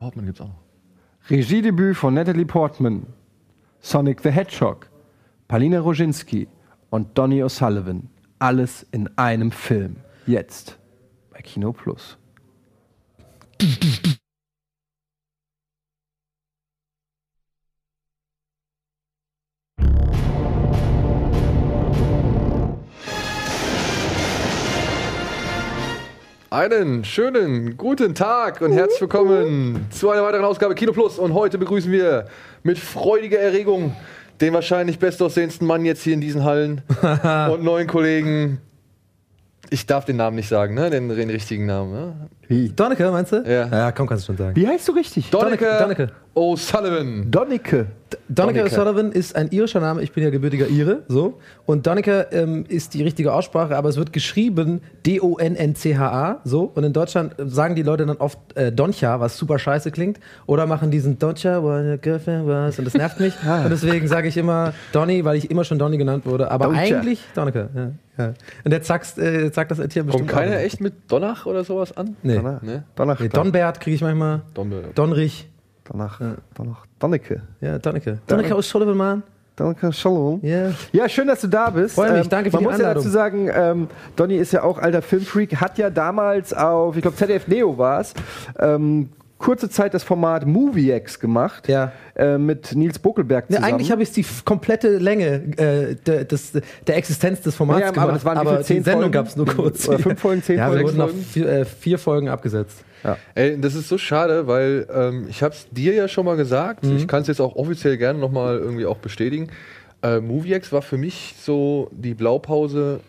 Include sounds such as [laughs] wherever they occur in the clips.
Portman gibt's auch noch. Regiedebüt von Natalie Portman, Sonic the Hedgehog, Palina Roginski und Donny O'Sullivan. Alles in einem Film. Jetzt bei Kino Plus. Einen schönen guten Tag und herzlich willkommen zu einer weiteren Ausgabe Kino Plus. Und heute begrüßen wir mit freudiger Erregung den wahrscheinlich bestaussehendsten Mann jetzt hier in diesen Hallen [laughs] und neuen Kollegen. Ich darf den Namen nicht sagen, ne? Den, den richtigen Namen. Ne? Wie? Donneke, meinst du? Ja. Ja, komm, kannst du schon sagen. Wie heißt du richtig? Donneke Donneke. O'Sullivan. Donneke Donneke. O'Sullivan ist ein irischer Name, ich bin ja gebürtiger Ire, so. Und Donneke ähm, ist die richtige Aussprache, aber es wird geschrieben D-O-N-N-C-H-A, so. Und in Deutschland sagen die Leute dann oft äh, Doncha, was super scheiße klingt. Oder machen diesen Doncha, what girlfriend was, und das nervt mich. [laughs] und deswegen sage ich immer Donny, weil ich immer schon Donny genannt wurde. Aber Doncha. eigentlich Donneke, ja. ja. Und der sagt, äh, sagt das Tier bestimmt Kommt keiner echt mit Donach oder sowas an? Nee. Donner. Ne? Donner. nee Donbert kriege ich manchmal. Donne. Donrich. Donner. Donner. Donneke. Ja, Donneke. Donneke O'Sullivan, Mann. Donneke Shalom. Ja. Ja, schön, dass du da bist. Freue mich, danke für man die muss ja Einladung. dazu sagen, ähm, Donny ist ja auch alter Filmfreak, hat ja damals auf, ich glaube ZDF Neo war es, ähm, kurze Zeit das Format MovieX gemacht Ja. äh, mit Nils Buckelberg Ja, zusammen. eigentlich habe ich die komplette Länge äh, der, des, der Existenz des Formats Ja, aber gemacht, das waren aber zehn die Sendung Folgen? gab es nur kurz. Oder fünf Folgen, zehn ja, Folgen, wir wurden noch vier, äh, vier Folgen abgesetzt. Ey, das ist so schade, weil ähm, ich habe es dir ja schon mal gesagt. Mhm. Ich kann es jetzt auch offiziell gerne nochmal irgendwie auch bestätigen. Äh, MovieX war für mich so die Blaupause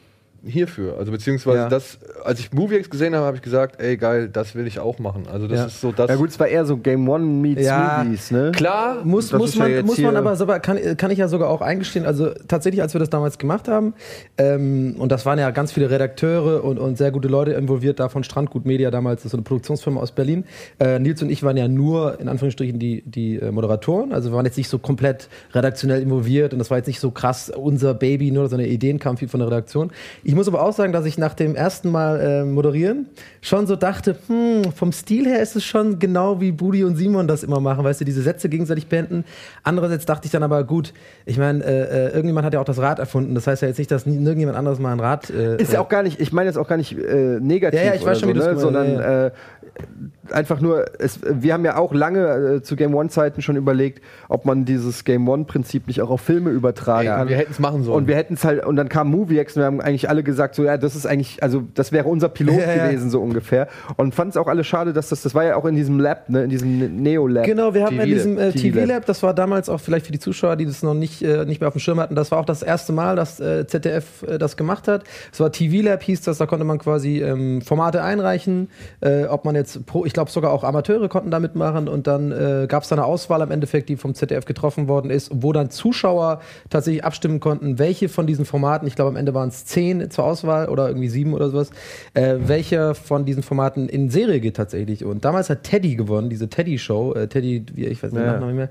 hierfür. Also beziehungsweise Ja. das, als ich MovieX gesehen habe, habe ich gesagt, ey geil, das will ich auch machen. Also das Ja. ist so das. ja gut, es war eher so Game One meets Ja. Movies, ne? Klar, Muss, muss, man, muss man aber, sogar- kann, kann ich ja sogar auch eingestehen, also tatsächlich, als wir das damals gemacht haben, ähm, und das waren ja ganz viele Redakteure und, und sehr gute Leute involviert, da von Strandgut Media damals, das ist so eine Produktionsfirma aus Berlin. Äh, Nils und ich waren ja nur, in Anführungsstrichen, die, die äh, Moderatoren, also wir waren jetzt nicht so komplett redaktionell involviert und das war jetzt nicht so krass unser Baby, nur so eine Ideen kam viel von der Redaktion. Ich muss aber auch sagen, dass ich nach dem ersten Mal äh, moderieren schon so dachte, hm, vom Stil her ist es schon genau wie Budi und Simon das immer machen, weißt du, diese Sätze gegenseitig beenden. Andererseits dachte ich dann aber, gut, ich meine, äh, äh, irgendjemand hat ja auch das Rad erfunden, das heißt ja jetzt nicht, dass nie- irgendjemand anderes mal ein Rad. Äh, Ist ja auch gar nicht, ich meine jetzt auch gar nicht äh, negativ, Ja, ja, ich weiß schon, wie so, es ne? sondern äh, einfach nur, es, wir haben ja auch lange äh, zu Game One-Zeiten schon überlegt, ob man dieses Game One-Prinzip nicht auch auf Filme übertragen Ja, kann. wir hätten es machen sollen. Und wir hätten es halt, und dann kam MovieX und wir haben eigentlich alle gesagt, so, ja, das ist eigentlich, also das wäre unser Pilot [laughs] Ja, ja. gewesen, so ungefähr. Und fanden es auch alle schade, dass das, das war ja auch in diesem Lab, ne, in diesem Neo-Lab. Genau, wir hatten in diesem äh, TV-Lab. TV-Lab, das war damals auch vielleicht für die Zuschauer, die das noch nicht, äh, nicht mehr auf dem Schirm hatten, das war auch das erste Mal, dass äh, ZDF äh, das gemacht hat. Es war TV-Lab, hieß das, da konnte man quasi ähm, Formate einreichen, äh, ob man jetzt, pro, ich glaube sogar auch Amateure konnten da mitmachen und dann äh, gab es da eine Auswahl am Endeffekt, die vom ZDF getroffen worden ist, wo dann Zuschauer tatsächlich abstimmen konnten, welche von diesen Formaten, ich glaube am Ende waren es zehn zur Auswahl oder irgendwie sieben oder sowas, äh, welche von diesen Formaten in Serie geht tatsächlich. Und damals hat Teddy gewonnen, diese Teddy-Show. Äh, Teddy, wie, ich weiß nicht, Ja. Nachnamen nicht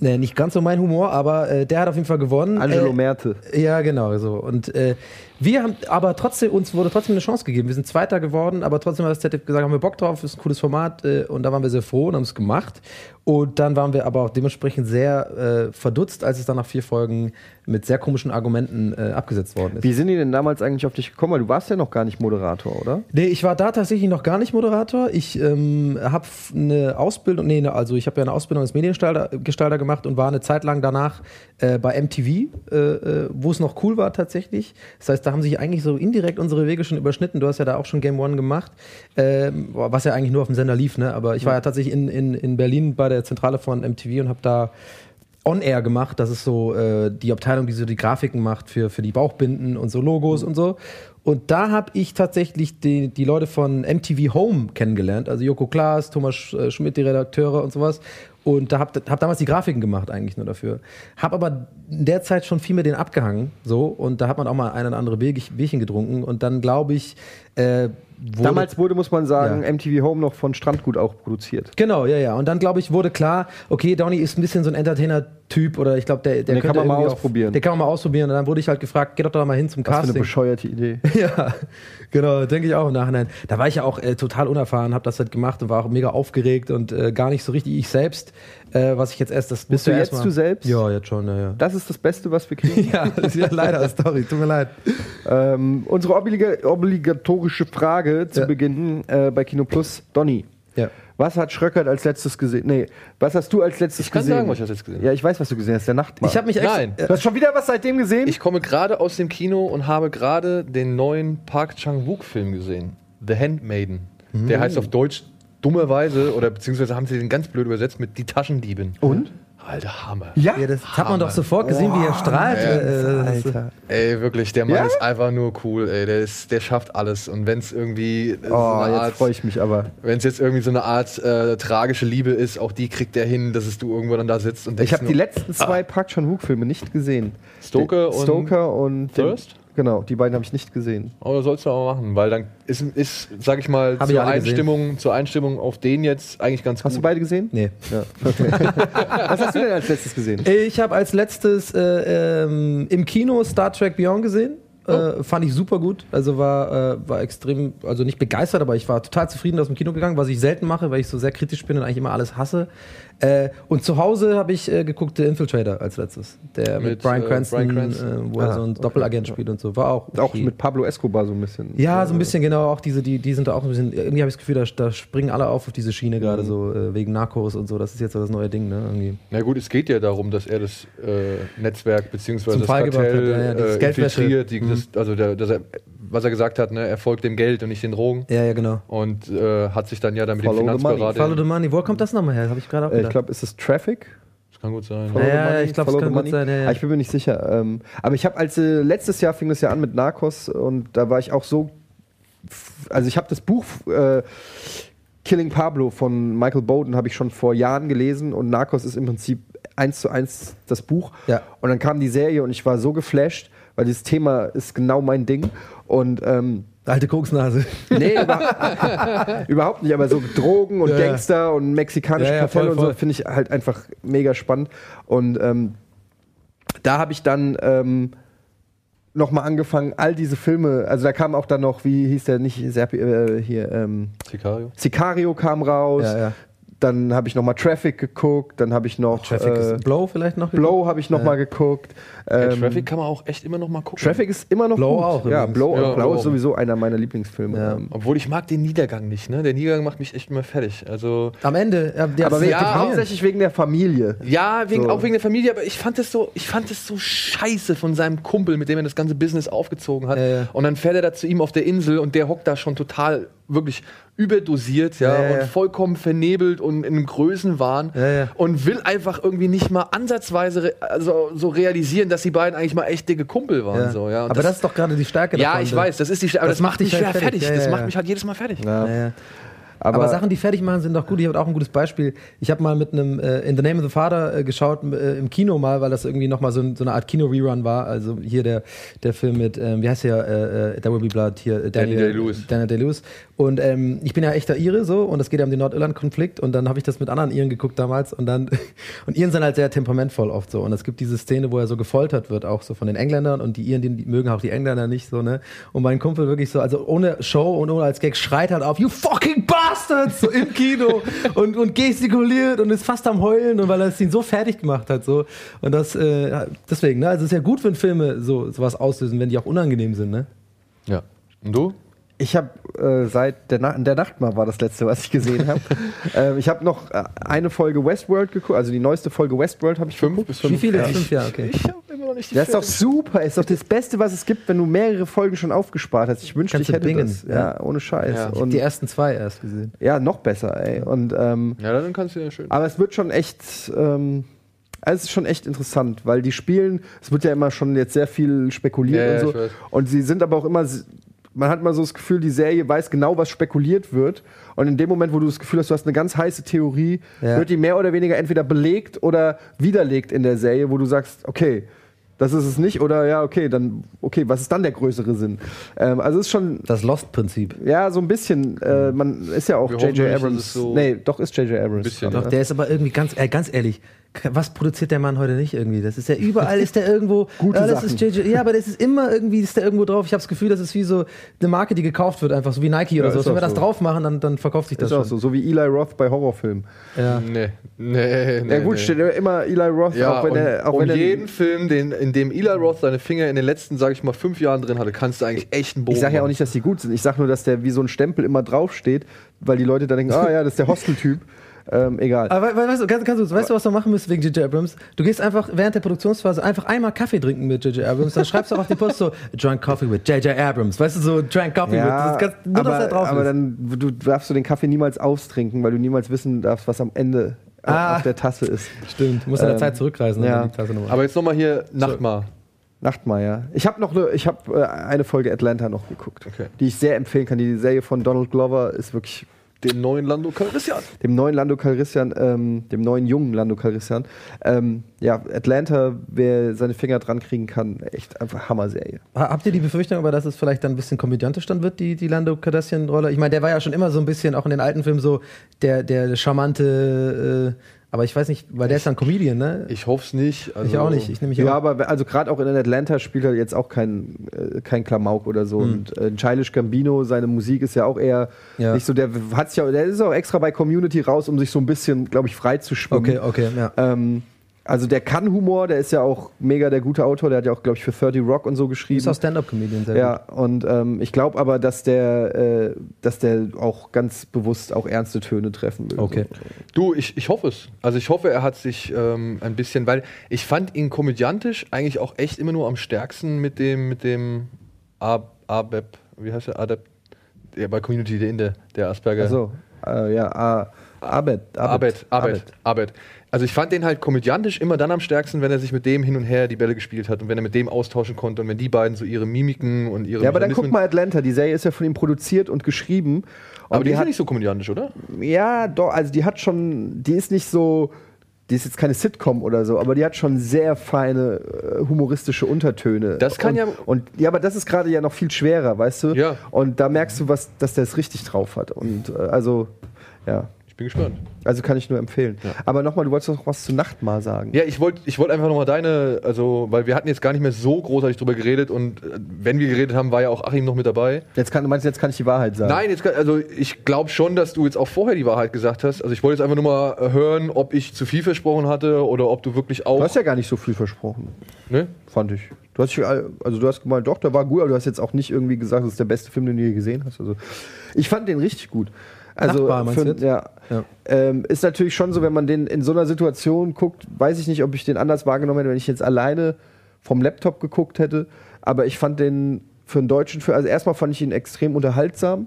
mehr. Äh, nicht ganz so mein Humor, aber äh, der hat auf jeden Fall gewonnen. Angelo äh, Merte. ja, genau so. Und äh, wir haben aber trotzdem, uns wurde trotzdem eine Chance gegeben. Wir sind Zweiter geworden, aber trotzdem hat das ZDF gesagt, haben wir Bock drauf, ist ein cooles Format äh, und da waren wir sehr froh und haben es gemacht. Und dann waren wir aber auch dementsprechend sehr äh, verdutzt, als es dann nach vier Folgen mit sehr komischen Argumenten äh, abgesetzt worden ist. Wie sind die denn damals eigentlich auf dich gekommen? Weil du warst ja noch gar nicht Moderator, oder? Nee, ich war da tatsächlich noch gar nicht Moderator. Ich ähm, habe eine Ausbildung, nee, ne, also ich habe ja eine Ausbildung als Mediengestalter Gestalter gemacht und war eine Zeit lang danach äh, bei MTV, äh, äh, wo es noch cool war tatsächlich. Das heißt, da haben sich eigentlich so indirekt unsere Wege schon überschnitten. Du hast ja da auch schon Game One gemacht, ähm, was ja eigentlich nur auf dem Sender lief, ne? Aber ich war ja tatsächlich in, in, in Berlin bei der Zentrale von MTV und habe da On-Air gemacht. Das ist so äh, die Abteilung, die so die Grafiken macht für, für die Bauchbinden und so Logos und so. Und da habe ich tatsächlich die, die Leute von MTV Home kennengelernt. Also Joko Klaas, Thomas äh, Schmidt, die Redakteure und sowas. Und da habe hab damals die Grafiken gemacht eigentlich nur dafür. Hab aber in der Zeit schon viel mit denen abgehangen. So. Und da hat man auch mal ein oder andere Bierchen Bierchen getrunken. Und dann glaube ich, äh, wurde Damals wurde, muss man sagen, Ja. MTV Home noch von Strandgut auch produziert. Genau, ja, ja. Und dann, glaube ich, wurde klar, okay, Donny ist ein bisschen so ein Entertainer Typ oder ich glaube, der, der Den kann man mal ausprobieren. Auf, den kann man mal ausprobieren. Und dann wurde ich halt gefragt, geh doch da mal hin zum Was für eine Casting. bescheuerte Idee. [laughs] Ja, genau, denke ich auch im Nachhinein. Da war ich ja auch äh, total unerfahren, habe das halt gemacht und war auch mega aufgeregt und äh, gar nicht so richtig ich selbst, äh, was ich jetzt erst das Bist du jetzt mal- du selbst? Ja, jetzt schon, ja, ja. Das ist das Beste, was wir kriegen. [laughs] Ja, das ist ja leider Story, tut mir leid. ähm, unsere obliga obligatorische Frage zu Ja. Beginn äh, bei Kino Plus. Donny, Ja. was hat Schröckert als letztes gesehen? Nee, was hast du als letztes Ich kann gesehen? sagen, was ich als letztes gesehen habe. Ja, ich weiß, was du gesehen hast. Der Nachtmahl. Ich habe mich extra, Nein. Du hast schon wieder was seitdem gesehen? Ich komme gerade aus dem Kino und habe gerade den neuen Park Chan-wook-Film gesehen. The Handmaiden. Der heißt auf Deutsch dummerweise, oder beziehungsweise haben sie den ganz blöd übersetzt mit Die Taschendiebin. Und? Alter, Hammer. ja? ja, das hat man doch sofort gesehen, wie er strahlt. äh, ist- Alter. Ey, wirklich, der Mann Ja? ist einfach nur cool, ey. Der, ist, der schafft alles. Und wenn es irgendwie so Oh, eine jetzt Art, freue ich mich aber. wenn es jetzt irgendwie so eine Art äh, tragische Liebe ist, auch die kriegt er hin, dass es du irgendwo dann da sitzt und Ich habe die letzten zwei Park Chan-wook-Filme nicht gesehen. Stoker und Stoker und den- Thirst? Genau, die beiden habe ich nicht gesehen. Aber das sollst du aber machen, weil dann ist, ist sag ich mal, Hab ich zur alle gesehen. Einstimmung, zur Einstimmung auf den jetzt eigentlich ganz Hast du gut. beide gesehen? Nee. Ja. Okay. [laughs] was hast du denn als letztes gesehen? Ich habe als letztes äh, ähm, im Kino Star Trek Beyond gesehen. Äh, fand ich super gut. Also war, äh, war extrem, also nicht begeistert, aber ich war total zufrieden aus dem Kino gegangen, was ich selten mache, weil ich so sehr kritisch bin und eigentlich immer alles hasse. Äh, und zu Hause habe ich äh, geguckt The Infiltrator als letztes. Der mit, Mit, Brian äh, Cranston, Bryan Cranston. Äh, wo er Ah, so einen okay. Doppelagent spielt und so. War auch. Auch okay. mit Pablo Escobar so ein bisschen. Ja, so ein bisschen genau. Auch diese, die, die sind da auch ein bisschen. Irgendwie habe ich das Gefühl, da, da springen alle auf auf diese Schiene Mhm. gerade so äh, wegen Narcos und so. Das ist jetzt so das neue Ding, ne? Irgendwie. Na gut, es geht ja darum, dass er das äh, Netzwerk bzw. Das Fall Kartell hat, ja, ja, äh, infiltriert. Die, das, also der, dass er, was er gesagt hat, ne, er folgt dem Geld und nicht den Drogen. Ja, ja, genau. Und äh, hat sich dann ja dann mit Follow dem the money. Finanzberater. Follow the Money. Woher kommt das nochmal her? Habe ich gerade auch Äh, gedacht. Ich glaube, ist es Traffic? Das kann gut sein. Ja, the ja, money, ich glaub, es follow kann gut sein, ja, ja. Ah, Ich bin mir nicht sicher. Ähm, aber ich habe als äh, letztes Jahr fing das ja an mit Narcos und da war ich auch so. Also ich habe das Buch äh, Killing Pablo von Michael Bowden habe ich schon vor Jahren gelesen und Narcos ist im Prinzip eins zu eins das Buch. Ja. Und dann kam die Serie und ich war so geflasht, weil dieses Thema ist genau mein Ding und ähm, Alte Koksnase. [laughs] Nee, über, [laughs] überhaupt nicht, aber so Drogen und Ja. Gangster und mexikanische Ja, ja, Kartelle voll, und so finde ich halt einfach mega spannend. Und ähm, da habe ich dann ähm, nochmal angefangen, all diese Filme, also da kam auch dann noch, wie hieß der nicht, Serpi, äh, hier, ähm, Sicario. Sicario kam raus, Ja, ja. Dann habe ich nochmal Traffic geguckt, dann habe ich noch Traffic äh, ist Blow vielleicht noch? Blow habe ich nochmal geguckt. Äh, Ähm, Traffic kann man auch echt immer noch mal gucken. Traffic ist immer noch Blow gut. auch Ja. Blow, Ja, Blow ist sowieso einer meiner Lieblingsfilme. Ja. Ähm, Obwohl ich mag den Niedergang nicht, ne? Der Niedergang macht mich echt immer fertig. Also Am Ende. Ja, der aber ist wegen, Ja, hauptsächlich wegen der Familie. Ja, wegen, So. auch wegen der Familie, aber ich fand es so, ich fand es so scheiße von seinem Kumpel, mit dem er das ganze Business aufgezogen hat. Ja, ja. Und dann fährt er da zu ihm auf der Insel und der hockt da schon total wirklich überdosiert, ja, Ja, ja, und vollkommen vernebelt und in einem Größenwahn Ja, ja. und will einfach irgendwie nicht mal ansatzweise re also, so realisieren, dass die beiden eigentlich mal echt dicke Kumpel waren. Ja. So, ja. Und aber das, ist doch gerade die Stärke ja, davon. ich weiß, das ist die, aber Das das, macht dich mich halt schwer fertig. fertig. Ja, das ja, macht mich halt jedes Mal fertig. Ja, ja. Aber, Aber, Sachen, die fertig machen, sind doch gut. Ich habe auch ein gutes Beispiel. Ich habe mal mit einem äh, In the Name of the Father äh, geschaut äh, im Kino mal, weil das irgendwie nochmal so, so eine Art Kino-Rerun war. Also hier der, der Film mit, ähm, wie heißt der, äh, äh, There Will Be Blood, hier äh, Daniel Daniel Day-Lewis. Daniel Day-Lewis. Und ähm, ich bin ja echter Ire so und es geht ja um den Nordirland-Konflikt und dann habe ich das mit anderen Iren geguckt damals und dann [laughs] und Iren sind halt sehr temperamentvoll oft so und es gibt diese Szene, wo er so gefoltert wird, auch so von den Engländern und die Iren, die, mögen auch die Engländer nicht so, ne? Und mein Kumpel wirklich so, also ohne Show und ohne als Gag schreit halt auf, you fucking bastards, so im Kino [laughs] und, und gestikuliert und ist fast am Heulen und weil er es ihn so fertig gemacht hat, so. Und das, äh, deswegen, ne? Also es ist ja gut, wenn Filme so sowas auslösen, wenn die auch unangenehm sind, ne? Ja. Und du? Ich habe äh, seit der, Na der Nacht mal war das letzte, was ich gesehen habe. [laughs] ähm, ich habe noch äh, eine Folge Westworld geguckt, also die neueste Folge Westworld habe ich Fünf geguckt. bis Wie viele? Ja. Fünf Jahre, okay. Ich habe immer noch nicht die Das ist doch super, ist doch das Beste, was es gibt, wenn du mehrere Folgen schon aufgespart hast. Ich wünschte, ich hätte bingen, das. ja. Ja, ohne Scheiß. Ja. Und Die ersten zwei erst gesehen. ja, noch besser, ey. Und ähm, Ja, dann kannst du ja schön. Aber es wird schon echt, ähm, also es ist schon echt interessant, weil die spielen, es wird ja immer schon jetzt sehr viel spekuliert Ja, ja, und ich so. weiß. Und sie sind aber auch immer, man hat mal so das Gefühl, die Serie weiß genau, was spekuliert wird. Und in dem Moment, wo du das Gefühl hast, du hast eine ganz heiße Theorie, Ja. wird die mehr oder weniger entweder belegt oder widerlegt in der Serie, wo du sagst, okay, das ist es nicht, oder ja, okay, dann, okay, was ist dann der größere Sinn? Ähm, also es ist schon, Das Lost-Prinzip. ja, so ein bisschen, äh, man ist ja auch J.J. Abrams. so- nee, doch ist J.J. Abrams. Bisschen, Doch, der ist aber irgendwie ganz, äh, ganz ehrlich, was produziert der Mann heute nicht irgendwie? Das ist ja überall ist der irgendwo. [laughs] Gute alles Sachen. ist JJ, ja, aber das ist immer irgendwie ist der irgendwo drauf. Ich habe das Gefühl, das ist wie so eine Marke, die gekauft wird, einfach so wie Nike oder Ja, so. ist Wenn wir auch das so. drauf machen, dann, dann verkauft sich das ist auch schon. so, so wie Eli Roth bei Horrorfilmen. Ja. Nee, nee, nee. Ja gut, nee. steht immer Eli Roth, Ja, auch wenn und er, auch um wenn er jeden Film, den, in dem Eli Roth seine Finger in den letzten, sage ich mal, fünf Jahren drin hatte, kannst du eigentlich echt einen Bogen Ich sage ja auch nicht, dass die gut sind. Ich sage nur, dass der wie so ein Stempel immer draufsteht, weil die Leute dann denken, [laughs] ah ja, das ist der Hostel-Typ. Ähm, egal. Aber we- we- weißt du, kannst, kannst du, weißt du, was du machen müsst wegen J.J. Abrams? Du gehst einfach während der Produktionsphase einfach einmal Kaffee trinken mit J.J. Abrams, dann schreibst du auch auf den Post so, drank coffee with J.J. Abrams. Weißt du, so, drank coffee with. Das ist ganz, nur, aber, dass er drauf aber ist. dann du darfst du den Kaffee niemals austrinken, weil du niemals wissen darfst, was am Ende äh, Ah. auf der Tasse ist. Stimmt, du musst in der Ähm, Zeit zurückreisen. ja. die Tasse nochmal. Aber jetzt nochmal hier Nachtmar. Nachtmahr, ja. Ich habe noch eine, ich habe äh, eine Folge Atlanta noch geguckt, Okay. die ich sehr empfehlen kann. Die Serie von Donald Glover ist wirklich Den neuen Lando Calrissian. dem neuen Lando Calrissian, ähm, dem neuen jungen Lando Calrissian. Ähm, ja, Atlanta, wer seine Finger dran kriegen kann, echt einfach Hammer-Serie. Ha- Habt ihr die Befürchtung, aber dass es vielleicht dann ein bisschen komödiantisch dann wird, die, die Lando Kardashian-Rolle? Ich meine, der war ja schon immer so ein bisschen, auch in den alten Filmen, so der, der charmante, äh, aber ich weiß nicht, weil der ist dann Comedian, ne? Ich hoffe es nicht. Also, Ich auch nicht. Ich nehme mich Ja, auch. aber also gerade auch in Atlanta spielt er jetzt auch kein, äh, kein Klamauk oder so. Hm. Und äh, Childish Gambino, seine Musik ist ja auch eher Ja. nicht so, der hat's ja, der ist auch extra bei Community raus, um sich so ein bisschen, glaube ich, frei zu schwimmen. Okay, okay, ja. Ähm, also der kann Humor, der ist ja auch mega der gute Autor, der hat ja auch, glaube ich, für 30 Rock und so geschrieben. Ist auch Stand-Up-Comedian, sehr Ja, gut. und ähm, ich glaube aber, dass der, äh, dass der auch ganz bewusst auch ernste Töne treffen will. Okay. Du, ich, ich hoffe es. Also ich hoffe, er hat sich ähm, ein bisschen, weil ich fand ihn komödiantisch eigentlich auch echt immer nur am stärksten mit dem, mit dem Ab, Abeb, wie heißt der? Adep, der bei Community, der Inde, der Asperger. Also, äh, ja, A- Abed, Abed, Abed, Abed. Also ich fand den halt komödiantisch immer dann am stärksten, wenn er sich mit dem hin und her die Bälle gespielt hat und wenn er mit dem austauschen konnte und wenn die beiden so ihre Mimiken und ihre Ja, aber dann guck mal Atlanta, die Serie ist ja von ihm produziert und geschrieben. Und Aber die ist ja hat, nicht so komödiantisch, oder? ja, doch, also die hat schon, die ist nicht so, die ist jetzt keine Sitcom oder so, aber die hat schon sehr feine äh, humoristische Untertöne. Das kann und, ja- Und ja, aber das ist gerade ja noch viel schwerer, weißt du? Ja. Und da merkst du, was, dass der es richtig drauf hat. Und äh, also, ja. Ich bin gespannt. Also kann ich nur empfehlen. Aber nochmal, du wolltest doch was zu Nachtmar sagen. Ja, ich wollte ich wollt einfach nochmal deine, also, weil wir hatten jetzt gar nicht mehr so großartig drüber geredet und äh, wenn wir geredet haben, war ja auch Achim noch mit dabei. Jetzt kann, du meinst, jetzt kann ich die Wahrheit sagen. Nein, jetzt kann, also ich glaube schon, dass du jetzt auch vorher die Wahrheit gesagt hast. Also ich wollte jetzt einfach nur mal äh, hören, ob ich zu viel versprochen hatte oder ob du wirklich auch. Du hast ja gar nicht so viel versprochen. ne? Fand ich. Du hast, also du hast gemeint, doch, der war gut, aber du hast jetzt auch nicht irgendwie gesagt, das ist der beste Film, den du je gesehen hast. Also ich fand den richtig gut. Also Nachbar, meinst für, ja, Ja. Ähm, ist natürlich schon so, wenn man den in so einer Situation guckt, weiß ich nicht, ob ich den anders wahrgenommen hätte, wenn ich jetzt alleine vom Laptop geguckt hätte. Aber ich fand den für einen deutschen Film, also erstmal fand ich ihn extrem unterhaltsam.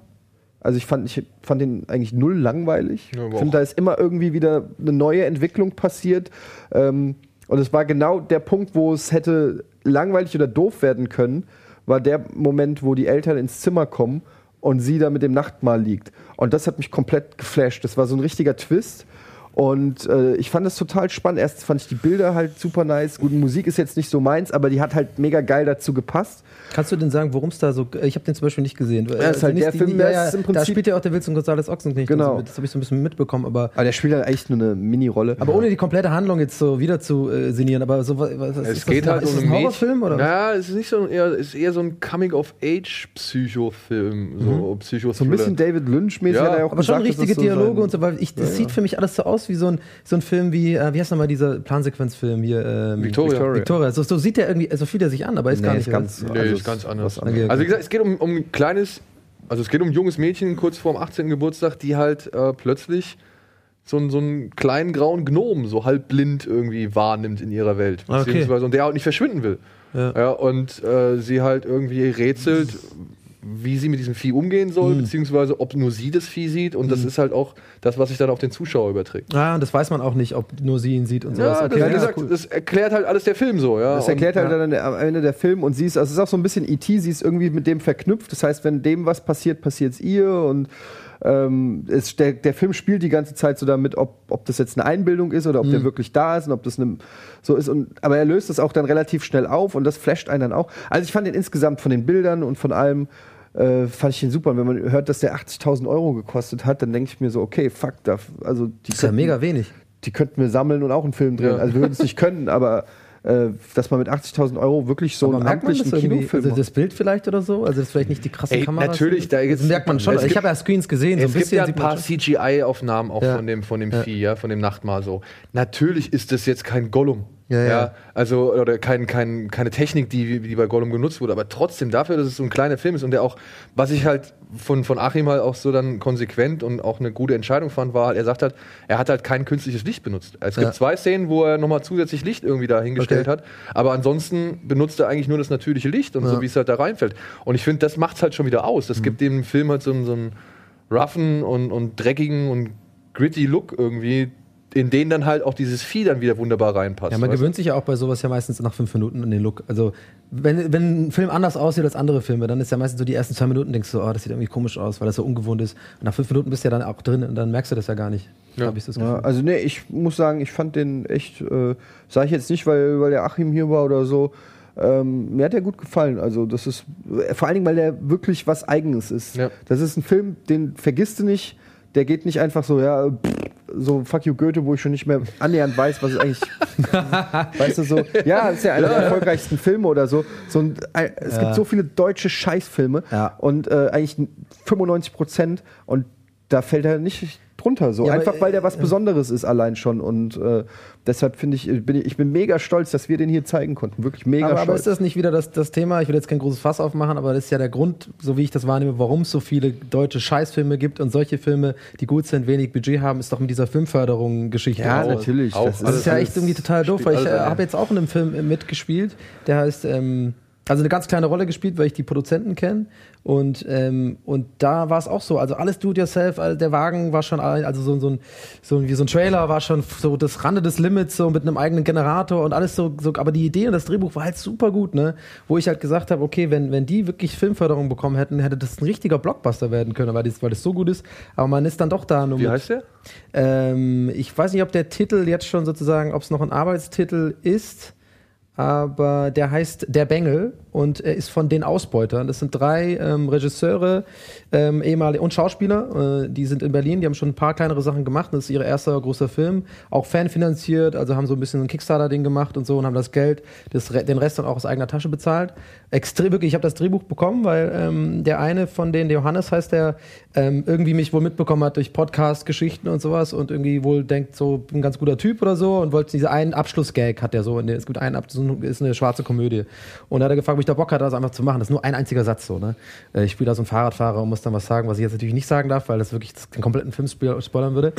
Also ich fand, ich fand den eigentlich null langweilig. Ja, ich finde, da ist immer irgendwie wieder eine neue Entwicklung passiert. Ähm, und es war genau der Punkt, wo es hätte langweilig oder doof werden können, war der Moment, wo die Eltern ins Zimmer kommen und sie da mit dem Nachtmahl liegt. Und das hat mich komplett geflasht. Das war so ein richtiger Twist. Und äh, ich fand das total spannend. Erst fand ich die Bilder halt super nice. Gut, Musik ist jetzt nicht so meins, aber die hat halt mega geil dazu gepasst. Kannst du denn sagen, worum es da so. Ich habe den zum Beispiel nicht gesehen. Also Ja, ist halt nicht der die- Film, die- der ja, ist im ja, Da Prinzip- spielt ja auch der Wilson González Ochsenknecht. Genau. So. Das habe ich so ein bisschen mitbekommen. Aber, Aber der spielt halt eigentlich nur eine Mini-Rolle. aber ohne die komplette Handlung jetzt so wieder zu äh, sinnieren. Aber so, was, was Es ist geht das, halt ist um ein Horrorfilm oder? Ja, es ist nicht so eher, ist eher so ein Coming-of-Age-Psychofilm. So Psycho Mhm. so ein bisschen David Lynch-mäßig Ja, hat er auch Aber schon gesagt, dass richtige so Dialoge sein- und so, weil ich, das sieht für mich alles so aus wie so ein, so ein Film wie, äh, wie heißt nochmal dieser Plansequenzfilm hier? Ähm, Victoria. Victoria. Victoria. So, so sieht der irgendwie, so fühlt er sich an, aber ist Nee, gar ist nicht. ganz- oder? Nee, Also ist ganz ist anders. Okay, Also wie okay. gesagt, es geht um, um ein kleines, also es geht um ein junges Mädchen kurz vor dem 18. Geburtstag, die halt äh, plötzlich so, einen- so einen kleinen grauen Gnom so halb blind irgendwie wahrnimmt in ihrer Welt. Okay. Beziehungsweise, und der halt nicht verschwinden will. Ja. Ja, und äh, sie halt irgendwie rätselt, wie sie mit diesem Vieh umgehen Mhm. soll, beziehungsweise ob nur sie das Vieh sieht. Und das ist halt auch das, was sich dann auf den Zuschauer überträgt. Ah, und das weiß man auch nicht, ob nur sie ihn sieht und sowas. Ja, das, Okay, wie gesagt, cool. das erklärt halt alles der Film so. Ja. Das erklärt und, halt dann am Ende der Film und sie ist, also es ist auch so ein bisschen E.T., sie ist irgendwie mit dem verknüpft. Das heißt, wenn dem was passiert, passiert es ihr und ähm, es, der, der Film spielt die ganze Zeit so damit, ob, ob das jetzt eine Einbildung ist oder ob der wirklich da ist und ob das eine, so ist. Und, aber er löst das auch dann relativ schnell auf und das flasht einen dann auch. Also ich fand den insgesamt von den Bildern und von allem äh, fand ich den super. Und wenn man hört, dass der 80.000 Euro gekostet hat, dann denke ich mir so, okay, fuck, da, also die Das ist ja könnten- mega wenig. die könnten wir sammeln und auch einen Film drehen. Ja. Also wir würden es nicht können, aber äh, dass man mit 80.000 Euro wirklich so Aber einen amtlichen? Kinofilm Also das Bild vielleicht oder so? Also das ist vielleicht nicht die krassen Ey, Kameras. natürlich, da das merkt man schon. ich habe ja Screens gesehen, so ein es gibt bisschen ja ein paar. CGI-Aufnahmen auch Ja. von dem, von dem Ja. Vieh, ja, von dem Nachtmahl so. Natürlich ist das jetzt kein Gollum. Ja, ja. Also, oder kein, kein, keine Technik, die, die bei Gollum genutzt wurde, aber trotzdem dafür, dass es so ein kleiner Film ist und der auch, was ich halt von, von Achim halt auch so dann konsequent und auch eine gute Entscheidung fand, war, halt, er sagt halt, er hat halt kein künstliches Licht benutzt. Es gibt Ja. zwei Szenen, wo er nochmal zusätzlich Licht irgendwie da hingestellt Okay. hat, aber ansonsten benutzt er eigentlich nur das natürliche Licht und so, Ja. wie es halt da reinfällt. Und ich finde, das macht es halt schon wieder aus. Das Mhm. gibt dem Film halt so, einen- so einen roughen und, und dreckigen und gritty Look irgendwie, in den dann halt auch dieses Vieh dann wieder wunderbar reinpasst. Ja, man weißt du? gewöhnt sich ja auch bei sowas ja meistens nach fünf Minuten an den Look. Also, wenn, wenn ein Film anders aussieht als andere Filme, dann ist ja meistens so die ersten zwei Minuten, denkst du, oh, das sieht irgendwie komisch aus, weil das so ungewohnt ist. Und nach fünf Minuten bist du ja dann auch drin und dann merkst du das ja gar nicht. Ja. Hab ich das Gefühl. Ja, also nee, ich muss sagen, ich fand den echt, äh, sage ich jetzt nicht, weil, weil der Achim hier war oder so. Ähm, mir hat der gut gefallen. Also das ist vor allen Dingen, weil der wirklich was Eigenes ist. Ja. Das ist ein Film, den vergisst du nicht. Der geht nicht einfach so, ja, pff, so Fuck you Goethe, wo ich schon nicht mehr annähernd weiß, was es eigentlich, [laughs] weißt du so. Ja, das ist ja einer der erfolgreichsten Filme oder so. so ein, ein, es gibt so viele deutsche Scheißfilme Ja. und äh, eigentlich 95 Prozent und da fällt er nicht drunter so. Ja, aber, einfach weil der was äh, Besonderes ist allein schon und äh, deshalb finde ich, bin ich, ich bin mega stolz, dass wir den hier zeigen konnten. Wirklich mega Aber, aber stolz. ist das nicht wieder das, das Thema? Ich will jetzt kein großes Fass aufmachen, aber das ist ja der Grund, so wie ich das wahrnehme, warum es so viele deutsche Scheißfilme gibt und solche Filme, die gut sind, wenig Budget haben, ist doch mit dieser Filmförderung-Geschichte. Ja, auch. natürlich. auch Das Das ist ja echt irgendwie total doof, weil ich äh, habe jetzt auch in einem Film äh, mitgespielt, der heißt, ähm, also eine ganz kleine Rolle gespielt, weil ich die Produzenten kenne. Und, ähm, und da war es auch so, also alles do it yourself, also der Wagen war schon, also so, so, ein, so ein- wie so ein Trailer war schon so das Rande des Limits, so mit einem eigenen Generator und alles so, so aber die Idee und das Drehbuch war halt super gut, ne? Wo ich halt gesagt habe, okay, wenn, wenn die wirklich Filmförderung bekommen hätten, hätte das ein richtiger Blockbuster werden können, weil das, weil das so gut ist. Aber man ist dann doch da nur Wie mit, heißt der? ähm, ich weiß nicht, ob der Titel jetzt schon sozusagen, ob es noch ein Arbeitstitel ist, aber der heißt Der Bengel und er ist von den Ausbeutern. Das sind drei ähm, Regisseure ähm, ehemalige und Schauspieler. Äh, die sind in Berlin, die haben schon ein paar kleinere Sachen gemacht. Das ist ihr erster großer Film, auch fanfinanziert, also haben so ein bisschen ein Kickstarter-Ding gemacht und so und haben das Geld, das, den Rest dann auch aus eigener Tasche bezahlt. Extrem, wirklich, ich habe das Drehbuch bekommen, weil ähm, der eine von denen, der Johannes heißt der, ähm, irgendwie mich wohl mitbekommen hat durch Podcast-Geschichten und sowas und irgendwie wohl denkt, so ein ganz guter Typ oder so und wollte diese einen Abschlussgag hat der so. Es gibt einen Ab so ein- ist eine schwarze Komödie. Und da hat er gefragt, ob ich da Bock hatte, das einfach zu machen. Das ist nur ein einziger Satz so. Ne? Äh, Ich spiele da so einen Fahrradfahrer und muss dann was sagen, was ich jetzt natürlich nicht sagen darf, weil das wirklich den kompletten Film spoil- spoilern würde.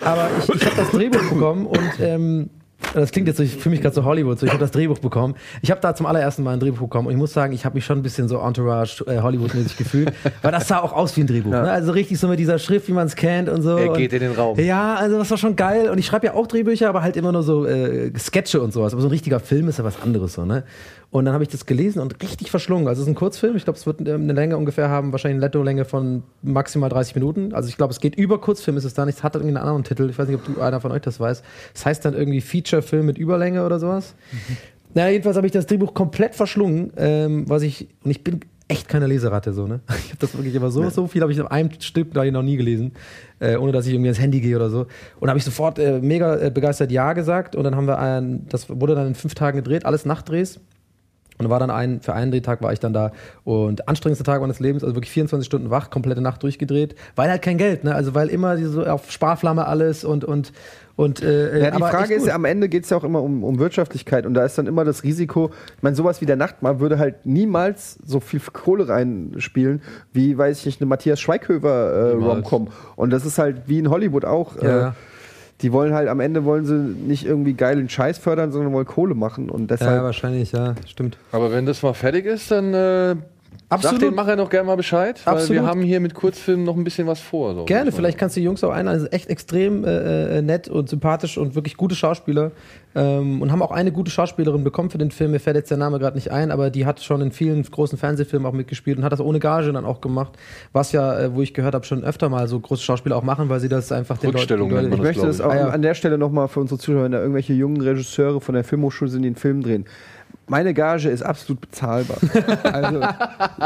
Aber ich, ich habe das Drehbuch bekommen und ähm, das klingt jetzt so, ich fühle mich gerade so Hollywood, so ich habe das Drehbuch bekommen. Ich habe da zum allerersten Mal ein Drehbuch bekommen und ich muss sagen, ich habe mich schon ein bisschen so Entourage äh, Hollywood-mäßig gefühlt, [laughs] weil das sah auch aus wie ein Drehbuch. Ne? Also richtig so mit dieser Schrift, wie man es kennt und so. Er geht in den Raum. Ja, also das war schon geil und ich schreibe ja auch Drehbücher, aber halt immer nur so äh, Sketche und sowas. Aber so ein richtiger Film ist ja was anderes so, ne? Und dann habe ich das gelesen und richtig verschlungen. Also es ist ein Kurzfilm. Ich glaube, es wird ähm, eine Länge ungefähr haben, wahrscheinlich eine Letto-Länge von maximal 30 Minuten. Also ich glaube, es geht über Kurzfilm, ist es da nicht. Es hat irgendwie einen anderen Titel. Ich weiß nicht, ob du einer von euch das weiß. Es heißt dann irgendwie Feature-Film mit Überlänge oder sowas. Naja, jedenfalls habe ich das Drehbuch komplett verschlungen, ähm, was ich, und ich bin echt keine Leseratte so, ne? [laughs] Ich habe das wirklich aber so, so viel habe ich auf einem Stück da noch nie gelesen, äh, ohne dass ich irgendwie ins Handy gehe oder so. Und habe ich sofort äh, mega äh, begeistert Ja gesagt und dann haben wir ein, das wurde dann in fünf Tagen gedreht, alles Nachtdrehs. Und war dann ein, für einen Drehtag war ich dann da und anstrengendste Tag meines Lebens, also wirklich 24 Stunden wach, komplette Nacht durchgedreht, weil halt kein Geld, ne? Also weil immer so auf Sparflamme alles und und und äh, Ja, die Frage ist, gut. am Ende geht es ja auch immer um, um Wirtschaftlichkeit und da ist dann immer das Risiko, ich meine, sowas wie der Nachtmahl würde halt niemals so viel Kohle reinspielen, wie, weiß ich nicht, eine Matthias Schweighöfer äh. Romcom. Und das ist halt wie in Hollywood auch. Ja. Äh, die wollen halt am Ende wollen sie nicht irgendwie geilen Scheiß fördern, sondern wollen Kohle machen und ja, deshalb wahrscheinlich, ja, stimmt. Aber wenn das mal fertig ist, dann äh, sag Absolut. den Macher noch gerne mal Bescheid, weil Absolut. wir haben hier mit Kurzfilmen noch ein bisschen was vor. So. Gerne, vielleicht kannst du die Jungs auch einladen. Also echt extrem äh, äh, nett und sympathisch und wirklich gute Schauspieler. Ähm, und haben auch eine gute Schauspielerin bekommen für den Film. Mir fällt jetzt der Name gerade nicht ein, aber die hat schon in vielen großen Fernsehfilmen auch mitgespielt und hat das ohne Gage dann auch gemacht. Was ja, äh, wo ich gehört habe, schon öfter mal so große Schauspieler auch machen, weil sie das einfach den Rückstellung Leuten. nennt Ich man das, möchte das auch ich. Ah, ja. an der Stelle nochmal für unsere Zuschauer, wenn da irgendwelche jungen Regisseure von der Filmhochschule sind, die einen Film drehen. Meine Gage ist absolut bezahlbar. Also,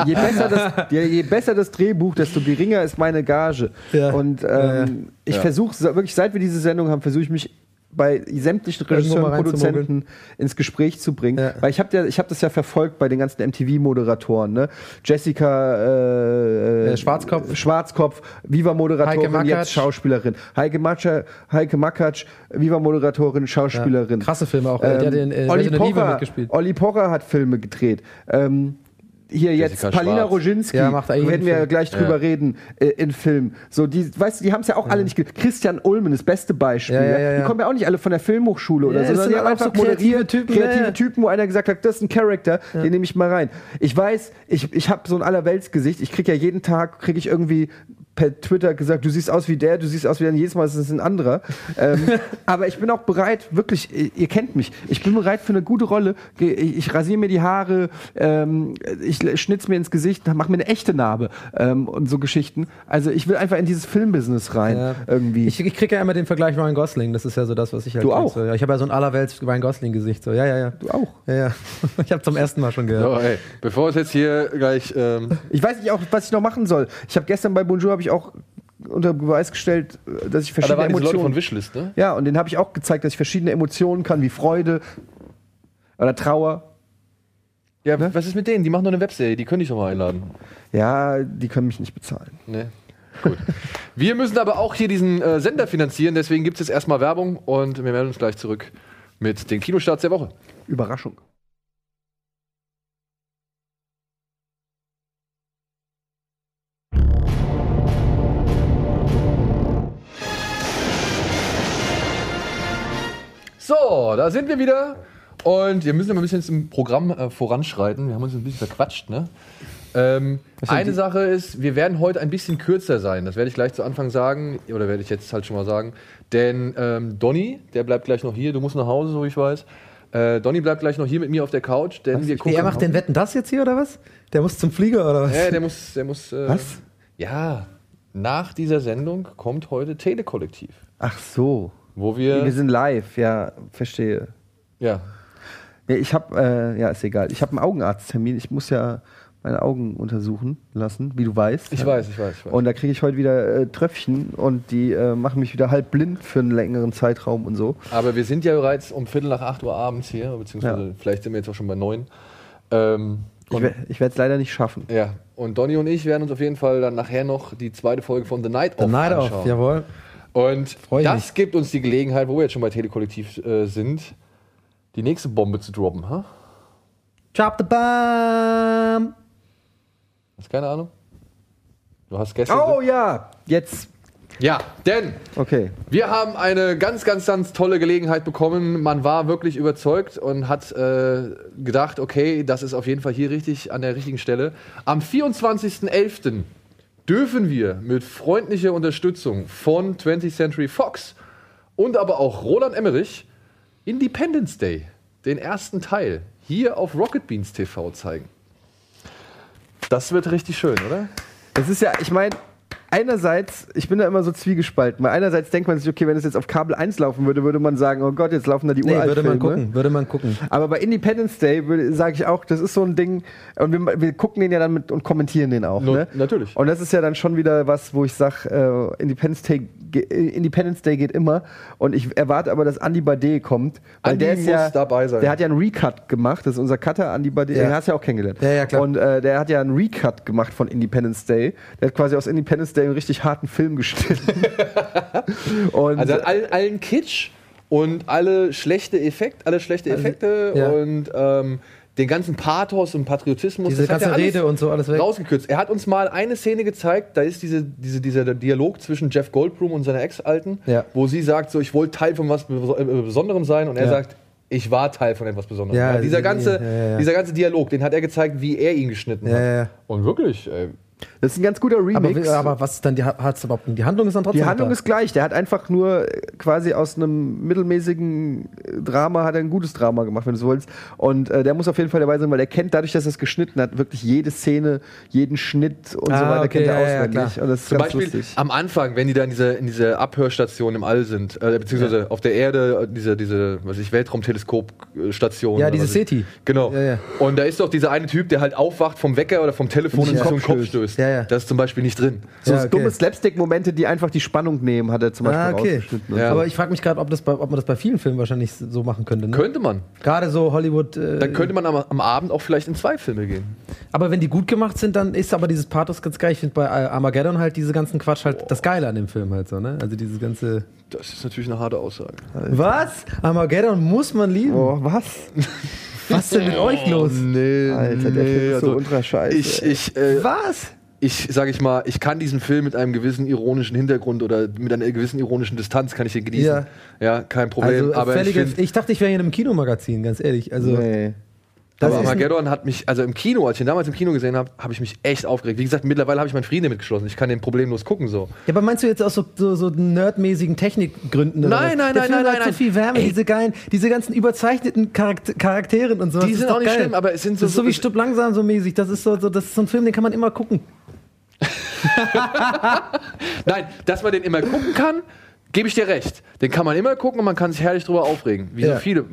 je besser, das, je, je besser das Drehbuch, desto geringer ist meine Gage. Ja. Und ähm, Ja, ja. ich Ja. versuche, wirklich seit wir diese Sendung haben, versuche ich mich bei sämtlichen Regisseuren und Produzenten ins Gespräch zu bringen. Ja. Weil ich habe ja, ich hab das ja verfolgt bei den ganzen MTV-Moderatoren. Ne? Jessica äh, Äh, Schwarzkopf. Schwarzkopf, Viva-Moderatorin, jetzt Schauspielerin. Heike, Matscha, Heike Makatsch, Viva-Moderatorin, Schauspielerin. Krasse Filme auch. äh, der hat in äh, Olli, Pocher, mitgespielt. Olli Pocher hat Filme gedreht. Ähm, hier Jessica jetzt Palina Schwarz. Roginski, Ja, macht er werden wir Film. gleich drüber Ja. reden, äh, in Film. So, die, weißt du, die haben es ja auch alle nicht Christian Ulmen, das beste Beispiel. Ja, ja, ja, Die ja. kommen ja auch nicht alle von der Filmhochschule oder Ja, so, sondern sind die haben auch einfach so kreative Typen, kreative ja, ja. Typen, wo einer gesagt hat, das ist ein Charakter, den nehme ich mal rein. Ich weiß, ich, ich habe so ein Allerweltsgesicht, ich kriege ja jeden Tag, kriege ich irgendwie per Twitter gesagt, du siehst aus wie der, du siehst aus wie der, jedes Mal ist es ein anderer. ähm, [laughs] aber ich bin auch bereit, wirklich, ihr kennt mich, ich bin bereit für eine gute Rolle. Ich, ich rasiere mir die Haare, ähm, ich schnitz mir ins Gesicht, mache mir eine echte Narbe ähm, und so Geschichten. Also ich will einfach in dieses Filmbusiness rein Ja. irgendwie. Ich, ich kriege ja immer den Vergleich Ryan Gosling. Das ist ja so das, was ich halt Du auch? So. Ja, ich habe ja so ein allerwelts Ryan Gosling-Gesicht. So. Ja, ja, ja. du auch. Ja, ja. [laughs] Ich habe zum ersten Mal schon gehört. So, ey, bevor es jetzt hier gleich. Ähm, Ich weiß nicht auch, was ich noch machen soll. Ich habe gestern bei Bonjour habe ich auch unter Beweis gestellt, dass ich ah, da verschiedene diese Leute Emotionen von Wishlist, ne? Ja, und den habe ich auch gezeigt, dass ich verschiedene Emotionen kann, wie Freude oder Trauer. Ja, was ist mit denen? Die machen doch eine Webserie, die könnte ich doch mal einladen. Ja, die können mich nicht bezahlen. Ne? Gut. Wir müssen aber auch hier diesen äh, Sender finanzieren, deswegen gibt es jetzt erstmal Werbung und wir melden uns gleich zurück mit den Kinostarts der Woche. Überraschung. So, da sind wir wieder. Und wir müssen immer ein bisschen im Programm äh, voranschreiten. Wir haben uns ein bisschen verquatscht, ne? Ähm, eine Sache ist, wir werden heute ein bisschen kürzer sein. Das werde ich gleich zu Anfang sagen. Oder werde ich jetzt halt schon mal sagen. Denn ähm, Donny, der bleibt gleich noch hier. Du musst nach Hause, so wie ich weiß. Äh, Donny bleibt gleich noch hier mit mir auf der Couch, denn wir gucken. er macht den Wetten das jetzt hier oder was? Der muss zum Flieger oder was? Ja, der muss. Der muss äh, Was? Ja, nach dieser Sendung kommt heute Telekollektiv. Ach so. Wo wir. Wir sind live, ja, verstehe. ja, Ja, ich habe, äh, ja, ist egal. Ich habe einen Augenarzttermin. Ich muss ja meine Augen untersuchen lassen, wie du weißt. ich ja. weiß, ich weiß. Ich weiß. Und da kriege ich heute wieder äh, Tröpfchen und die äh, machen mich wieder halb blind für einen längeren Zeitraum und so. Aber wir sind ja bereits um Viertel nach acht Uhr abends hier, beziehungsweise Ja. vielleicht sind wir jetzt auch schon bei neun. Ähm, Ich, ich werde es leider nicht schaffen. ja, und Donny und ich werden uns auf jeden Fall dann nachher noch die zweite Folge von The Night The Off Night anschauen. Off, jawohl. Und Freu ich das gibt uns die Gelegenheit, wo wir jetzt schon bei Telekollektiv äh, sind, die nächste Bombe zu droppen. Ha? Drop the bomb! Hast keine Ahnung? Du hast gestern. Oh ja, jetzt. Ja, denn Okay. Wir haben eine ganz, ganz, ganz tolle Gelegenheit bekommen. Man war wirklich überzeugt und hat äh, gedacht, okay, das ist auf jeden Fall hier richtig an der richtigen Stelle. Am 24.11. dürfen wir mit freundlicher Unterstützung von 20th Century Fox und aber auch Roland Emmerich Independence Day, den ersten Teil, hier auf Rocket Beans TV zeigen. Das wird richtig schön, oder? Es ist ja, ich meine, einerseits, ich bin da immer so zwiegespalten, weil einerseits denkt man sich, okay, wenn es jetzt auf Kabel 1 laufen würde, würde man sagen, oh Gott, jetzt laufen da die Nee, würde man gucken, würde man gucken. Aber bei Independence Day sage ich auch, das ist so ein Ding, und wir, wir gucken den ja dann mit und kommentieren den auch. No- ne? natürlich. Und das ist ja dann schon wieder was, wo ich sage, äh, Independence, Day, äh, Independence Day geht immer. Und ich erwarte aber, dass Andy Bade kommt. Weil Andy der muss ja, dabei sein. Der hat ja einen Recut gemacht, das ist unser Cutter, Andy Bade, Ja. den hast du ja auch kennengelernt. Ja, ja, klar. Und äh, der hat ja einen Recut gemacht von Independence Day. Der hat quasi aus Independence Day einen richtig harten Film geschnitten. [laughs] und Also allen, allen Kitsch und alle schlechte Effekte, alle schlechte Effekte ja. und ähm, den ganzen Pathos und Patriotismus. Diese das hat ganze er Rede und so, alles weg. Rausgekürzt. Er hat uns mal eine Szene gezeigt, da ist diese, diese, dieser Dialog zwischen Jeff Goldblum und seiner Ex-Alten, Ja. wo sie sagt, so ich wollte Teil von was äh, Besonderem sein und er Ja. sagt, ich war Teil von etwas Besonderem. Ja, Ja, dieser, diese- ganze, ja, ja, ja. dieser ganze Dialog, den hat er gezeigt, wie er ihn geschnitten Ja, hat. ja, ja. Und wirklich, ey, das ist ein ganz guter Aber, Remix. wie- aber was ist dann die, hat's überhaupt, die Handlung ist dann trotzdem Die Handlung da. ist gleich. Der hat einfach nur äh, quasi aus einem mittelmäßigen äh, Drama hat er ein gutes Drama gemacht, wenn du so willst. Und äh, der muss auf jeden Fall dabei sein, weil er kennt dadurch, dass er es geschnitten hat, wirklich jede Szene, jeden Schnitt und so Ah, weiter okay, kennt er ja, ja, auswendig. klar. und das ist Zum ganz Beispiel lustig. am Anfang, wenn die da in dieser in diese Abhörstation im All sind, äh, beziehungsweise auf der Erde, diese, diese was weiß ich, Weltraumteleskopstation. Ja, diese SETI. Genau. Ja, ja. Und da ist doch dieser eine Typ, der halt aufwacht vom Wecker oder vom Telefon und Ja. sich so einen Kopf Kopfstößt. Löst. Ja, ja. Das ist zum Beispiel nicht drin. So Ja, okay. dumme Slapstick-Momente, die einfach die Spannung nehmen, hat er zum Beispiel Ah, okay. rausgeschnitten. Ja. so. Aber ich frage mich gerade, ob, das bei- ob man das bei vielen Filmen wahrscheinlich so machen könnte. Ne? Könnte man. Gerade so Hollywood. Äh, Dann könnte man am, am Abend auch vielleicht in zwei Filme gehen. aber wenn die gut gemacht sind, dann ist aber dieses Pathos ganz geil. Ich finde bei äh, Armageddon halt diese ganzen Quatsch halt das Geile an dem Film halt so, ne? Also dieses ganze. Das ist natürlich eine harte Aussage. Was? Armageddon muss man lieben. Oh, was? Was ist denn mit euch los? Nee, Alter, der Film ist so also ultra scheiße. Ich, ich, äh, Was? Ich sage ich mal, ich kann diesen Film mit einem gewissen ironischen Hintergrund oder mit einer gewissen ironischen Distanz kann ich den genießen. Ja. Ja, kein Problem. Also, aber ich, find, ich, dachte, ich wäre hier in einem Kinomagazin, ganz ehrlich. Also, nee. das aber Armageddon hat mich, also im Kino, als ich ihn damals im Kino gesehen habe, habe ich mich echt aufgeregt. Wie gesagt, mittlerweile habe ich meinen Frieden damit geschlossen. Ich kann den problemlos gucken so. Ja, aber meinst du jetzt aus so, so, so nerdmäßigen Technikgründen? oder Nein, was? nein, Der nein, Film nein, hat nein, so nein. viel Wärme, Ey. diese geilen, diese ganzen überzeichneten Charakter Charakteren und so. Die sind auch nicht schlimm, aber es sind so- Das ist so wie so- Stupp langsam so mäßig. Das ist so, so, das ist so ein Film, den kann man immer gucken. [laughs] Nein, dass man den immer gucken kann, gebe ich dir recht. Den kann man immer gucken und man kann sich herrlich drüber aufregen. Wie Ja. so viele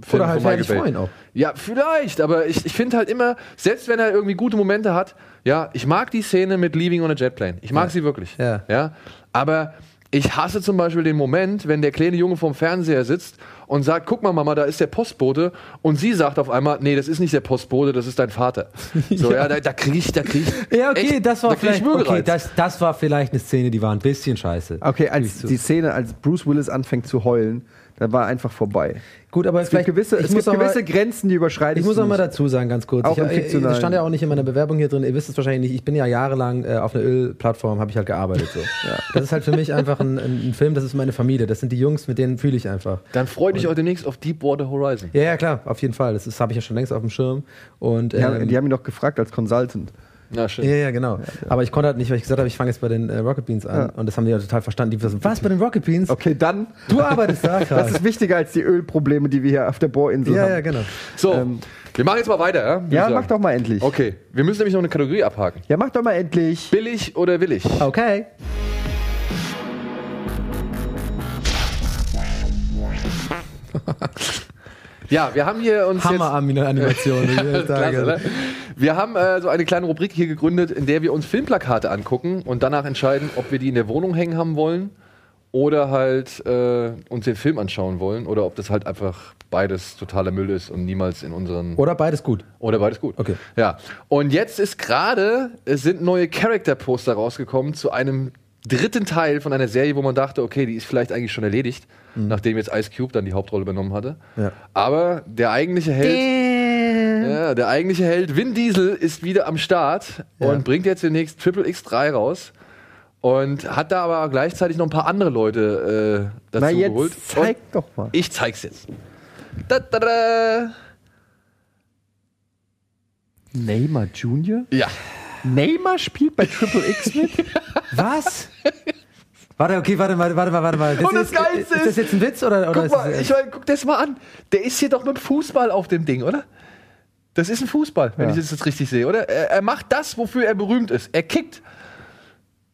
Filme Oder halt herrlich freuen auch. Ja, vielleicht, aber ich, ich finde halt immer, selbst wenn er irgendwie gute Momente hat, ja, ich mag die Szene mit Leaving on a Jet Plane. Ich mag sie wirklich. Ja. ja. Aber ich hasse zum Beispiel den Moment, wenn der kleine Junge vorm Fernseher sitzt und sagt, guck mal Mama, da ist der Postbote und sie sagt auf einmal, nee, das ist nicht der Postbote, das ist dein Vater. [laughs] So, ja, da, da kriege ich, da kriege ich Ja, okay, echt, das war da krieg ich vielleicht, okay, das, das war vielleicht eine Szene, die war ein bisschen scheiße. Okay, als die Szene, als Bruce Willis anfängt zu heulen, da war einfach vorbei. Gut, aber Es gibt gewisse, ich es muss gibt gewisse Grenzen, die überschreitest Ich muss auch mal dazu sagen, ganz kurz. Auch ich, im äh, das stand ja auch nicht in meiner Bewerbung hier drin. Ihr wisst es wahrscheinlich nicht. Ich bin ja jahrelang äh, auf einer Ölplattform, habe ich halt gearbeitet. So. [laughs] Das ist halt für mich einfach ein, ein, ein Film, das ist meine Familie. Das sind die Jungs, mit denen fühle ich einfach. Dann freu dich auch demnächst auf Deepwater Horizon. Ja, ja, klar, auf jeden Fall. Das ist- habe ich ja schon längst auf dem Schirm. Und, Die, haben, ähm, die haben ihn doch gefragt als Consultant. Na schön. ja, ja, genau. Aber ich konnte halt nicht, weil ich gesagt habe, ich fange jetzt bei den äh, Rocket Beans an. Ja. Und das haben die ja total verstanden. Die so, was bei den Rocket Beans? Okay, dann. Du arbeitest da, [laughs] Das krass. ist wichtiger als die Ölprobleme, die wir hier auf der Bohrinsel Ja, haben. ja, genau. So, Ähm, wir machen jetzt mal weiter, ja? Ja, sagen. mach doch mal endlich. Okay, wir müssen nämlich noch eine Kategorie abhaken. Ja, mach doch mal endlich. Billig oder willig? Okay. [laughs] Ja, wir haben hier uns Hammer-Animation. jetzt... [laughs] Klasse, ne? Wir haben äh, so eine kleine Rubrik hier gegründet, in der wir uns Filmplakate angucken und danach entscheiden, ob wir die in der Wohnung hängen haben wollen oder halt äh, uns den Film anschauen wollen oder ob das halt einfach beides totaler Müll ist und niemals in unseren... Oder beides gut. Oder beides gut. Okay. Ja. Und jetzt ist gerade, es sind neue Character-Poster rausgekommen zu einem dritten Teil von einer Serie, wo man dachte, okay, die ist vielleicht eigentlich schon erledigt, nachdem jetzt Ice Cube dann die Hauptrolle übernommen hatte. Ja. Aber der eigentliche Held, ja, der eigentliche Held Vin Diesel ist wieder am Start Ja. und bringt jetzt demnächst Triple X3 raus. Und hat da aber gleichzeitig noch ein paar andere Leute äh, dazu Na, jetzt geholt. zeig Und doch mal. ich zeig's jetzt. Da, da, da. Neymar Junior? Ja. Neymar spielt bei Triple X mit? [laughs] Was? Warte, okay, warte, warte, warte, warte, warte. Und das ist, Geilste ist das ist- jetzt ein Witz oder, oder Guck mal, das ich mein, guck das mal an. Der ist hier doch mit Fußball auf dem Ding, oder? Das ist ein Fußball, wenn Ja. ich das jetzt richtig sehe, oder? Er, er macht das, wofür er berühmt ist. Er kickt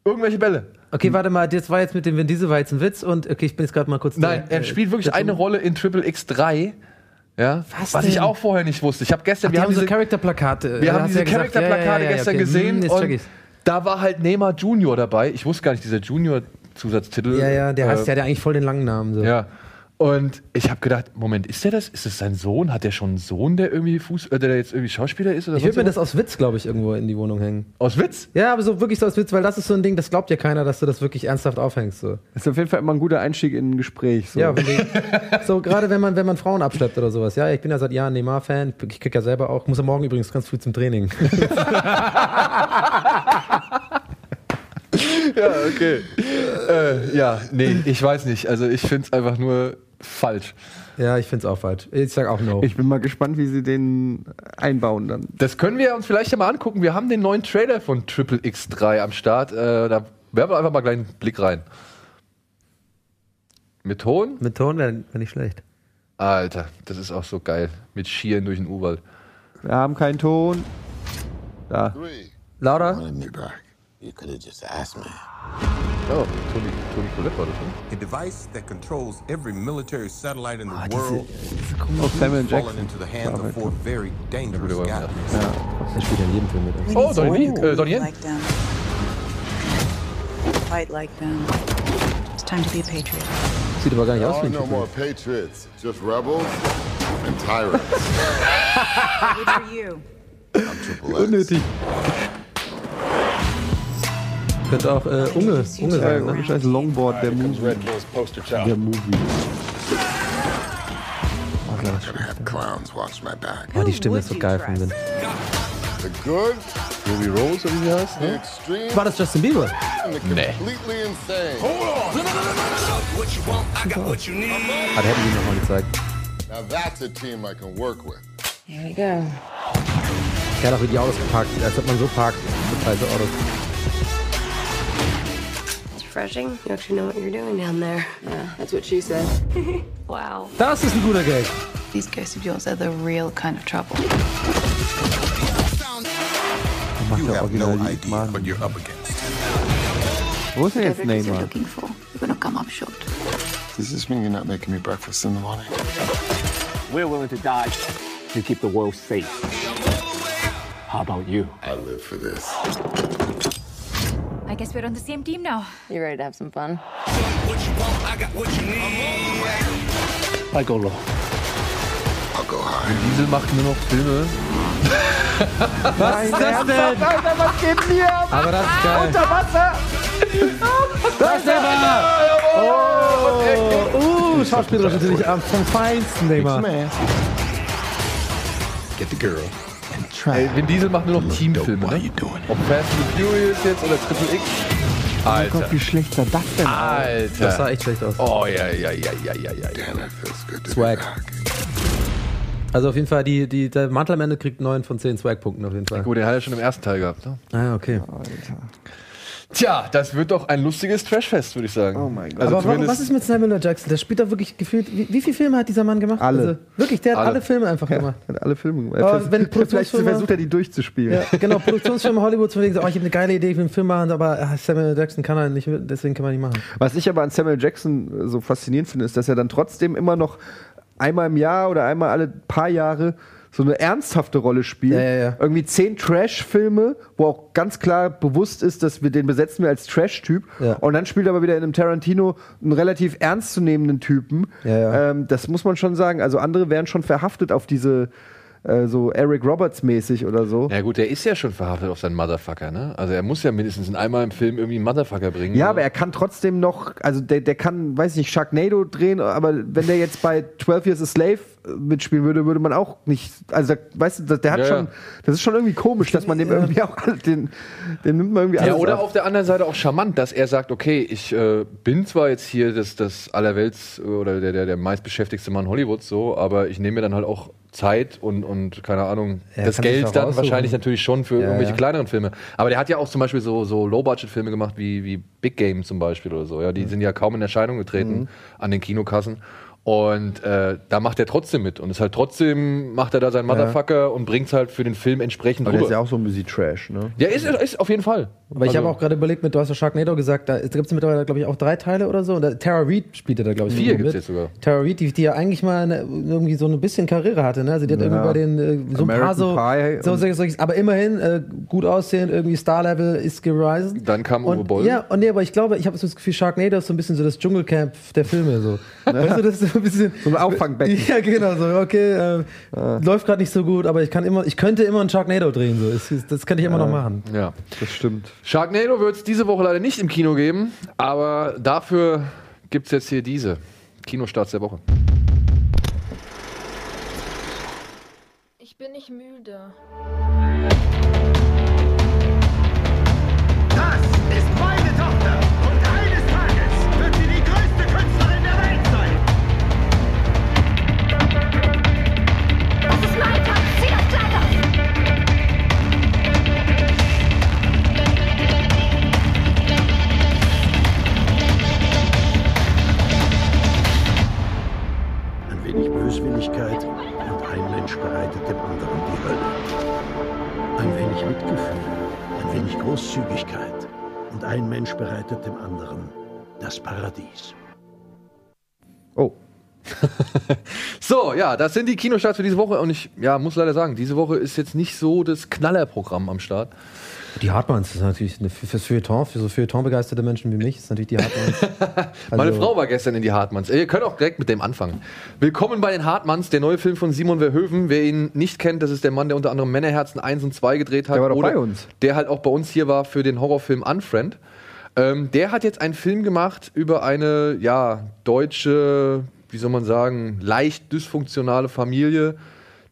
irgendwelche Bälle. Okay, warte mal, das war jetzt mit dem Vin Diesel war jetzt ein Witz und okay, ich bin jetzt gerade mal kurz. Nein, äh, er spielt wirklich das- eine Rolle in Triple X3. Ja, Was ich denn? auch vorher nicht wusste. Ich habe gestern, Ach, wir haben haben so diese, Charakterplakate. wir äh, haben hast diese ja. Charakterplakate Ja, ja, gestern okay. gesehen Hm, jetzt und da war halt Neymar Junior dabei. Ich wusste gar nicht, dieser Junior-Zusatztitel. Ja, ja, der äh, heißt ja der eigentlich voll den langen Namen. So. Ja. Und ich habe gedacht, Moment, ist der das? Ist das sein Sohn? Hat der schon einen Sohn, der irgendwie Fuß, äh, der jetzt irgendwie Schauspieler ist oder Ich würde mir das aus Witz, glaube ich, irgendwo in die Wohnung hängen. aus Witz? Ja, aber so wirklich so aus Witz, weil das ist so ein Ding, das glaubt ja keiner, dass du das wirklich ernsthaft aufhängst. So. Das ist auf jeden Fall immer ein guter Einstieg in ein Gespräch. So. Ja, die, so gerade wenn man, wenn man Frauen abschleppt oder sowas. Ja, ich bin ja seit Jahren Neymar-Fan. Ich kick ja selber auch. Muss ja morgen übrigens ganz früh zum Training. [laughs] [laughs] Ja, okay. äh, ja, nee, ich weiß nicht. Also ich finde es einfach nur falsch. ja, ich finde es auch falsch. Ich sag auch no. Ich bin mal gespannt, wie sie den einbauen dann. Das können wir uns vielleicht ja mal angucken. Wir haben den neuen Trailer von Triple X3 am Start. Äh, da werfen wir einfach mal gleich einen Blick rein. Mit Ton? Mit Ton wäre wär nicht schlecht. Alter, das ist auch so geil. Mit Schieren durch den Urwald. Wir haben keinen Ton. Da. Three. Lauter? You could have just asked me. Oh, Toni, Toni Collette war das, ne? A device that controls every military satellite in the Ah, world diese Komödie. Auch Samuel fallen Jackson. into the hands ah, of four very dangerous Gute Wahl, guys. Spielt in jedem Film mit. We Oh, need Donnie, someone uh, äh, Donnie Yen. like them. Fight like them. It's time to be a patriot. Sieht aber gar nicht aus wie are ein no more patriots, just rebels and tyrants. Good for you. I'm Triple X. Unnötig. Könnte auch äh, Unge, Unge sein, ne? Ja, scheiß Longboard, der Movie. Der Movie. My back. Oh, die Stimme ist so geil von Vin. The good, Ruby Rose, wie sie heißt, ne? War das Justin Bieber? insane. Ah, da hätten die nochmal gezeigt. Now that's a team I can work with. Here we go. Der hat auch wie die Autos geparkt, als ob man so parkt. So preise Autos. It's refreshing. You actually know what you're doing down there. Yeah, that's what she said. [laughs] Wow. Das ist ein guter Gag. These ghosts of yours are the real kind of trouble. You have no idea what you're up against. Wo ist er denn jetzt Whatever you're Neymar? looking for, you're gonna come up short. Does this mean you're not making me breakfast in the morning? We're willing to die to keep the world safe. How about you? I live for this. I guess we're on the same team now. You ready to have some fun? I go low. I'll go high. Diesel macht nur noch Filme. [laughs] Was ist das denn? Alter, was geht hier ab? Aber das ist geil. Unter Wasser! Das ist der Oh, uh, Schauspielerisch natürlich am- vom Feinsten, Neymar. Get the girl. Ey, Vin Diesel macht nur noch Teamfilme, ne? Ob Fast and Furious jetzt oder Triple X. Oh Alter. Gott, wie schlecht sah das denn aus? Alter. Das sah echt schlecht aus. Oh, ja, ja, ja, ja, ja, ja. Swag. Also auf jeden Fall, die, die, der Mantel am Ende kriegt 9 von 10 Swag-Punkten auf jeden Fall. Gut, den hat er schon im ersten Teil gehabt. Ne? Ah, okay. Tja, das wird doch ein lustiges Trashfest, würde ich sagen. Oh mein Gott. Also Aber warum, was ist mit Samuel L. Jackson? Der spielt da wirklich gefühlt. Wie, wie viele Filme hat dieser Mann gemacht? Alle. Also, wirklich, der hat alle, Alle. Filme einfach gemacht. Er hat alle Filme gemacht. Aber Er wenn Vielleicht versucht er die durchzuspielen. Ja, genau, Produktionsfirma Hollywood zu wegen, so, oh, ich habe eine geile Idee für einen Film machen, aber ah, Samuel L. Jackson kann er nicht, deswegen kann man nicht machen. Was ich aber an Samuel Jackson äh, so faszinierend finde, ist, dass er dann trotzdem immer noch einmal im Jahr oder einmal alle paar Jahre so eine ernsthafte Rolle spielt. Ja, ja, ja. Irgendwie zehn Trash-Filme, wo auch ganz klar bewusst ist, dass wir den besetzen wir als Trash-Typ. Ja. Und dann spielt er aber wieder in einem Tarantino einen relativ ernstzunehmenden Typen. Ja, ja. Ähm, das muss man schon sagen. Also andere wären schon verhaftet auf diese äh, so Eric Roberts mäßig oder so. Ja gut, der ist ja schon verhaftet auf seinen Motherfucker, ne? Also er muss ja mindestens einmal im Film irgendwie einen Motherfucker bringen. Ja, aber er kann trotzdem noch, also der, der kann, weiß nicht, Sharknado drehen, aber wenn der jetzt bei 12 Years a Slave mitspielen würde, würde man auch nicht, also weißt du, der hat Ja, schon, ja. das ist schon irgendwie komisch, dass man dem irgendwie [laughs] auch, den, den nimmt man irgendwie Ja, alles oder ab. auf der anderen Seite auch charmant, dass er sagt, okay, ich äh, bin zwar jetzt hier das, das allerwelts oder der, der, der meistbeschäftigste Mann Hollywoods so, aber ich nehme mir dann halt auch Zeit und, und keine Ahnung, Er das Geld dann wahrscheinlich natürlich schon für Ja, irgendwelche ja. kleineren Filme. Aber der hat ja auch zum Beispiel so, so Low-Budget-Filme gemacht wie, wie Big Game zum Beispiel oder so. Ja, die sind ja kaum in Erscheinung getreten Mhm. an den Kinokassen. Und äh, da macht er trotzdem mit. Und ist halt trotzdem, macht er da seinen Motherfucker und bringt halt für den Film entsprechend Aber der ist ja rüber. auch so ein bisschen Trash, ne? Ja, ist, ist auf jeden Fall. Aber ich Also- habe auch gerade überlegt, mit du hast ja Sharknado gesagt, da gibt es mittlerweile, glaube ich, auch drei Teile oder so. Und da, Tara Reid spielt ja da, glaube ich, Vier mit. gibt's jetzt sogar. Tara Reid, die, die ja eigentlich mal eine, irgendwie so ein bisschen Karriere hatte. Ne? Also die hat irgendwie bei den äh, so ein paar American so, Pie so, so, so aber immerhin äh, gut aussehend, irgendwie Star-Level ist gerisen. Dann kam Uwe Boll. Ja, und nee, aber ich glaube, ich habe so das Gefühl, Sharknado ist so ein bisschen so das Dschungelcamp der Filme. So. [laughs] weißt du, das so ein bisschen. So ein Auffangbecken. [laughs] Ja, genau, so, okay, äh, läuft gerade nicht so gut, aber ich kann immer, ich könnte immer ein Sharknado drehen. So. Das, das könnte ich immer noch machen. Ja. Das stimmt. Sharknado wird es diese Woche leider nicht im Kino geben, aber dafür gibt es jetzt hier diese Kinostarts der Woche. Ich bin nicht müde. Das ist meine Ein Mensch bereitet dem anderen das Paradies. Oh. [laughs] So, ja, das sind die Kinostarts für diese Woche. Und ich ja, muss leider sagen, diese Woche ist jetzt nicht so das Knallerprogramm am Start. Die Hartmanns ist natürlich eine, fürs Feuilleton, für so Feuilleton-begeisterte Menschen wie mich, ist natürlich die Hartmanns. [laughs] Meine Also- Frau war gestern in die Hartmanns. Ihr könnt auch direkt mit dem anfangen. Willkommen bei den Hartmanns, der neue Film von Simon Verhoeven. Wer ihn nicht kennt, das ist der Mann, der unter anderem Männerherzen 1 und 2 gedreht hat. Der war doch bei uns. Der halt auch bei uns hier war für den Horrorfilm Unfriend. Ähm, der hat jetzt einen Film gemacht über eine, ja, deutsche, wie soll man sagen, leicht dysfunktionale Familie.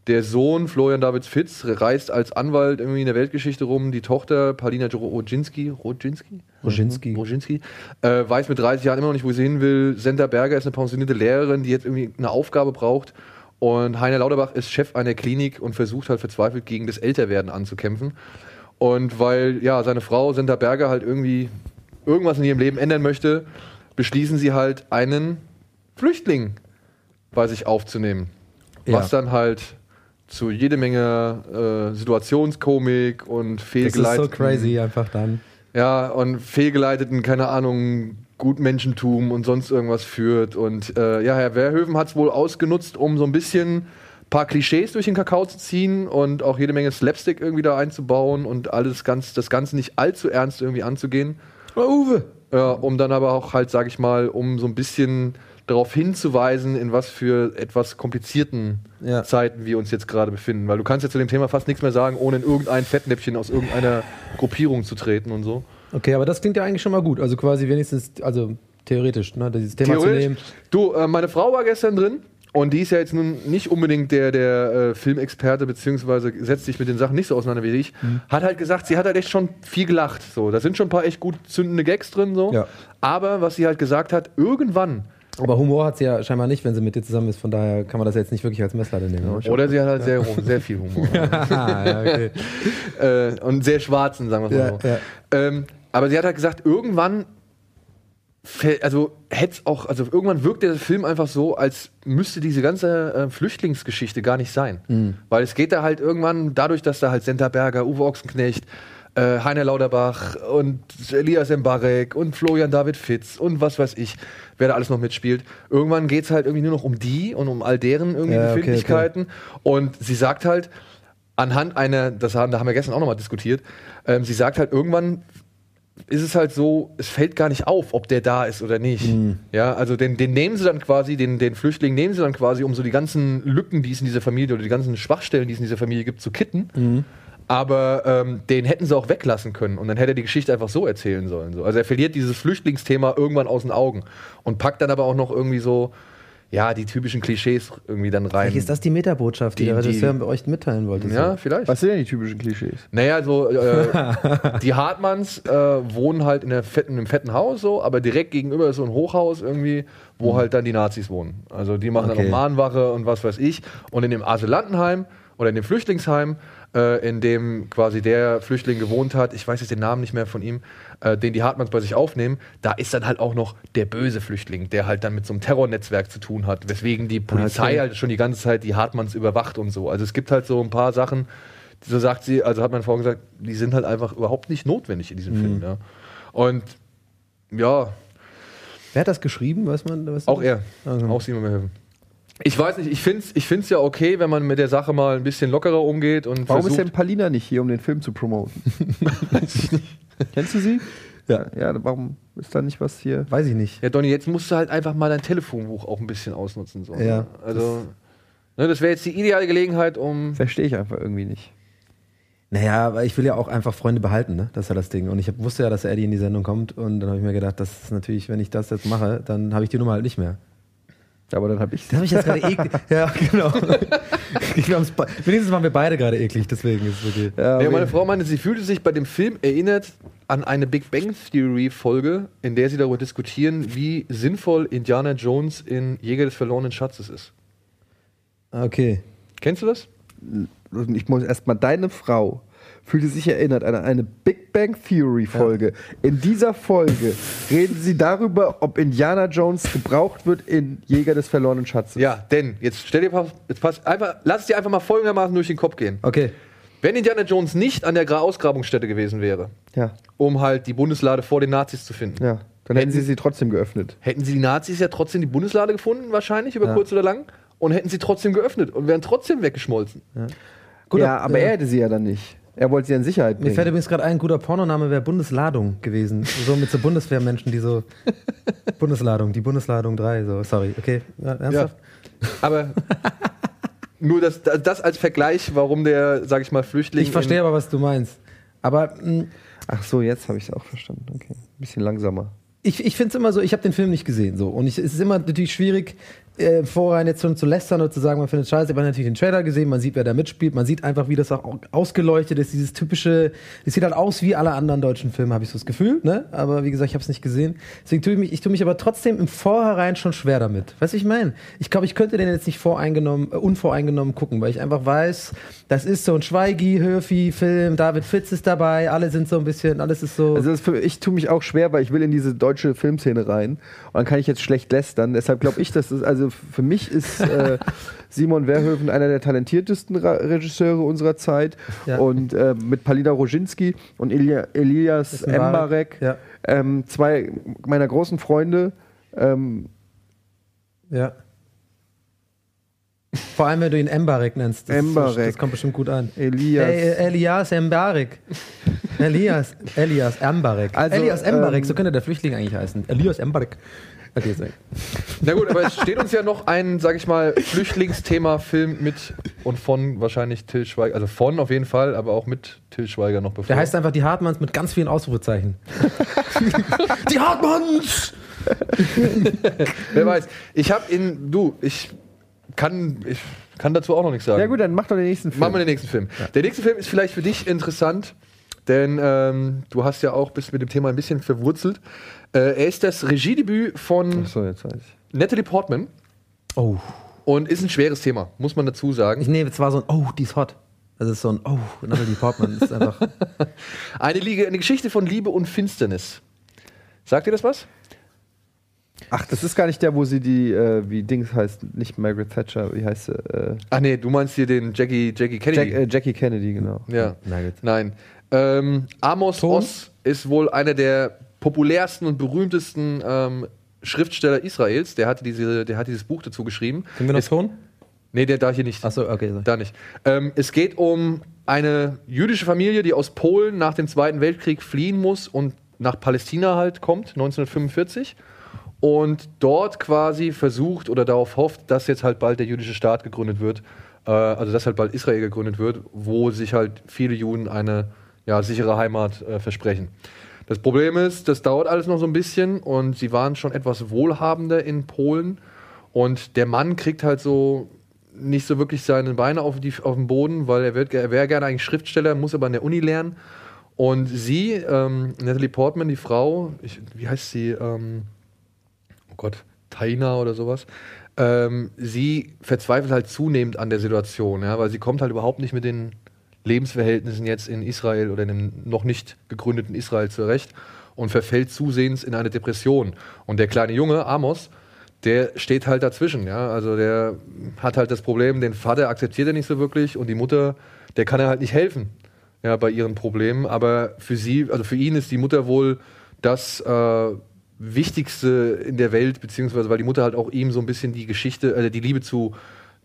Der Sohn, Florian David Fitz, reist als Anwalt irgendwie in der Weltgeschichte rum. Die Tochter, Paulina Rodzinski, Rodzinski? Roginski. Roginski, äh, weiß mit 30 Jahren immer noch nicht, wo sie hin will. Senta Berger ist eine pensionierte Lehrerin, die jetzt irgendwie eine Aufgabe braucht. Und Heiner Lauterbach ist Chef einer Klinik und versucht halt verzweifelt gegen das Älterwerden anzukämpfen. Und weil ja seine Frau Senta Berger halt irgendwie irgendwas in ihrem Leben ändern möchte, beschließen sie halt einen Flüchtling bei sich aufzunehmen. Ja. Was dann halt zu jede Menge äh, Situationskomik und Das ist fehlgeleiteten so crazy einfach dann. ja, und fehlgeleiteten, keine Ahnung, Gutmenschentum und sonst irgendwas führt. Und äh, ja, Herr Verhoeven hat es wohl ausgenutzt, um so ein bisschen paar Klischees durch den Kakao zu ziehen und auch jede Menge Slapstick irgendwie da einzubauen und alles ganz, das Ganze nicht allzu ernst irgendwie anzugehen. Oh, Uwe! Ja, um dann aber auch halt, sag ich mal, um so ein bisschen darauf hinzuweisen, in was für etwas komplizierten Ja. Zeiten wir uns jetzt gerade befinden. Weil du kannst ja zu dem Thema fast nichts mehr sagen, ohne in irgendein Fettnäpfchen aus irgendeiner Gruppierung zu treten und so. Okay, aber das klingt ja eigentlich schon mal gut. Also quasi wenigstens, also theoretisch, ne, dieses Thema zu nehmen. Du, äh, meine Frau war gestern drin und die ist ja jetzt nun nicht unbedingt der, der äh, Filmexperte, beziehungsweise setzt sich mit den Sachen nicht so auseinander wie ich. Mhm. Hat halt gesagt, sie hat halt echt schon viel gelacht. So. Da sind schon ein paar echt gut zündende Gags drin. So. Ja. Aber was sie halt gesagt hat, irgendwann, Aber Humor hat sie ja scheinbar nicht, wenn sie mit dir zusammen ist. Von daher kann man das jetzt nicht wirklich als Messlatte nehmen. ne? oder sie hat halt sehr, sehr viel Humor. [laughs] ja, okay. äh, und sehr schwarzen, sagen wir mal so. ja. Ähm, aber sie hat halt gesagt, irgendwann, also hätte auch, also irgendwann wirkt der Film einfach so, als müsste diese ganze äh, Flüchtlingsgeschichte gar nicht sein. Mhm. Weil es geht da halt irgendwann, dadurch, dass da halt Senta Berger, Uwe Ochsenknecht, äh, Heiner Lauterbach und Elias Mbarek und Florian David Fitz und was weiß ich, wer da alles noch mitspielt. Irgendwann geht es halt irgendwie nur noch um die und um all deren irgendwie Ja, okay, Befindlichkeiten. Und sie sagt halt, anhand einer, das haben, da haben wir gestern auch nochmal diskutiert, ähm, sie sagt halt, irgendwann ist es halt so, es fällt gar nicht auf, ob der da ist oder nicht. Ja, also den, den nehmen sie dann quasi, den, den Flüchtling nehmen sie dann quasi, um so die ganzen Lücken, die es in dieser Familie oder die ganzen Schwachstellen, die es in dieser Familie gibt, zu kitten. Aber ähm, den hätten sie auch weglassen können und dann hätte er die Geschichte einfach so erzählen sollen. So. Also er verliert dieses Flüchtlingsthema irgendwann aus den Augen und packt dann aber auch noch irgendwie so, ja, die typischen Klischees irgendwie dann rein. Vielleicht ist das die Metabotschaft, die, Die- der die- Regisseur euch mitteilen wollte. ja, so. vielleicht. Was sind denn die typischen Klischees? Naja, so äh, [laughs] die Hartmanns äh, wohnen halt in, der fetten, in einem fetten Haus so, aber direkt gegenüber ist so ein Hochhaus irgendwie, wo halt dann die Nazis wohnen. Also die machen Mhm. Okay. dann auch Mahnwache und was weiß ich. Und in dem Asylantenheim oder in dem Flüchtlingsheim, äh, in dem quasi der Flüchtling gewohnt hat, ich weiß jetzt den Namen nicht mehr von ihm, äh, den die Hartmanns bei sich aufnehmen, da ist dann halt auch noch der böse Flüchtling, der halt dann mit so einem Terrornetzwerk zu tun hat, weswegen die Polizei Okay. halt schon die ganze Zeit die Hartmanns überwacht und so. Also es gibt halt so ein paar Sachen, so sagt sie, also hat meine Frau gesagt, die sind halt einfach überhaupt nicht notwendig in diesem Film. Ja. Und ja, Wer hat das geschrieben? Weiß man? Weiß auch er. Also. Auch Simon Verhoeven. Ich weiß nicht, ich finde es ich find's ja okay, wenn man mit der Sache mal ein bisschen lockerer umgeht und Warum ist versucht, denn Palina nicht hier, um den Film zu promoten? [laughs] Kennst du sie? Ja. Ja, warum ist da nicht was hier? Weiß ich nicht. Ja, Donny, jetzt musst du halt einfach mal dein Telefonbuch auch ein bisschen ausnutzen. So, Ja, ne? Also, ne, das wäre jetzt die ideale Gelegenheit, um. Verstehe ich einfach irgendwie nicht. Naja, aber ich will ja auch einfach Freunde behalten, ne? Das ist ja das Ding. Und ich hab, wusste ja, dass Eddie in die Sendung kommt. Und dann habe ich mir gedacht, das ist natürlich, wenn ich das jetzt mache, dann habe ich die Nummer halt nicht mehr. Ja, aber dann habe ich Das habe ich jetzt gerade [laughs] eklig. ja, genau. [laughs] ich glaub's, be- wenigstens waren wir beide gerade eklig, deswegen ist es okay. Ja, Ja, aber- meine Frau meinte, sie fühlte sich bei dem Film erinnert an eine Big Bang Theory Folge, in der sie darüber diskutieren, wie sinnvoll Indiana Jones in Jäger des verlorenen Schatzes ist. Okay. Kennst du das? ich muss erstmal, deine Frau fühlte sich erinnert an eine Big Bang Theory Folge. In dieser Folge reden sie darüber, ob Indiana Jones gebraucht wird in Jäger des verlorenen Schatzes. Ja, denn jetzt stell dir jetzt pass, einfach, lass es dir einfach mal folgendermaßen durch den Kopf gehen. Okay. Wenn Indiana Jones nicht an der Gra- Ausgrabungsstätte gewesen wäre, Ja, um halt die Bundeslade vor den Nazis zu finden, ja. Dann hätten sie sie trotzdem geöffnet. hätten sie die Nazis ja trotzdem die Bundeslade gefunden, wahrscheinlich, über Ja. kurz oder lang, und hätten sie trotzdem geöffnet und wären trotzdem weggeschmolzen. Gut, ja, ab- aber äh, er hätte sie ja dann nicht. Er wollte sie in Sicherheit Mir fällt bringen. übrigens gerade ein, guter Pornoname wäre Bundesladung gewesen. So mit so Bundeswehrmenschen, die so. [laughs] Bundesladung, die Bundesladung 3, so. Sorry, okay. Ja, ernsthaft? Aber [laughs] nur das, das als Vergleich, warum der, sag ich mal, Flüchtling. Ich verstehe aber, was du meinst. Aber mh, Ach so, jetzt habe ich es auch verstanden. Okay. Ein bisschen langsamer. ich, ich finde es immer so, ich habe den Film nicht gesehen. So. Und ich, es ist immer natürlich schwierig, äh, vorrein jetzt schon zu lästern oder zu sagen, man findet scheiße. Ich habe natürlich den Trailer gesehen, man sieht, wer da mitspielt, man sieht einfach, wie das auch ausgeleuchtet ist, dieses typische, es sieht halt aus wie alle anderen deutschen Filme, habe ich so das Gefühl, ne? Aber wie gesagt, ich habe es nicht gesehen. Deswegen tue ich mich, ich tue mich aber trotzdem im Vorhinein schon schwer damit. Weißt du, ich meine? Ich glaube, ich könnte den jetzt nicht voreingenommen, äh, unvoreingenommen gucken, weil ich einfach weiß, das ist so ein Schweigi, Höfi-Film, David Fitz ist dabei, alle sind so ein bisschen, alles ist so. Also das für, ich tue mich auch schwer, weil ich will in diese deutsche Filmszene rein. Und dann kann ich jetzt schlecht lästern. Deshalb glaube ich, dass das, also für mich ist äh, [laughs] Simon Verhoeven einer der talentiertesten Ra Regisseure unserer Zeit. Ja. Und äh, mit Palina Roginski und Elia, Elias Mbarek, Mbarek, ja. ähm, zwei meiner großen Freunde. Ähm, Ja. Vor allem, wenn du ihn Embarek nennst. Das, Embarek. das kommt bestimmt gut an. Elias. Ey, Elias Embarek. [laughs] Elias, Elias Embarek. Also, Elias Embarek, ähm, so könnte der Flüchtling eigentlich heißen. Elias Embarek. Hat jetzt sagen. Na gut, aber es steht uns ja noch ein, sag ich mal, Flüchtlingsthema-Film mit und von wahrscheinlich Till Schweiger, also von auf jeden Fall, aber auch mit Till Schweiger noch bevor. Der heißt einfach die Hartmanns mit ganz vielen Ausrufezeichen. [laughs] die Hartmanns! Wer weiß. Ich habe in, du, ich kann, ich kann dazu auch noch nichts sagen. ja gut, dann mach doch den nächsten Film. Machen wir den nächsten Film. Der nächste Film ist vielleicht für dich interessant, denn ähm, du hast ja auch bist mit dem Thema ein bisschen verwurzelt. Äh, er ist das Regiedebüt von ich. Natalie Portman Oh. und ist ein schweres Thema, muss man dazu sagen. Ich nehme, es war so ein Oh, die ist hot. Das ist so ein Oh, Natalie Portman. Ist einfach. [laughs] Eine, Liege, eine Geschichte von Liebe und Finsternis. Sagt dir das was? Ach, das ist gar nicht der, wo sie die, äh, wie Dings heißt, nicht Margaret Thatcher, wie heißt sie? Äh, Ach nee, du meinst hier den Jackie, Jackie Kennedy. Jack, äh, Jackie Kennedy, genau. Ja. Nugget. Nein. Ähm, Amos Ton? Oz ist wohl einer der populärsten und berühmtesten ähm, Schriftsteller Israels. Der hatte, diese, der hat dieses Buch dazu geschrieben. Können wir noch Es- Ton? Nee, der da hier nicht. Achso, okay. So. Da nicht. Ähm, es geht um eine jüdische Familie, die aus Polen nach dem Zweiten Weltkrieg fliehen muss und nach Palästina halt kommt, 1945. Und dort quasi versucht oder darauf hofft, dass jetzt halt bald der jüdische Staat gegründet wird. Äh, also dass halt bald Israel gegründet wird, wo sich halt viele Juden eine ja, sichere Heimat äh, versprechen. Das Problem ist, das dauert alles noch so ein bisschen und sie waren schon etwas wohlhabender in Polen. Und der Mann kriegt halt so nicht so wirklich seine Beine auf, die, auf den Boden, weil er, er wäre gerne eigentlich Schriftsteller, muss aber an der Uni lernen. Und sie, ähm, Natalie Portman, die Frau, ich, wie heißt sie? Ähm, oh Gott, Taina oder sowas. Ähm, sie verzweifelt halt zunehmend an der Situation, ja, weil sie kommt halt überhaupt nicht mit den Lebensverhältnissen jetzt in Israel oder in dem noch nicht gegründeten Israel zurecht und verfällt zusehends in eine Depression. Und der kleine Junge, Amos, der steht halt dazwischen, ja. Also der hat halt das Problem, den Vater akzeptiert er nicht so wirklich und die Mutter, der kann er halt nicht helfen, ja, bei ihren Problemen. Aber für sie, also für ihn ist die Mutter wohl das äh, Wichtigste in der Welt, beziehungsweise weil die Mutter halt auch ihm so ein bisschen die Geschichte, äh, die Liebe zu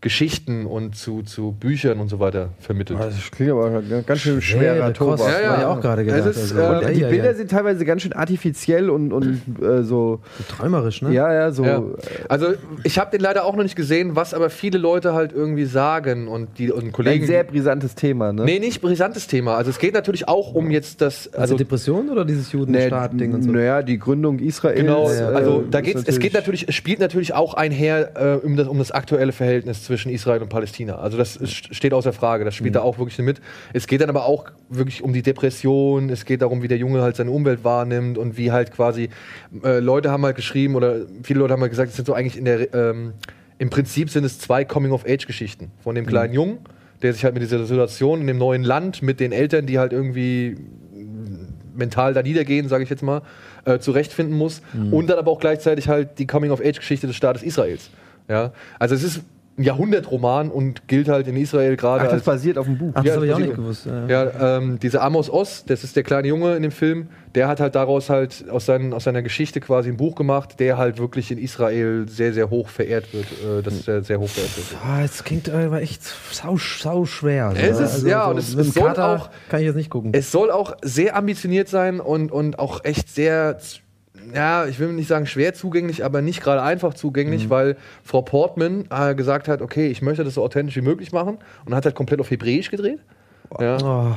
Geschichten und zu, zu Büchern und so weiter vermittelt. Das klingt aber ganz schön schwerer Schwere Tobak. Ja, ja. ja auch gerade gedacht. Ist, also, äh, Und ja, die ja, Bilder ja. sind teilweise ganz schön artifiziell und, und äh, so. träumerisch, ne? Ja, ja, so. Ja. Also ich habe den leider auch noch nicht gesehen, was aber viele Leute halt irgendwie sagen und die und Kollegen. Ein sehr brisantes Thema, ne? nee, nicht brisantes Thema. Also es geht natürlich auch um jetzt das. Also Also Depression oder dieses Judenstaat-Ding und so? Naja, die Gründung Israels. Genau, äh, also da geht's, es geht natürlich, es spielt natürlich auch einher äh, um, das, um das aktuelle Verhältnis zwischen Israel und Palästina. Also das ist, steht außer Frage, das spielt da auch wirklich mit. Es geht dann aber auch wirklich um die Depression, es geht darum, wie der Junge halt seine Umwelt wahrnimmt und wie halt quasi äh, Leute haben halt geschrieben oder viele Leute haben halt gesagt, es sind so eigentlich in der ähm, im Prinzip sind es zwei Coming-of-Age-Geschichten von dem kleinen Jungen, der sich halt mit dieser Situation in dem neuen Land mit den Eltern, die halt irgendwie mental da niedergehen, sage ich jetzt mal, äh, zurechtfinden muss. Und dann aber auch gleichzeitig halt die Coming-of-Age-Geschichte des Staates Israels. Ja? Also es ist Jahrhundertroman und gilt halt in Israel gerade Ach, das als basiert auf dem Buch. Ach, das habe ich auch nicht gewusst. Ja. Ja, ähm, dieser Amos Oz, das ist der kleine Junge in dem Film, der hat halt daraus halt aus, seinen, aus seiner Geschichte quasi ein Buch gemacht, der halt wirklich in Israel sehr, sehr hoch verehrt wird. Äh, das ist sehr, sehr hoch verehrt wird. Ah, es klingt aber echt sau, sau schwer. so, Es ne? ist- ja, und es- es soll Kater auch- kann ich jetzt nicht gucken. Es soll auch sehr ambitioniert sein und, und auch echt sehr, ja, ich will nicht sagen schwer zugänglich, aber nicht gerade einfach zugänglich, Mhm. weil Frau Portman äh, gesagt hat, okay, ich möchte das so authentisch wie möglich machen und hat halt komplett auf Hebräisch gedreht. Ja. Oh,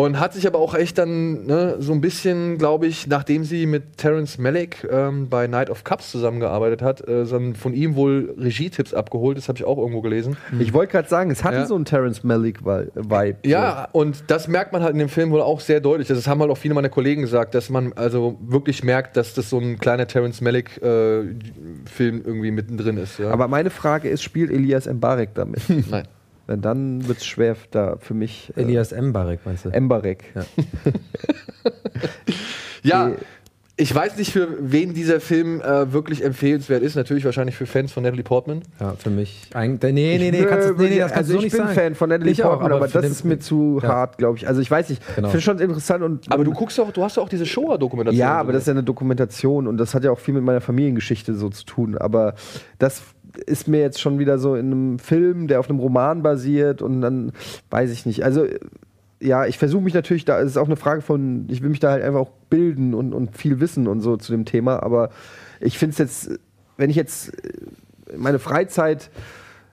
Und hat sich aber auch echt dann ne, so ein bisschen, glaube ich, nachdem sie mit Terence Malick ähm, bei Night of Cups zusammengearbeitet hat, äh, dann von ihm wohl Regietipps abgeholt. Das habe ich auch irgendwo gelesen. Ich wollte gerade sagen, es hatte Ja. so einen Terrence Malick-Vibe. Ja, und das merkt man halt in dem Film wohl auch sehr deutlich. Das haben halt auch viele meiner Kollegen gesagt, dass man also wirklich merkt, dass das so ein kleiner Terence Malick-Film irgendwie mittendrin ist. Ja. Aber meine Frage ist, spielt Elias Mbarek damit? nein. Denn dann wird es schwer da für mich. äh, Elias Mbarek, meinst du? Mbarek. [laughs] Ja, Die- ich weiß nicht, für wen dieser Film äh, wirklich empfehlenswert ist. Natürlich wahrscheinlich für Fans von Natalie Portman. Ja, für mich. Ein, nee, nee, nee, Nö, kannst, nee, nee, das kannst also du so ich nicht bin sagen. Fan von Natalie Ich auch, Portman, aber, für das ist mir zu Ja. hart, glaube ich. Also ich weiß nicht. Genau. Ich finde schon interessant und Aber du guckst auch, du hast ja auch diese Shoah-Dokumentation. Ja, aber das ist ja eine Dokumentation und das hat ja auch viel mit meiner Familiengeschichte so zu tun. Aber das ist mir jetzt schon wieder so in einem Film, der auf einem Roman basiert und dann weiß ich nicht. Also ja, ich versuche mich natürlich, da es ist auch eine Frage von, ich will mich da halt einfach auch bilden und, und viel wissen und so zu dem Thema. Aber ich finde es jetzt, wenn ich jetzt äh, meine Freizeit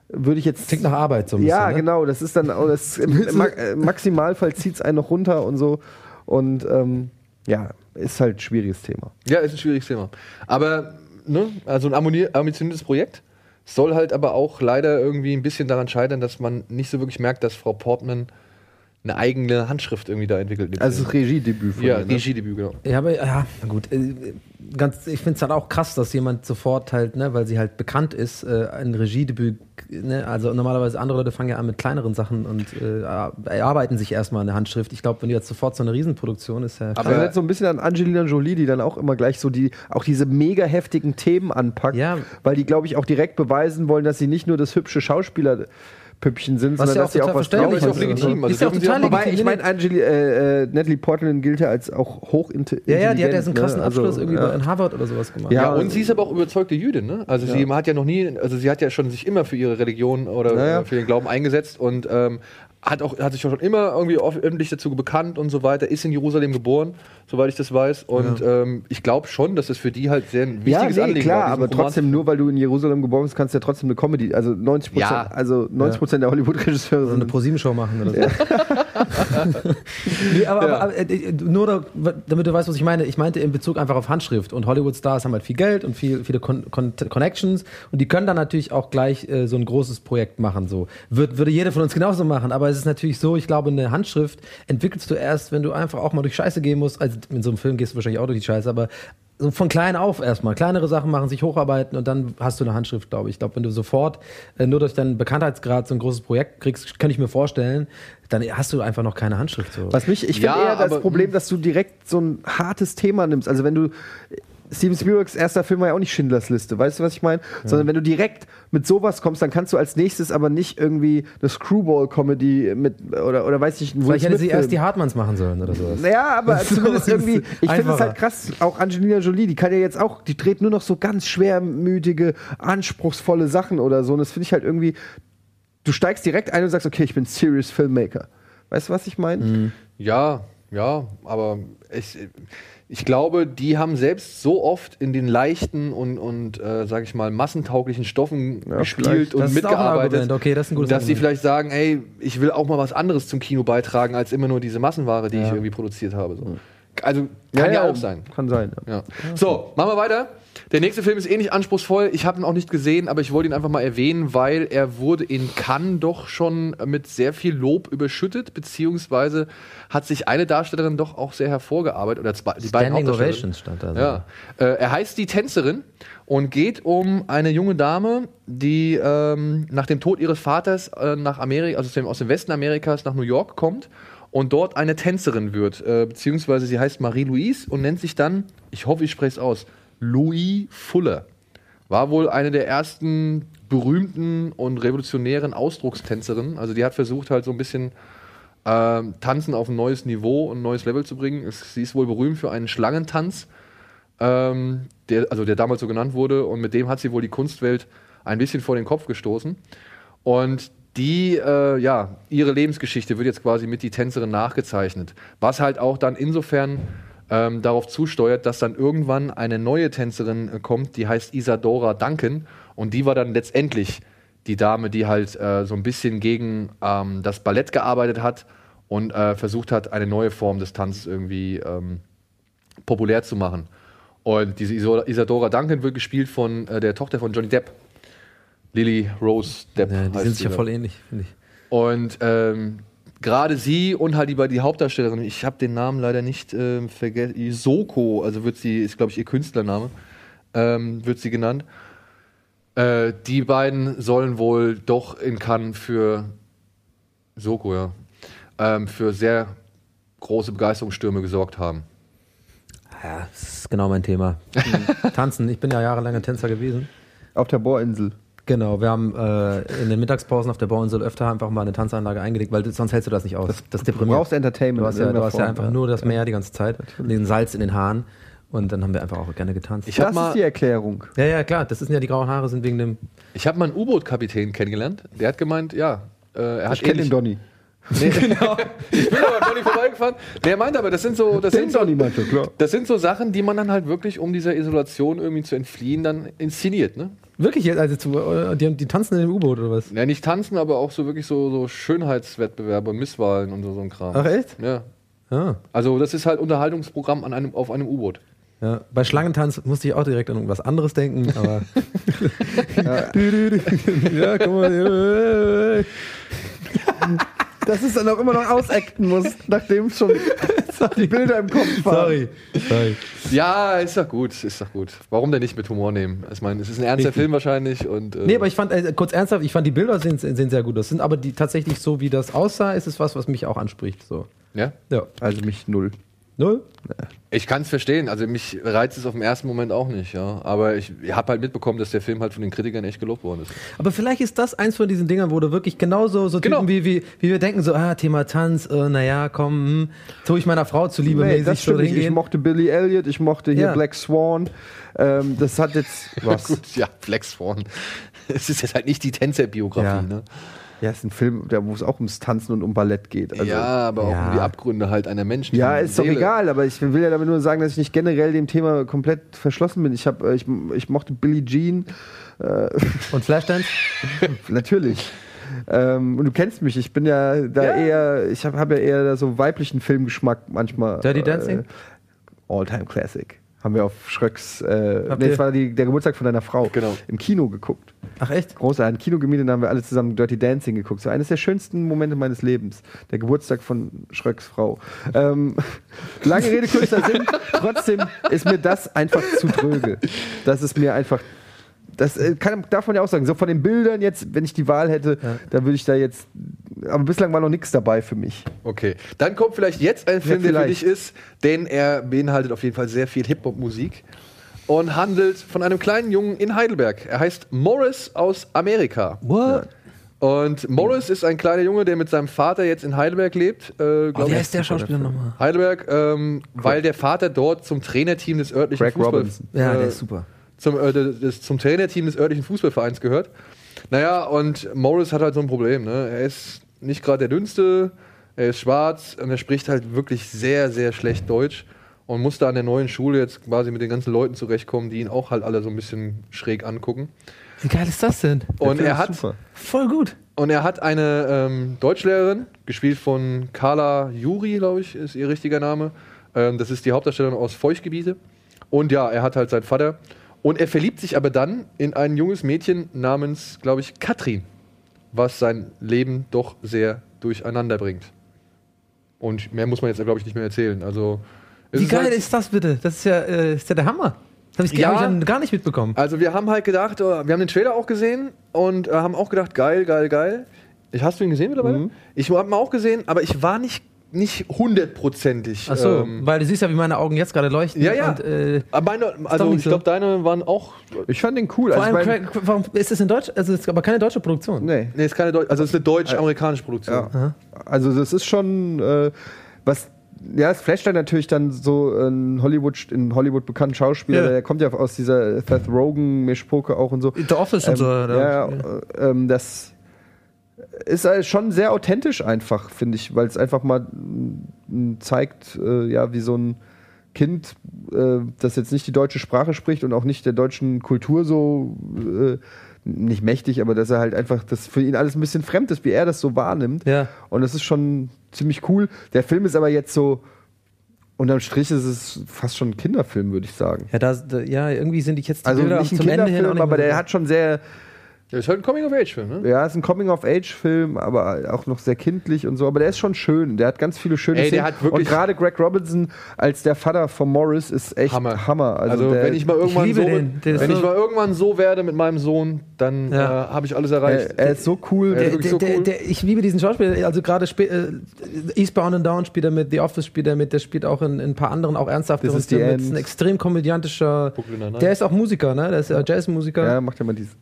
würde ich jetzt. Klingt nach Arbeit so ein Ja, bisschen, ne? genau. Das ist dann auch das [laughs] im Ma äh, Maximalfall zieht es einen noch runter und so. Und ähm, ja, ist halt ein schwieriges Thema. Ja, ist ein schwieriges Thema. Aber, ne, also ein ambitioniertes Projekt soll halt aber auch leider irgendwie ein bisschen daran scheitern, dass man nicht so wirklich merkt, dass Frau Portman eine eigene Handschrift irgendwie da entwickelt. Also das. Regiedebüt von ja, ihr, ne? Regiedebüt, genau. Ja, aber ja, gut. Äh, ganz, ich finde es halt auch krass, dass jemand sofort halt, ne, weil sie halt bekannt ist, äh, ein Regiedebüt, ne, also normalerweise andere Leute fangen ja an mit kleineren Sachen und äh, erarbeiten sich erstmal eine Handschrift. Ich glaube, wenn du jetzt sofort so eine Riesenproduktion ist, ja. Aber erinnert so ein bisschen an Angelina Jolie, die dann auch immer gleich so die, auch diese mega heftigen Themen anpackt, Ja. weil die, glaube ich, auch direkt beweisen wollen, dass sie nicht nur das hübsche Schauspielerpüppchen sind, Was sondern ja dass sie auch auch was drauf verständlich ist auch legitim. Also ist ja auch sie total auch- Wobei, legitim. ich meine, Angeli- äh, äh, Natalie Portman gilt ja als auch hochintelligent. ja, ja, die hat ja so einen krassen ne? Also, Abschluss irgendwie ja. in Harvard oder sowas gemacht. Ja, Ja, und sie ist aber auch überzeugte Jüdin, ne? Also sie hat ja noch nie, also sie hat ja schon sich immer für ihre Religion oder Naja. für den Glauben eingesetzt und ähm, hat auch hat sich schon immer irgendwie öffentlich dazu bekannt und so weiter, ist in Jerusalem geboren, soweit ich das weiß. Und ähm, ich glaube schon, dass es für die halt sehr ein Ja, wichtiges nee, Anliegen klar, war, aber trotzdem, nur weil du in Jerusalem geboren bist, kannst du ja trotzdem eine Comedy, also 90 Prozent, Ja. also 90 Prozent der Hollywood-Regisseure So eine sind ProSieben-Show machen oder so. [laughs] nee, aber, aber, aber äh, nur da, damit du weißt, was ich meine. Ich meinte in Bezug einfach auf Handschrift. Und Hollywood-Stars haben halt viel Geld und viel, viele Con Con Connections. Und die können dann natürlich auch gleich äh, so ein großes Projekt machen. So. Würde, würde jeder von uns genauso machen. Aber es ist natürlich so, ich glaube, eine Handschrift entwickelst du erst, wenn du einfach auch mal durch Scheiße gehen musst. Also in so einem Film gehst du wahrscheinlich auch durch die Scheiße, aber so von klein auf erstmal. Kleinere Sachen machen, sich hocharbeiten und dann hast du eine Handschrift, glaube ich. Ich glaube, wenn du sofort äh, nur durch deinen Bekanntheitsgrad so ein großes Projekt kriegst, kann ich mir vorstellen, dann hast du einfach noch keine Handschrift. So. Was mich, ich finde Ja, eher das aber- Problem, dass du direkt so ein hartes Thema nimmst. Also wenn du Steven Spielbergs erster Film war ja auch nicht Schindlers Liste, weißt du, was ich meine? Sondern wenn du direkt mit sowas kommst, dann kannst du als nächstes aber nicht irgendwie eine Screwball-Comedy mit oder oder weiß ich, einen Will Vielleicht hätte sie erst die Hartmanns machen sollen oder sowas. Naja, aber [laughs] zumindest irgendwie, ich finde es halt krass, auch Angelina Jolie, die kann ja jetzt auch, die dreht nur noch so ganz schwermütige, anspruchsvolle Sachen oder so. Und das finde ich halt irgendwie, du steigst direkt ein und sagst, okay, ich bin Serious Filmmaker. Weißt du, was ich meine? Ja, ja, aber ich, ich glaube, die haben selbst so oft in den leichten und, und äh, sag ich mal, massentauglichen Stoffen Ja, gespielt und mitgearbeitet. Okay, das dass sie Argument. vielleicht sagen, ey, ich will auch mal was anderes zum Kino beitragen, als immer nur diese Massenware, die ich Ja. irgendwie produziert habe. So. Also kann ja, auch sein. Kann sein. Ja. Ja. So, machen wir weiter. Der nächste Film ist ähnlich anspruchsvoll. Ich habe ihn auch nicht gesehen, aber ich wollte ihn einfach mal erwähnen, weil er wurde in Cannes doch schon mit sehr viel Lob überschüttet, beziehungsweise hat sich eine Darstellerin doch auch sehr hervorgearbeitet, oder zwei, die beiden Standing Hauptdarstellerinnen. Ovations stand da. Ja. Äh, er heißt Die Tänzerin und geht um eine junge Dame, die ähm, nach dem Tod ihres Vaters äh, nach Amerika, also aus dem- aus dem Westen Amerikas nach New York kommt und dort eine Tänzerin wird. Äh, beziehungsweise sie heißt Marie-Louise und nennt sich dann, ich hoffe, ich spreche es aus, Louis Fuller. War wohl eine der ersten berühmten und revolutionären Ausdruckstänzerin. Also die hat versucht halt so ein bisschen ähm, Tanzen auf ein neues Niveau und ein neues Level zu bringen. Es, sie ist wohl berühmt für einen Schlangentanz, ähm, der, also der damals so genannt wurde. Und mit dem hat sie wohl die Kunstwelt ein bisschen vor den Kopf gestoßen. Und die, äh, ja, ihre Lebensgeschichte wird jetzt quasi mit die Tänzerin nachgezeichnet. Was halt auch dann insofern ähm, darauf zusteuert, dass dann irgendwann eine neue Tänzerin äh, kommt, die heißt Isadora Duncan. Und die war dann letztendlich die Dame, die halt äh, so ein bisschen gegen ähm, das Ballett gearbeitet hat und äh, versucht hat, eine neue Form des Tanzes irgendwie ähm, populär zu machen. Und diese Isadora Duncan wird gespielt von äh, der Tochter von Johnny Depp. Lily Rose Depp. Ja, die sind sich ja voll ähnlich, finde ich. Und ähm, gerade sie und halt die, die Hauptdarstellerin, ich habe den Namen leider nicht ähm, vergessen, Isoko, also wird sie, ist glaube ich ihr Künstlername, ähm, wird sie genannt. Äh, die beiden sollen wohl doch in Cannes für Soko, ja, ähm, für sehr große Begeisterungsstürme gesorgt haben. Ja, das ist genau mein Thema. [laughs] Tanzen. Ich bin ja jahrelang Tänzer gewesen. Auf der Bohrinsel. Genau, wir haben äh, in den Mittagspausen auf der Bauinsel öfter einfach mal eine Tanzanlage eingelegt, weil sonst hältst du das nicht aus. Das, Du brauchst Entertainment. Du hast ja, du hast ja einfach nur das Meer die ganze Zeit, den Salz in den Haaren und dann haben wir einfach auch gerne getanzt. Ich Das mal- ist die Erklärung. ja, ja, klar, das sind ja die grauen Haare sind wegen dem. Ich habe mal einen U-Boot-Kapitän kennengelernt, der hat gemeint, ja, äh, er hat Ich kenne den Donny. Nee, [laughs] genau. Ich bin aber Donny vorbeigefahren. Nee, er meinte aber, das sind so, das Den sind so, klar. das sind so Sachen, die man dann halt wirklich, um dieser Isolation irgendwie zu entfliehen, dann inszeniert, ne? Wirklich jetzt, also zu, äh, die, die tanzen in dem U-Boot oder was? Ja, nicht tanzen, aber auch so wirklich so, so Schönheitswettbewerbe, Misswahlen und so, so ein Kram. Ach echt? Ja. Ah. Also das ist halt Unterhaltungsprogramm an einem, auf einem U-Boot. Ja, bei Schlangentanz musste ich auch direkt an irgendwas anderes denken, aber. [laughs] ja, guck mal. [laughs] Dass es dann auch immer noch ausacten muss, nachdem schon [laughs] die Bilder im Kopf waren. Sorry. Sorry. Ja, ist doch gut, ist doch gut. Warum denn nicht mit Humor nehmen? Ich meine, es ist ein ernster Film wahrscheinlich und äh, Nee, aber ich fand, äh, kurz ernsthaft, ich fand die Bilder sehen, sehen sehr gut aus. Sind aber die tatsächlich so, wie das aussah, ist es was, was mich auch anspricht. So. ja. Ja. Also mich null. Null? Ich kann es verstehen. Also mich reizt es auf den ersten Moment auch nicht, ja. Aber ich habe halt mitbekommen, dass der Film halt von den Kritikern echt gelobt worden ist. Aber vielleicht ist das eins von diesen Dingern, wo du wirklich genauso so Genau. Typen wie, wie, wie wir denken, so, ah, Thema Tanz, äh, naja, komm, hm, tue ich meiner Frau zuliebe Nee, mäßig das so stimmt nicht. Ich mochte Billy Elliot, ich mochte hier Ja. Black Swan. Ähm, das hat jetzt [laughs] was. Gut, ja, Flex vorn. [laughs] Es ist jetzt halt nicht die Tänzerbiografie, Ja. ne? Ja, ist ein Film, der- wo es auch ums Tanzen und um Ballett geht. Also, ja, aber auch Ja. um die Abgründe halt einer Menschen. Ja, ist doch Seele. egal, aber ich will ja damit nur sagen, dass ich nicht generell dem Thema komplett verschlossen bin. Ich, hab, äh, ich, ich mochte Billie Jean, Und Flashdance? [laughs] natürlich. Ähm, und du kennst mich, ich bin ja da Ja. eher, ich habe hab ja eher da so weiblichen Filmgeschmack manchmal. Dirty Dancing? Äh, All-Time Classic. Haben wir auf Schröcks, äh, Habt nee, das war die, der Geburtstag von deiner Frau, Genau. im Kino geguckt. Ach echt? Großer, ein Kino gemietet, da haben wir alle zusammen Dirty Dancing geguckt. So eines der schönsten Momente meines Lebens. Der Geburtstag von Schröcks Frau. Ähm, [laughs] lange Rede, kurzer Sinn. Trotzdem ist mir das einfach zu dröge. Das ist mir einfach. Das äh, kann, darf man ja auch sagen. So von den Bildern jetzt, wenn ich die Wahl hätte, da würde ich da jetzt. Aber bislang war noch nichts dabei für mich. Okay. Dann kommt vielleicht jetzt ein Film, der für dich ist, denn er beinhaltet auf jeden Fall sehr viel Hip-Hop-Musik und handelt von einem kleinen Jungen in Heidelberg. Er heißt Morris aus Amerika. What? Und Morris ist ein kleiner Junge, der mit seinem Vater jetzt in Heidelberg lebt. Äh, Oh, ich. heißt der Schauspieler nochmal? Heidelberg, ähm, weil der Vater dort zum Trainerteam des örtlichen Greg Fußball, Robinson. Ja, äh, der ist super. Zum, äh, des, zum Trainerteam des örtlichen Fußballvereins gehört. Naja, und Morris hat halt so ein Problem. Ne? Er ist nicht gerade der dünnste, er ist schwarz und er spricht halt wirklich sehr, sehr schlecht Deutsch und muss da an der neuen Schule jetzt quasi mit den ganzen Leuten zurechtkommen, die ihn auch halt alle so ein bisschen schräg angucken. Wie geil ist das denn? Und Film er hat, super. Voll gut. und er hat eine ähm, Deutschlehrerin, gespielt von Carla Juri, glaube ich, ist ihr richtiger Name. Ähm, das ist die Hauptdarstellerin aus Feuchtgebiete. Und ja, er hat halt seinen Vater. Und er verliebt sich aber dann in ein junges Mädchen namens, glaube ich, Katrin, was sein Leben doch sehr durcheinander bringt. Und mehr muss man jetzt, glaube ich, nicht mehr erzählen. Also, Wie geil halt, ist das bitte? Das ist ja, äh, ist ja der Hammer. Das habe ich, Ja. hab ich gar nicht mitbekommen. Also wir haben halt gedacht, äh, wir haben den Trailer auch gesehen und äh, haben auch gedacht, geil, geil, geil. Ich, hast du ihn gesehen mittlerweile? Ich habe ihn auch gesehen, aber ich war nicht nicht hundertprozentig. Ach so, ähm, weil du siehst ja, wie meine Augen jetzt gerade leuchten. ja, ja. Und, äh, aber meine, also ich so. glaube, deine waren auch. Ich fand den cool. vor Also allem, ich mein, Craig, warum ist es in Deutsch? Also, es ist aber keine deutsche Produktion. nee. Nee, ist keine Deu also es ist eine deutsch-amerikanische Produktion. Ja. Also das ist schon äh, was. Ja, es flasht dann natürlich dann so ein Hollywood, in Hollywood bekannten Schauspieler, Ja. der kommt ja aus dieser Seth Rogen, Mischpoke auch und so. The Office und Ähm, so. ja, ja, ähm, das ist schon sehr authentisch einfach, finde ich, weil es einfach mal mm, zeigt, äh, ja, wie so ein Kind, äh, das jetzt nicht die deutsche Sprache spricht und auch nicht der deutschen Kultur so äh, nicht mächtig, aber dass er halt einfach, das für ihn alles ein bisschen fremd ist, wie er das so wahrnimmt. Ja. Und das ist schon ziemlich cool. Der Film ist aber jetzt so, unterm Strich ist es fast schon ein Kinderfilm, würde ich sagen. Ja, da, da, ja, irgendwie sind ich jetzt die Also Bilder nicht ein zum Ende hin Kinderfilm, aber der hat schon sehr, Der ist halt ein Coming-of-Age-Film, ne? ja, ist ein Coming-of-Age-Film, aber auch noch sehr kindlich und so. Aber der ist schon schön. Der hat ganz viele schöne Ey, der Szenen. hat wirklich- und gerade Greg Robinson als der Vater von Morris ist echt Hammer. Hammer. Also, der, wenn ich mal irgendwann liebe so, den. Ist wenn ich mal irgendwann so werde mit meinem Sohn, dann Ja. äh, habe ich alles erreicht. er, er ist so cool. Der- der, so der, cool. der, ich liebe diesen Schauspieler, also gerade äh, Eastbound and Down spielt er mit, The Office spielt er mit, der spielt auch in, in ein paar anderen auch ernsthafte This is the mit. end. Ist ein extrem komödiantischer. Der ist auch Musiker, ne? Der ist ja Jazzmusiker. ja, macht ja mal dieses.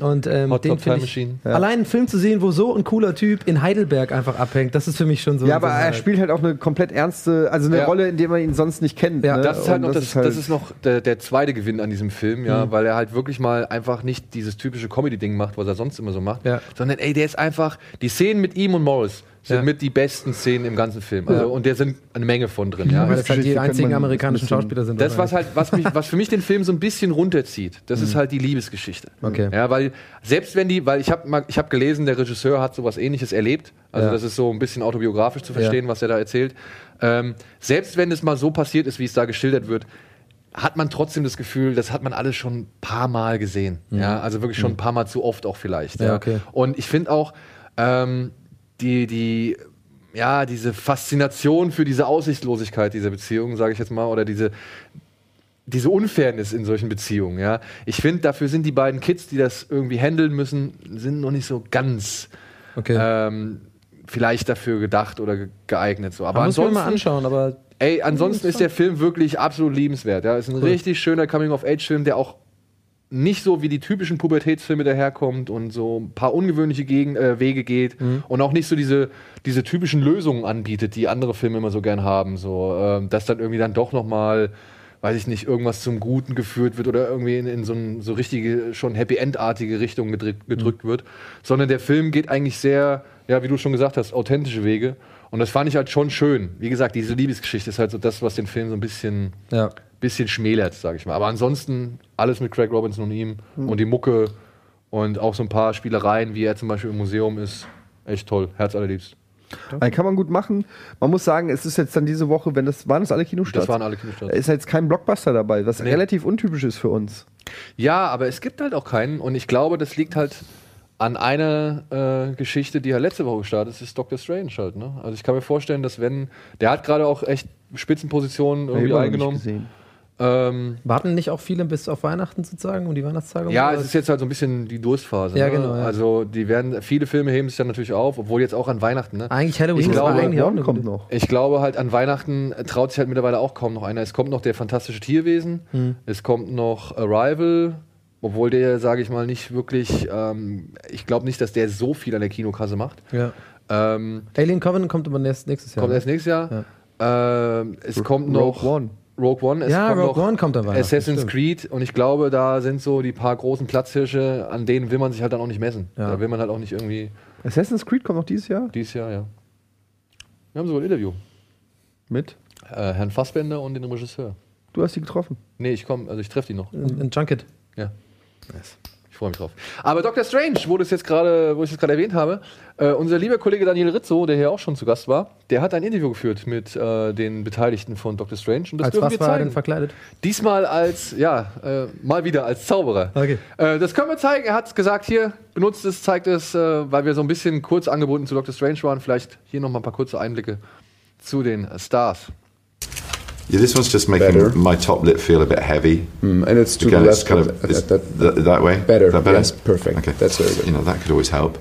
Und ähm, Hot den Top Time finde ich. Machine. Ja. Allein einen Film zu sehen, wo so ein cooler Typ in Heidelberg einfach abhängt, das ist für mich schon so. Ja, aber er halt- spielt halt auch eine komplett ernste, also eine Ja. Rolle, in der man ihn sonst nicht kennt. Ja. ne? Das ist halt Und noch, das, das ist noch der, der zweite Gewinn an diesem Film, ja, weil er halt wirklich mal einfach nicht dieses typische Comedy-Ding macht, was er sonst immer so macht, Ja. sondern ey, der ist einfach, die Szenen mit ihm und Morris sind Ja. mit die besten Szenen im ganzen Film. Also, Und da sind eine Menge von drin, ja. weil das halt die einzigen amerikanischen Schauspieler sind. Das, was halt, was, mich, was für mich den Film so ein bisschen runterzieht, das ist halt die Liebesgeschichte. Okay. Ja, weil selbst wenn die, weil ich habe ich habe gelesen, der Regisseur hat sowas ähnliches erlebt. Also Ja. das ist so ein bisschen autobiografisch zu verstehen, was er da erzählt. Ähm, selbst wenn es mal so passiert ist, wie es da geschildert wird, hat man trotzdem das Gefühl, das hat man alles schon ein paar Mal gesehen. Ja, also wirklich schon ein paar Mal zu oft auch vielleicht. Ja, okay. Und ich finde auch ähm, die die ja, diese Faszination für diese Aussichtslosigkeit dieser Beziehung, sage ich jetzt mal, oder diese, diese Unfairness in solchen Beziehungen, ja. Ich finde, dafür sind die beiden Kids, die das irgendwie handeln müssen, sind noch nicht so ganz Okay. ähm, vielleicht dafür gedacht oder ge- geeignet. So. Aber Man muss mir mal ansonsten, anschauen, aber ey, ansonsten ist der Film wirklich absolut liebenswert. Ja. Ist ein richtig schöner Coming-of-Age-Film, der auch nicht so wie die typischen Pubertätsfilme daherkommt und so ein paar ungewöhnliche Gegen äh, Wege geht und auch nicht so diese, diese typischen Lösungen anbietet, die andere Filme immer so gern haben. So, ähm, dass dann irgendwie dann doch noch mal, weiß ich nicht, irgendwas zum Guten geführt wird oder irgendwie in, in so, ein, so richtige, schon Happy End-artige Richtung gedrückt, gedrückt wird. Sondern der Film geht eigentlich sehr, ja, wie du schon gesagt hast, authentische Wege. Und das fand ich halt schon schön. Wie gesagt, diese Liebesgeschichte ist halt so das, was den Film so ein bisschen ja. Bisschen schmälert, sage ich mal. Aber ansonsten alles mit Craig Robinson und ihm und die Mucke und auch so ein paar Spielereien, wie er zum Beispiel im Museum ist. Echt toll, herzallerliebst. Also kann man gut machen. Man muss sagen, es ist jetzt dann diese Woche, wenn das waren das alle Kinostarts. Das waren alle Kinostarts. Ist jetzt kein Blockbuster dabei, was Nee. relativ untypisch ist für uns. Ja, aber es gibt halt auch keinen und ich glaube, das liegt halt an einer äh, Geschichte, die ja letzte Woche gestartet ist, ist Doctor Strange halt. Ne? Also ich kann mir vorstellen, dass wenn, der hat gerade auch echt Spitzenpositionen irgendwie noch nicht eingenommen. Ähm, Warten nicht auch viele bis auf Weihnachten sozusagen, um die Weihnachtstage? Ja, Oder- es ist jetzt halt so ein bisschen die Durstphase. Ja, ne? genau, ja. Also die werden, viele Filme heben sich dann natürlich auf, obwohl jetzt auch an Weihnachten. Ne? Eigentlich Halloween Ich glaube, eigentlich auch kommt noch. Ich glaube halt an Weihnachten traut sich halt mittlerweile auch kaum noch einer. Es kommt noch der fantastische Tierwesen, Hm. es kommt noch Arrival, obwohl der, sage ich mal, nicht wirklich, ähm, ich glaube nicht, dass der so viel an der Kinokasse macht. Ja. Ähm, Alien Covenant kommt aber nächstes, nächstes Jahr. kommt ne? erst nächstes Jahr. Ähm, es kommt Rogue noch One. Rogue One. Es Ja, kommt Rogue One kommt an Weihnachten, Assassin's stimmt. Creed und ich glaube, da sind so die paar großen Platzhirsche, an denen will man sich halt dann auch nicht messen. Ja. Da will man halt auch nicht irgendwie Assassin's Creed kommt noch dieses Jahr dieses Jahr, ja. Wir haben sogar ein Interview. mit. Äh, Herrn Fassbender und den Regisseur. Du hast sie getroffen. Nee, ich komme, also ich treffe die noch. Ein Junket. Ja. Nice. Ich freue mich drauf. Aber Dr. Strange, wo, das jetzt gerade, wo ich es gerade erwähnt habe, äh, unser lieber Kollege Daniel Rizzo, der hier auch schon zu Gast war, der hat ein Interview geführt mit äh, den Beteiligten von Dr. Strange. Und das Als dürfen was wir war er zeigen. denn verkleidet? Diesmal als, ja, äh, mal wieder als Zauberer. Okay. Äh, das können wir zeigen. Er hat gesagt, hier, benutzt es, zeigt es, äh, weil wir so ein bisschen kurz angebunden zu Dr. Strange waren. Vielleicht hier noch mal ein paar kurze Einblicke zu den Stars. Yeah, this one's just making better. my top lip feel a bit heavy. Mm, and it's left. Kind of, that, that, that, that, way? Better. better? Yes, perfect. Okay. That's very good. You know, that could always help.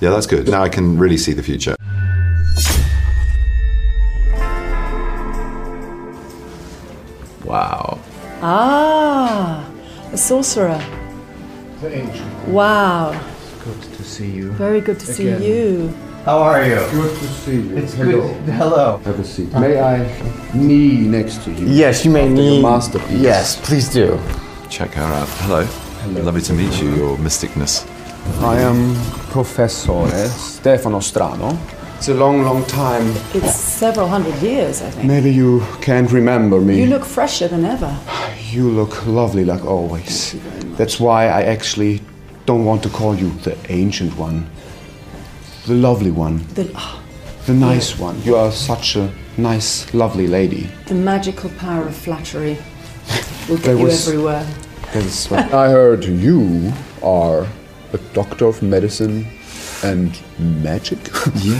Yeah, that's good. Now I can really see the future. Wow. Ah, a sorcerer. The angel. Wow. It's good to see you. Very good to Again. see you. How are you? Good to see you. It's Hello. good. Hello. Have a seat. May I knee next to you? Yes, you may After your masterpiece. Yes, please do. Check her out. Hello. Hello. Lovely to meet you, your mysticness. I am Professor Stefano Strano. It's a long, long time. It's several hundred years, I think. Maybe you can't remember me. You look fresher than ever. You look lovely like always. That's why I actually don't want to call you the ancient one. The lovely one. The, ah, The nice one. You are such a nice, lovely lady. the magical power of flattery will There get you was- everywhere. That's what I heard you are a doctor of medicine and magic. [laughs] Yeah,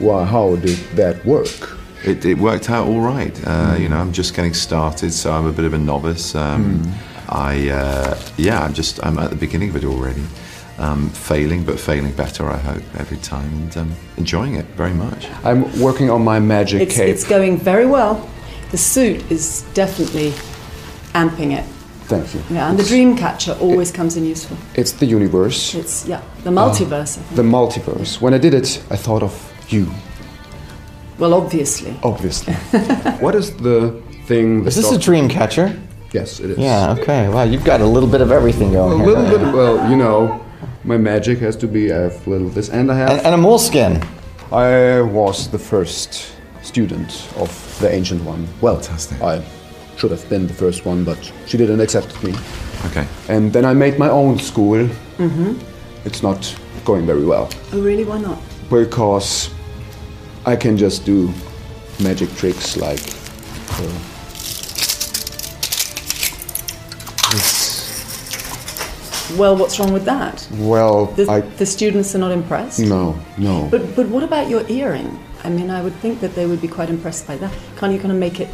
Why, how did that work? It, it worked out all right. Uh, You know, I'm just getting started, so I'm a bit of a novice. Um, I, uh, yeah, I'm just, I'm at the beginning of it already. Um, failing, but failing better, I hope, every time, and um, enjoying it very much. I'm working on my magic It's, cape. it's going very well. The suit is definitely amping it. Thank you. Yeah, and the dream catcher always comes in useful. It's the universe, It's yeah, the multiverse. I think. the multiverse. When I did it, I thought of you, Well, obviously. obviously. [laughs] what is the thing? Is this a dream catcher? Yes, it is. Yeah, okay. Wow, you've got a little bit of everything A going here. little bit. Well, you know, my magic has to be. I have a little this, and I have. And, and a moleskin. I was the first student of the Ancient One. Well, Fantastic. I should have been the first one, but she didn't accept me. Okay. And then I made my own school. Mm-hmm. It's not going very well Oh, really? Why not? because I can just do magic tricks like uh, this. Well, what's wrong with that? Well, The, I the students are not impressed. no, no. But but what about your earring? I mean, I would think that they would be quite impressed by that. Can't you kind of make it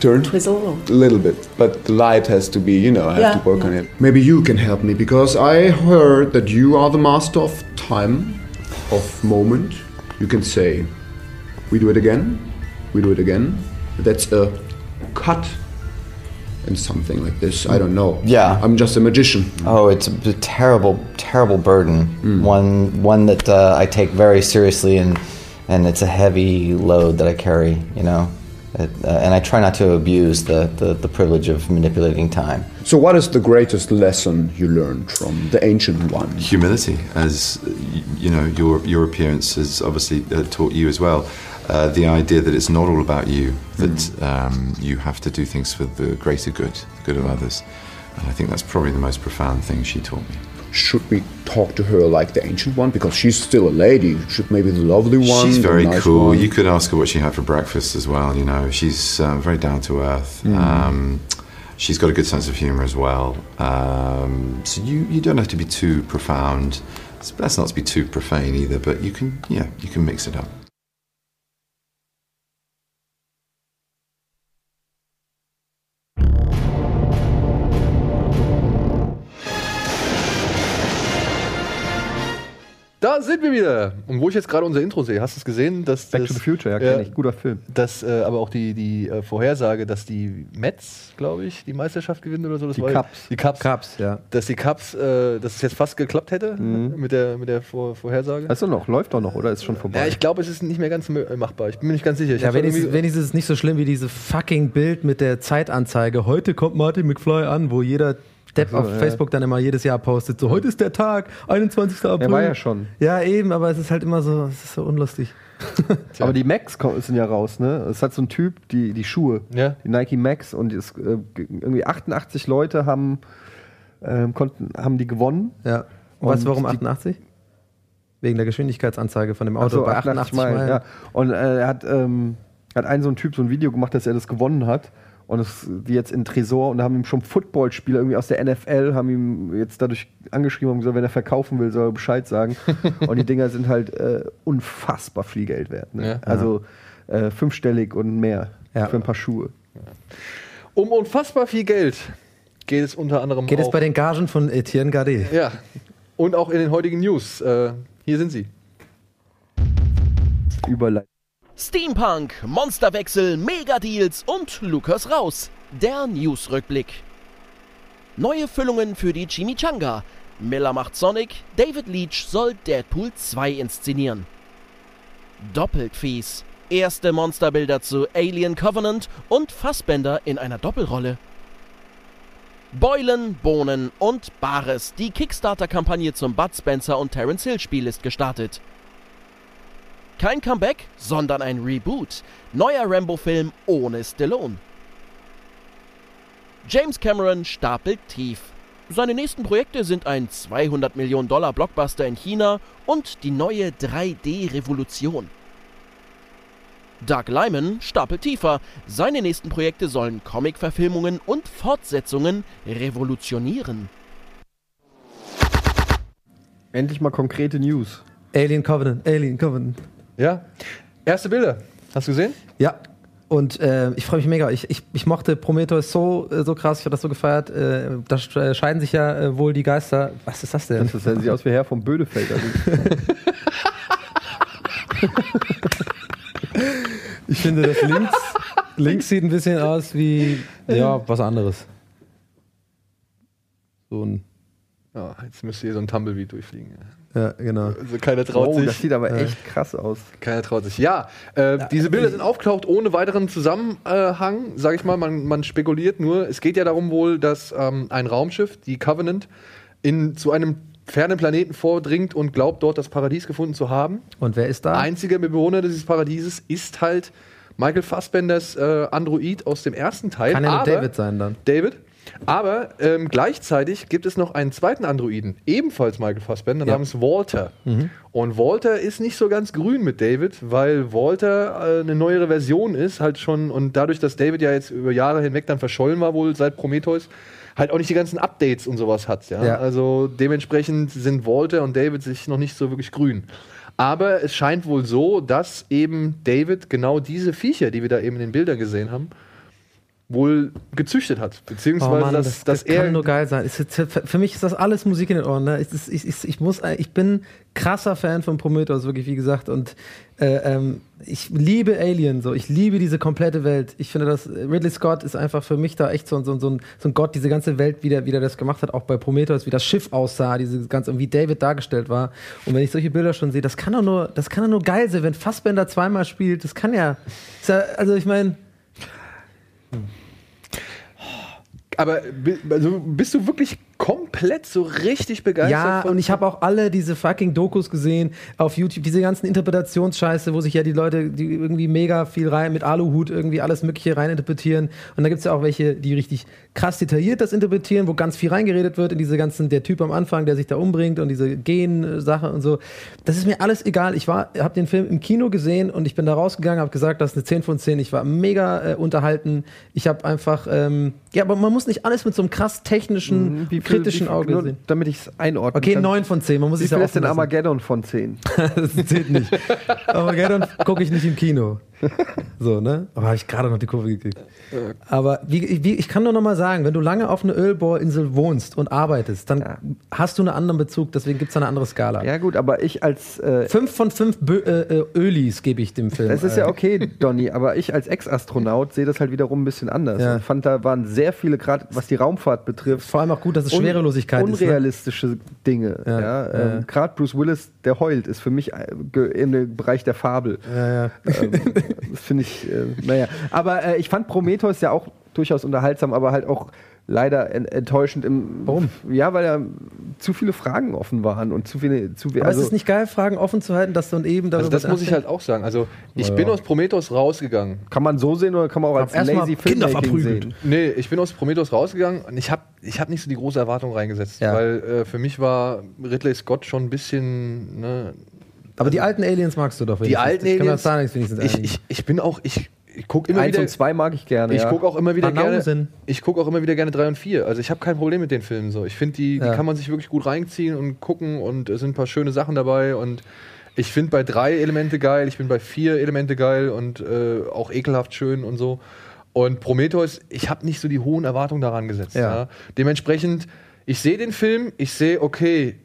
Turn twizzle? Or? a little bit, but the light has to be. You know, I have Yeah, to work yeah. on it. Maybe you can help me because I heard that you are the master of time, of moment. You can say, "We do it again, we do it again." That's a cut and something like this. I don't know. Yeah. I'm just a magician. Oh, it's a, a terrible, terrible burden. One, one that uh, I take very seriously, and and it's a heavy load that I carry. You know, it, uh, and I try not to abuse the, the the privilege of manipulating time. So, what is the greatest lesson you learned from the ancient one? humility as you know your your appearance has obviously uh, taught you as well uh, the idea that it's not all about you that um, you have to do things for the greater good the good of others. And I think that's probably the most profound thing she taught me. Should we talk to her like the ancient one? Because she's still a lady? Should maybe the lovely one? she's very nice cool. one? you could ask her what she had for breakfast as well you know. She's uh, very down to earth. Mm. um, she's got a good sense of humor as well. Um, so you, you don't have to be too profound. It's best not to be too profane either but you can yeah you can mix it up Da sind wir wieder. Und wo ich jetzt gerade unser Intro sehe, hast du es gesehen? Dass Back das, to the Future, ja, kenn ich. Guter Film. Dass äh, aber auch die, die äh, Vorhersage, dass die Mets, glaube ich, die Meisterschaft gewinnen oder so. Das Die war- Cubs. Die Cubs. Cubs, ja. Dass die Cubs, äh, dass es jetzt fast geklappt hätte mit der, mit der Vor Vorhersage. Weißt du noch, läuft doch noch, oder ist schon vorbei? ja, ich glaube, es ist nicht mehr ganz machbar. Ich bin mir nicht ganz sicher. Ich Ja, wenigstens, wenigstens ist es nicht so schlimm wie diese fucking Bild mit der Zeitanzeige. Heute kommt Martin McFly an, wo jeder Depp so, auf ja. Facebook dann immer jedes Jahr postet. So, heute ist der Tag, 21. April. war ja schon. Ja, eben, aber es ist halt immer so, es ist so unlustig. [laughs] Aber die Macs ko- sind ja raus, ne? Es hat so ein Typ, die, die Schuhe, Ja. die Nike Max und es, äh, irgendwie 88 Leute haben, ähm, konnten, haben die gewonnen. Ja. Und weißt du, warum die- 88? Wegen der Geschwindigkeitsanzeige von dem Auto so, bei 88 Meilen. Ja. Und äh, er hat, ähm, hat ein so ein Typ so ein Video gemacht, dass er das gewonnen hat. Und es, die jetzt in Tresor und haben ihm schon Footballspieler irgendwie aus der NFL, haben ihm jetzt dadurch angeschrieben und gesagt, wenn er verkaufen will, soll er Bescheid sagen. [laughs] und die Dinger sind halt äh, unfassbar viel Geld wert. Ne? Ja. Also äh, fünfstellig und mehr Ja. für ein paar Schuhe. um unfassbar viel Geld geht es unter anderem Geht auch. es bei den Gagen von Etienne Gardet? ja. Und auch in den heutigen News. Äh, hier sind sie. Überleitung. Steampunk, Monsterwechsel, Megadeals und Lukas raus. Der Newsrückblick. Neue Füllungen für die Chimichanga. Miller macht Sonic, David Leach soll Deadpool 2 inszenieren. Doppelt fies. Erste Monsterbilder zu Alien Covenant und Fassbender in einer Doppelrolle. Beulen, Bohnen und Bares. Die Kickstarter-Kampagne zum Bud Spencer und Terence Hill Spiel ist gestartet. Kein Comeback, sondern ein Reboot. Neuer Rambo-Film ohne Stallone. James Cameron stapelt tief. Seine nächsten Projekte sind ein 200 Millionen Dollar Blockbuster in China und die neue 3D-Revolution. Doug Lyman stapelt tiefer. Seine nächsten Projekte sollen Comic-Verfilmungen und Fortsetzungen revolutionieren. Endlich mal konkrete News. Alien Covenant, Alien Covenant. Ja. Erste Bilder. Hast du gesehen? Ja. Und äh, ich freue mich mega. Ich, ich, ich mochte Prometheus so, äh, so krass, ich habe das so gefeiert. Äh, da äh, scheiden sich ja äh, wohl die Geister. Was ist das denn? Das sieht aus wie Herr vom Bödefeld. Also. [laughs] Ich finde, das links, links sieht ein bisschen aus wie ja, was anderes. So ein. Ja, jetzt müsste hier so ein Tumbleweed durchfliegen. Ja, genau. Also keiner traut Oh, sich. das sieht aber Ja. echt krass aus. Keiner traut sich. Ja, äh, diese Bilder sind aufgetaucht ohne weiteren Zusammenhang, sage ich mal. Man, man spekuliert nur. Es geht ja darum wohl, dass ähm, ein Raumschiff, die Covenant, in, zu einem fernen Planeten vordringt und glaubt, dort das Paradies gefunden zu haben. Und wer ist da? Einziger Bewohner dieses Paradieses ist halt Michael Fassbenders äh, Android aus dem ersten Teil. Kann ja nur David sein dann. David. Aber ähm, gleichzeitig gibt es noch einen zweiten Androiden, ebenfalls Michael Fassbender, Ja. namens Walter. Mhm. Und Walter ist nicht so ganz grün mit David, weil Walter äh, eine neuere Version ist, halt schon, und dadurch, dass David ja jetzt über Jahre hinweg dann verschollen war, wohl seit Prometheus, halt auch nicht die ganzen Updates und sowas hat. Ja? Ja. Also dementsprechend sind Walter und David sich noch nicht so wirklich grün. Aber es scheint wohl so, dass eben David genau diese Viecher, die wir da eben in den Bildern gesehen haben, wohl gezüchtet hat. Beziehungsweise, Oh Mann, dass, das, dass das er kann nur geil sein. Ist, für mich ist das alles Musik in den Ohren. Ne? Ich, ich, ich, muss, ich bin krasser Fan von Prometheus, wirklich, wie gesagt. Und äh, ähm, ich liebe Alien, so. Ich liebe diese komplette Welt. Ich finde, dass Ridley Scott ist einfach für mich da echt so, so, so, ein, so ein Gott, diese ganze Welt, wie der, wie der das gemacht hat, auch bei Prometheus, wie das Schiff aussah, diese ganze, und wie David dargestellt war. Und wenn ich solche Bilder schon sehe, das kann doch nur, das kann doch nur geil sein, wenn Fassbender zweimal spielt. Das kann ja, ja also ich meine, Aber also bist du wirklich komplett so richtig begeistert? Ja, und ich habe auch alle diese fucking Dokus gesehen auf YouTube, diese ganzen Interpretationsscheiße, wo sich ja die Leute, die irgendwie mega viel rein mit Aluhut irgendwie alles Mögliche reininterpretieren. Und da gibt's ja auch welche, die richtig krass detailliert das interpretieren, wo ganz viel reingeredet wird in diese ganzen, der Typ am Anfang, der sich da umbringt und diese Gen-Sache und so. Das ist mir alles egal. Ich war, habe den Film im Kino gesehen und ich bin da rausgegangen, habe gesagt, das ist eine 10 von 10. Ich war mega äh, unterhalten. Ich habe einfach, ähm, ja, aber man muss nicht alles mit so einem krass technischen, viel- kritischen Auge nur sehen. Damit ich es einordnen Okay, kann. 9 von 10. Man muss ja viel ist denn lassen. Armageddon von 10? [laughs] das zählt nicht. [laughs] Armageddon gucke ich nicht im Kino. [laughs] So, ne? Aber habe ich gerade noch die Kurve gekriegt. Aber wie, wie, ich kann nur noch mal sagen, wenn du lange auf einer Ölbohrinsel wohnst und arbeitest, dann hast du einen anderen Bezug, deswegen gibt es eine andere Skala. Ja gut, aber ich als... Äh, fünf von fünf Bö äh, äh, Ölis gebe ich dem Film. Das ist ja Äh, okay, Donny, aber ich als Ex-Astronaut sehe das halt wiederum ein bisschen anders. Ja. Und fand, da waren sehr viele, gerade was die Raumfahrt betrifft. Vor allem auch gut, dass es Schwerelosigkeit ist, ne? Unrealistische Dinge. Ja, Ja, ähm, ja. Gerade Bruce Willis, der heult, ist für mich äh, im Bereich der Fabel. Ja, ja. Ähm, [laughs] das finde ich, äh, naja. Aber äh, ich fand Prometheus ja auch durchaus unterhaltsam, aber halt auch leider en enttäuschend im. Warum? Ja, weil da zu viele Fragen offen waren und zu viele. Zu, Aber also, es ist nicht geil, Fragen offen zu halten, dass du dann eben darüber Also das muss ich halt auch sagen. Also ich Ja. bin aus Prometheus rausgegangen. kann man so sehen oder kann man auch als Erstmal lazy Kinder verprügelt. sehen? Nee, ich bin aus Prometheus rausgegangen und ich habe ich hab nicht so die große Erwartung reingesetzt, Ja. weil äh, für mich war Ridley Scott schon ein bisschen. Ne, Aber die alten Aliens magst du doch die alten Ich kann Aliens. da nichts wenigstens Ich, ich, ich bin auch. Ich, ich gucke immer Eins wieder. und zwei mag ich gerne. Ich ja. gucke auch immer wieder gerne. Banausen. Ich gucke auch immer wieder gerne drei und vier. Also ich habe kein Problem mit den Filmen so. Ich finde die, die Ja. kann man sich wirklich gut reinziehen und gucken und es sind ein paar schöne Sachen dabei und ich finde bei drei Elemente geil, ich bin bei vier Elemente geil und äh, auch ekelhaft schön und so. Und Prometheus, ich habe nicht so die hohen Erwartungen daran gesetzt. Ja. Dementsprechend, ich sehe den Film, ich sehe, okay,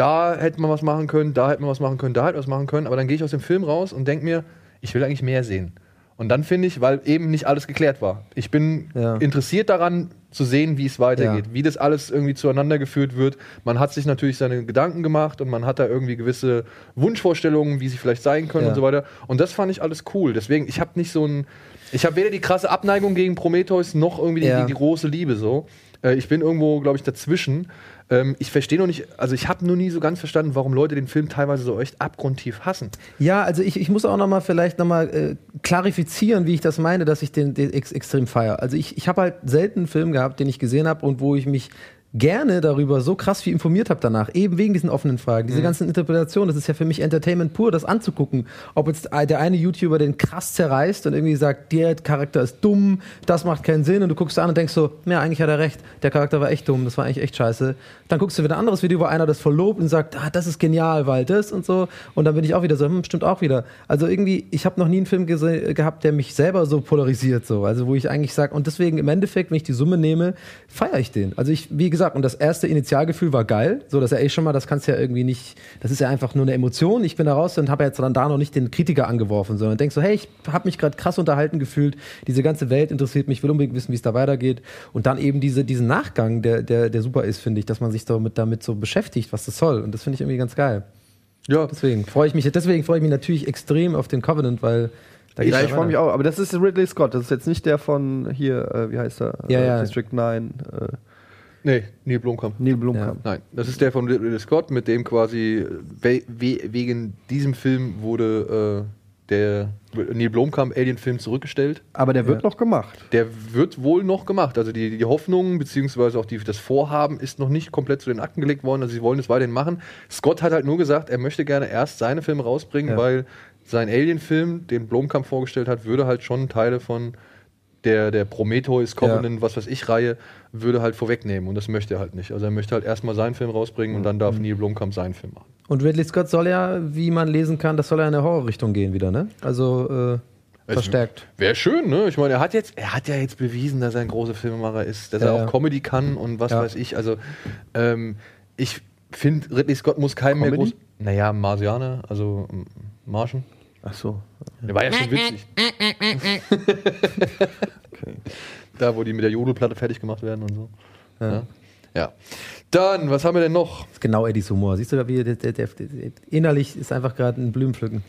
da hätte man was machen können, da hätte man was machen können, da hätte man was machen können, aber dann gehe ich aus dem Film raus und denke mir, ich will eigentlich mehr sehen. Und dann finde ich, weil eben nicht alles geklärt war. Ich bin Ja. interessiert daran zu sehen, wie es weitergeht, Ja. wie das alles irgendwie zueinander geführt wird. Man hat sich natürlich seine Gedanken gemacht und man hat da irgendwie gewisse Wunschvorstellungen, wie sie vielleicht sein können Ja. und so weiter. Und das fand ich alles cool. Deswegen, ich habe nicht so ein, ich habe weder die krasse Abneigung gegen Prometheus noch irgendwie die, die, die große Liebe so. Äh, ich bin irgendwo, glaube ich, dazwischen. Ähm, ich verstehe noch nicht, also ich habe nur nie so ganz verstanden, warum Leute den Film teilweise so echt abgrundtief hassen. Ja, also ich, ich muss auch noch mal vielleicht noch mal äh, klarifizieren, wie ich das meine, dass ich den, den ex extrem feiere. Also ich, ich habe halt selten einen Film gehabt, den ich gesehen habe und wo ich mich gerne darüber so krass viel informiert habe danach, eben wegen diesen offenen Fragen, diese Mhm. ganzen Interpretationen, das ist ja für mich Entertainment pur, das anzugucken, ob jetzt der eine YouTuber den krass zerreißt und irgendwie sagt, der Charakter ist dumm, das macht keinen Sinn und du guckst an und denkst so, ja, eigentlich hat er recht, der Charakter war echt dumm, das war eigentlich echt scheiße. Dann guckst du wieder ein anderes Video, wo einer das verlobt und sagt, ah, das ist genial, weil das und so und dann bin ich auch wieder so, hm, stimmt auch wieder. Also irgendwie, ich habe noch nie einen Film gehabt, der mich selber so polarisiert, so, also wo ich eigentlich sage, und deswegen im Endeffekt, wenn ich die Summe nehme, feiere ich den. Also ich, wie gesagt, und das erste Initialgefühl war geil, so, das ist ja eh schon mal, das kannst ja irgendwie nicht, das ist ja einfach nur eine Emotion, ich bin da raus und habe jetzt dann da noch nicht den Kritiker angeworfen, sondern denk so, hey, ich habe mich gerade krass unterhalten gefühlt, diese ganze Welt interessiert mich, will unbedingt wissen, wie es da weitergeht und dann eben diese, diesen Nachgang, der, der, der super ist, finde ich, dass man sich damit, damit so beschäftigt, was das soll und das finde ich irgendwie ganz geil. Ja. Deswegen freue ich mich, deswegen freue ich mich natürlich extrem auf den Covenant, weil da Ja, ja ich freue mich auch. Aber das ist Ridley Scott. Das ist jetzt nicht der von hier, äh, wie heißt er? Ja, äh, ja. District 9. Äh, Nee, Neil Blomkamp. Neil Blomkamp. Nein, das ist der von Ridley Scott, mit dem quasi we we wegen diesem Film wurde äh, der Neil Blomkamp Alien-Film zurückgestellt. Aber der wird noch gemacht. Der wird wohl noch gemacht. Also die, die Hoffnung beziehungsweise auch die, das Vorhaben ist noch nicht komplett zu den Akten gelegt worden. Also sie wollen es weiterhin machen. Scott hat halt nur gesagt, er möchte gerne erst seine Filme rausbringen, Ja. weil sein Alien-Film, den Blomkamp vorgestellt hat, würde halt schon Teile von der, der Prometheus Covenant, was weiß ich, Reihe, würde halt vorwegnehmen. Und das möchte er halt nicht. Also er möchte halt erstmal seinen Film rausbringen und dann darf Neil Blomkamp seinen Film machen. Und Ridley Scott soll ja, wie man lesen kann, das soll ja in eine Horrorrichtung gehen wieder, ne? Also äh, verstärkt. Wäre schön, ne? Ich meine, er hat jetzt, er hat ja jetzt bewiesen, dass er ein großer Filmemacher ist, dass Ja, er ja. auch Comedy kann und was Ja. weiß ich. Also ähm, ich finde, Ridley Scott muss keinem mehr Comedy? groß. Naja, Marsianer, also Martian. Ach so. Der war ja schon witzig. [laughs] Da, wo die mit der Jodelplatte fertig gemacht werden und so. Ja. ja. Dann, was haben wir denn noch? Das ist genau Eddies Humor. Siehst du, wie der, der, der, der, innerlich ist einfach gerade ein Blumenpflücken.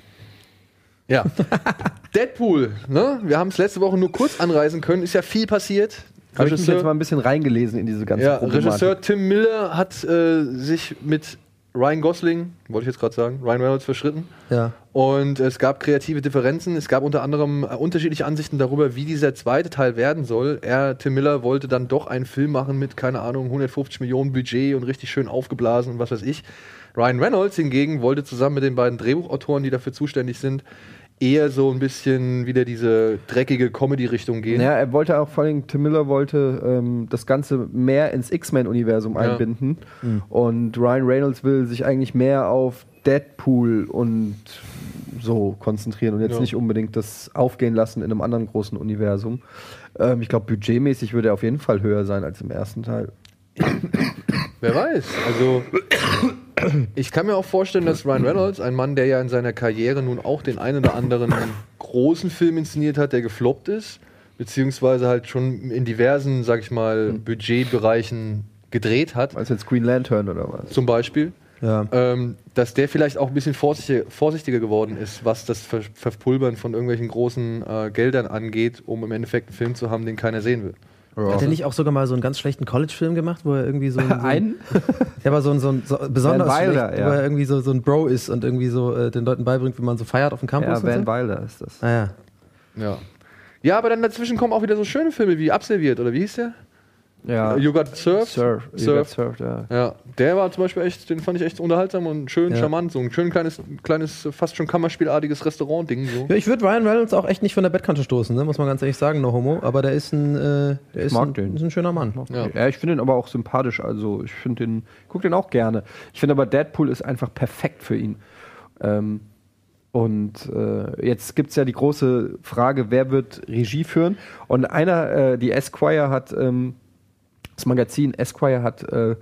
Ja. [laughs] Deadpool, ne? Wir haben es letzte Woche nur kurz anreisen können, ist ja viel passiert. Habe ich mich jetzt mal ein bisschen reingelesen in diese ganze Ja. Regisseur Tim Miller hat äh, sich mit Ryan Gosling, wollte ich jetzt gerade sagen, Ryan Reynolds verschritten. Ja. Und es gab kreative Differenzen. Es gab unter anderem äh, unterschiedliche Ansichten darüber, wie dieser zweite Teil werden soll. Er, Tim Miller, wollte dann doch einen Film machen mit, keine Ahnung, 150 Millionen Budget und richtig schön aufgeblasen und was weiß ich. Ryan Reynolds hingegen wollte zusammen mit den beiden Drehbuchautoren, die dafür zuständig sind, eher so ein bisschen wieder diese dreckige Comedy-Richtung gehen. Ja, er wollte auch vor allem, Tim Miller wollte ähm, das Ganze mehr ins X-Men-Universum Ja. einbinden. Und Ryan Reynolds will sich eigentlich mehr auf Deadpool und so konzentrieren und jetzt Ja. nicht unbedingt das aufgehen lassen in einem anderen großen Universum. Ähm, ich glaube, budgetmäßig würde er auf jeden Fall höher sein als im ersten Teil. Wer weiß. Also, ich kann mir auch vorstellen, dass Ryan Reynolds, ein Mann, der ja in seiner Karriere nun auch den einen oder anderen großen Film inszeniert hat, der gefloppt ist, beziehungsweise halt schon in diversen, sag ich mal, Budgetbereichen gedreht hat. Also jetzt Green Lantern oder was? Zum Beispiel. Ja. Ähm, dass der vielleicht auch ein bisschen vorsichtiger, vorsichtiger geworden ist, was das Ver Verpulvern von irgendwelchen großen äh, Geldern angeht, um im Endeffekt einen Film zu haben, den keiner sehen will. Hat er nicht auch sogar mal so einen ganz schlechten College-Film gemacht, wo er irgendwie so ein. [laughs] So Einen? Ja, aber so ein, so ein so besonders Van Wilder, schlecht, ja. wo er irgendwie so, so ein Bro ist und irgendwie so äh, den Leuten beibringt, wie man so feiert auf dem Campus. Ja, und Van so. Wilder ist das. Ah, ja. Ja. Ja, aber dann dazwischen kommen auch wieder so schöne Filme wie Absolviert, oder wie hieß der? Ja. You Got Surfed? Surf. You Got Surfed, ja. Ja, der war zum Beispiel echt, den fand ich echt unterhaltsam und schön Ja. charmant. So ein schön kleines, kleines, fast schon Kammerspielartiges Restaurant-Ding. So. Ja, ich würde Ryan Reynolds auch echt nicht von der Bettkante stoßen, ne? muss man ganz ehrlich sagen, no homo. Aber der ist ein, äh, der ist ein, den. ist ein schöner Mann. Ja. Ja, ich finde ihn aber auch sympathisch. Also ich finde den, guck den auch gerne. Ich finde aber Deadpool ist einfach perfekt für ihn. Ähm, und äh, jetzt gibt es ja die große Frage, wer wird Regie führen? Und einer, äh, die Esquire hat, ähm, das Magazin Esquire hat äh,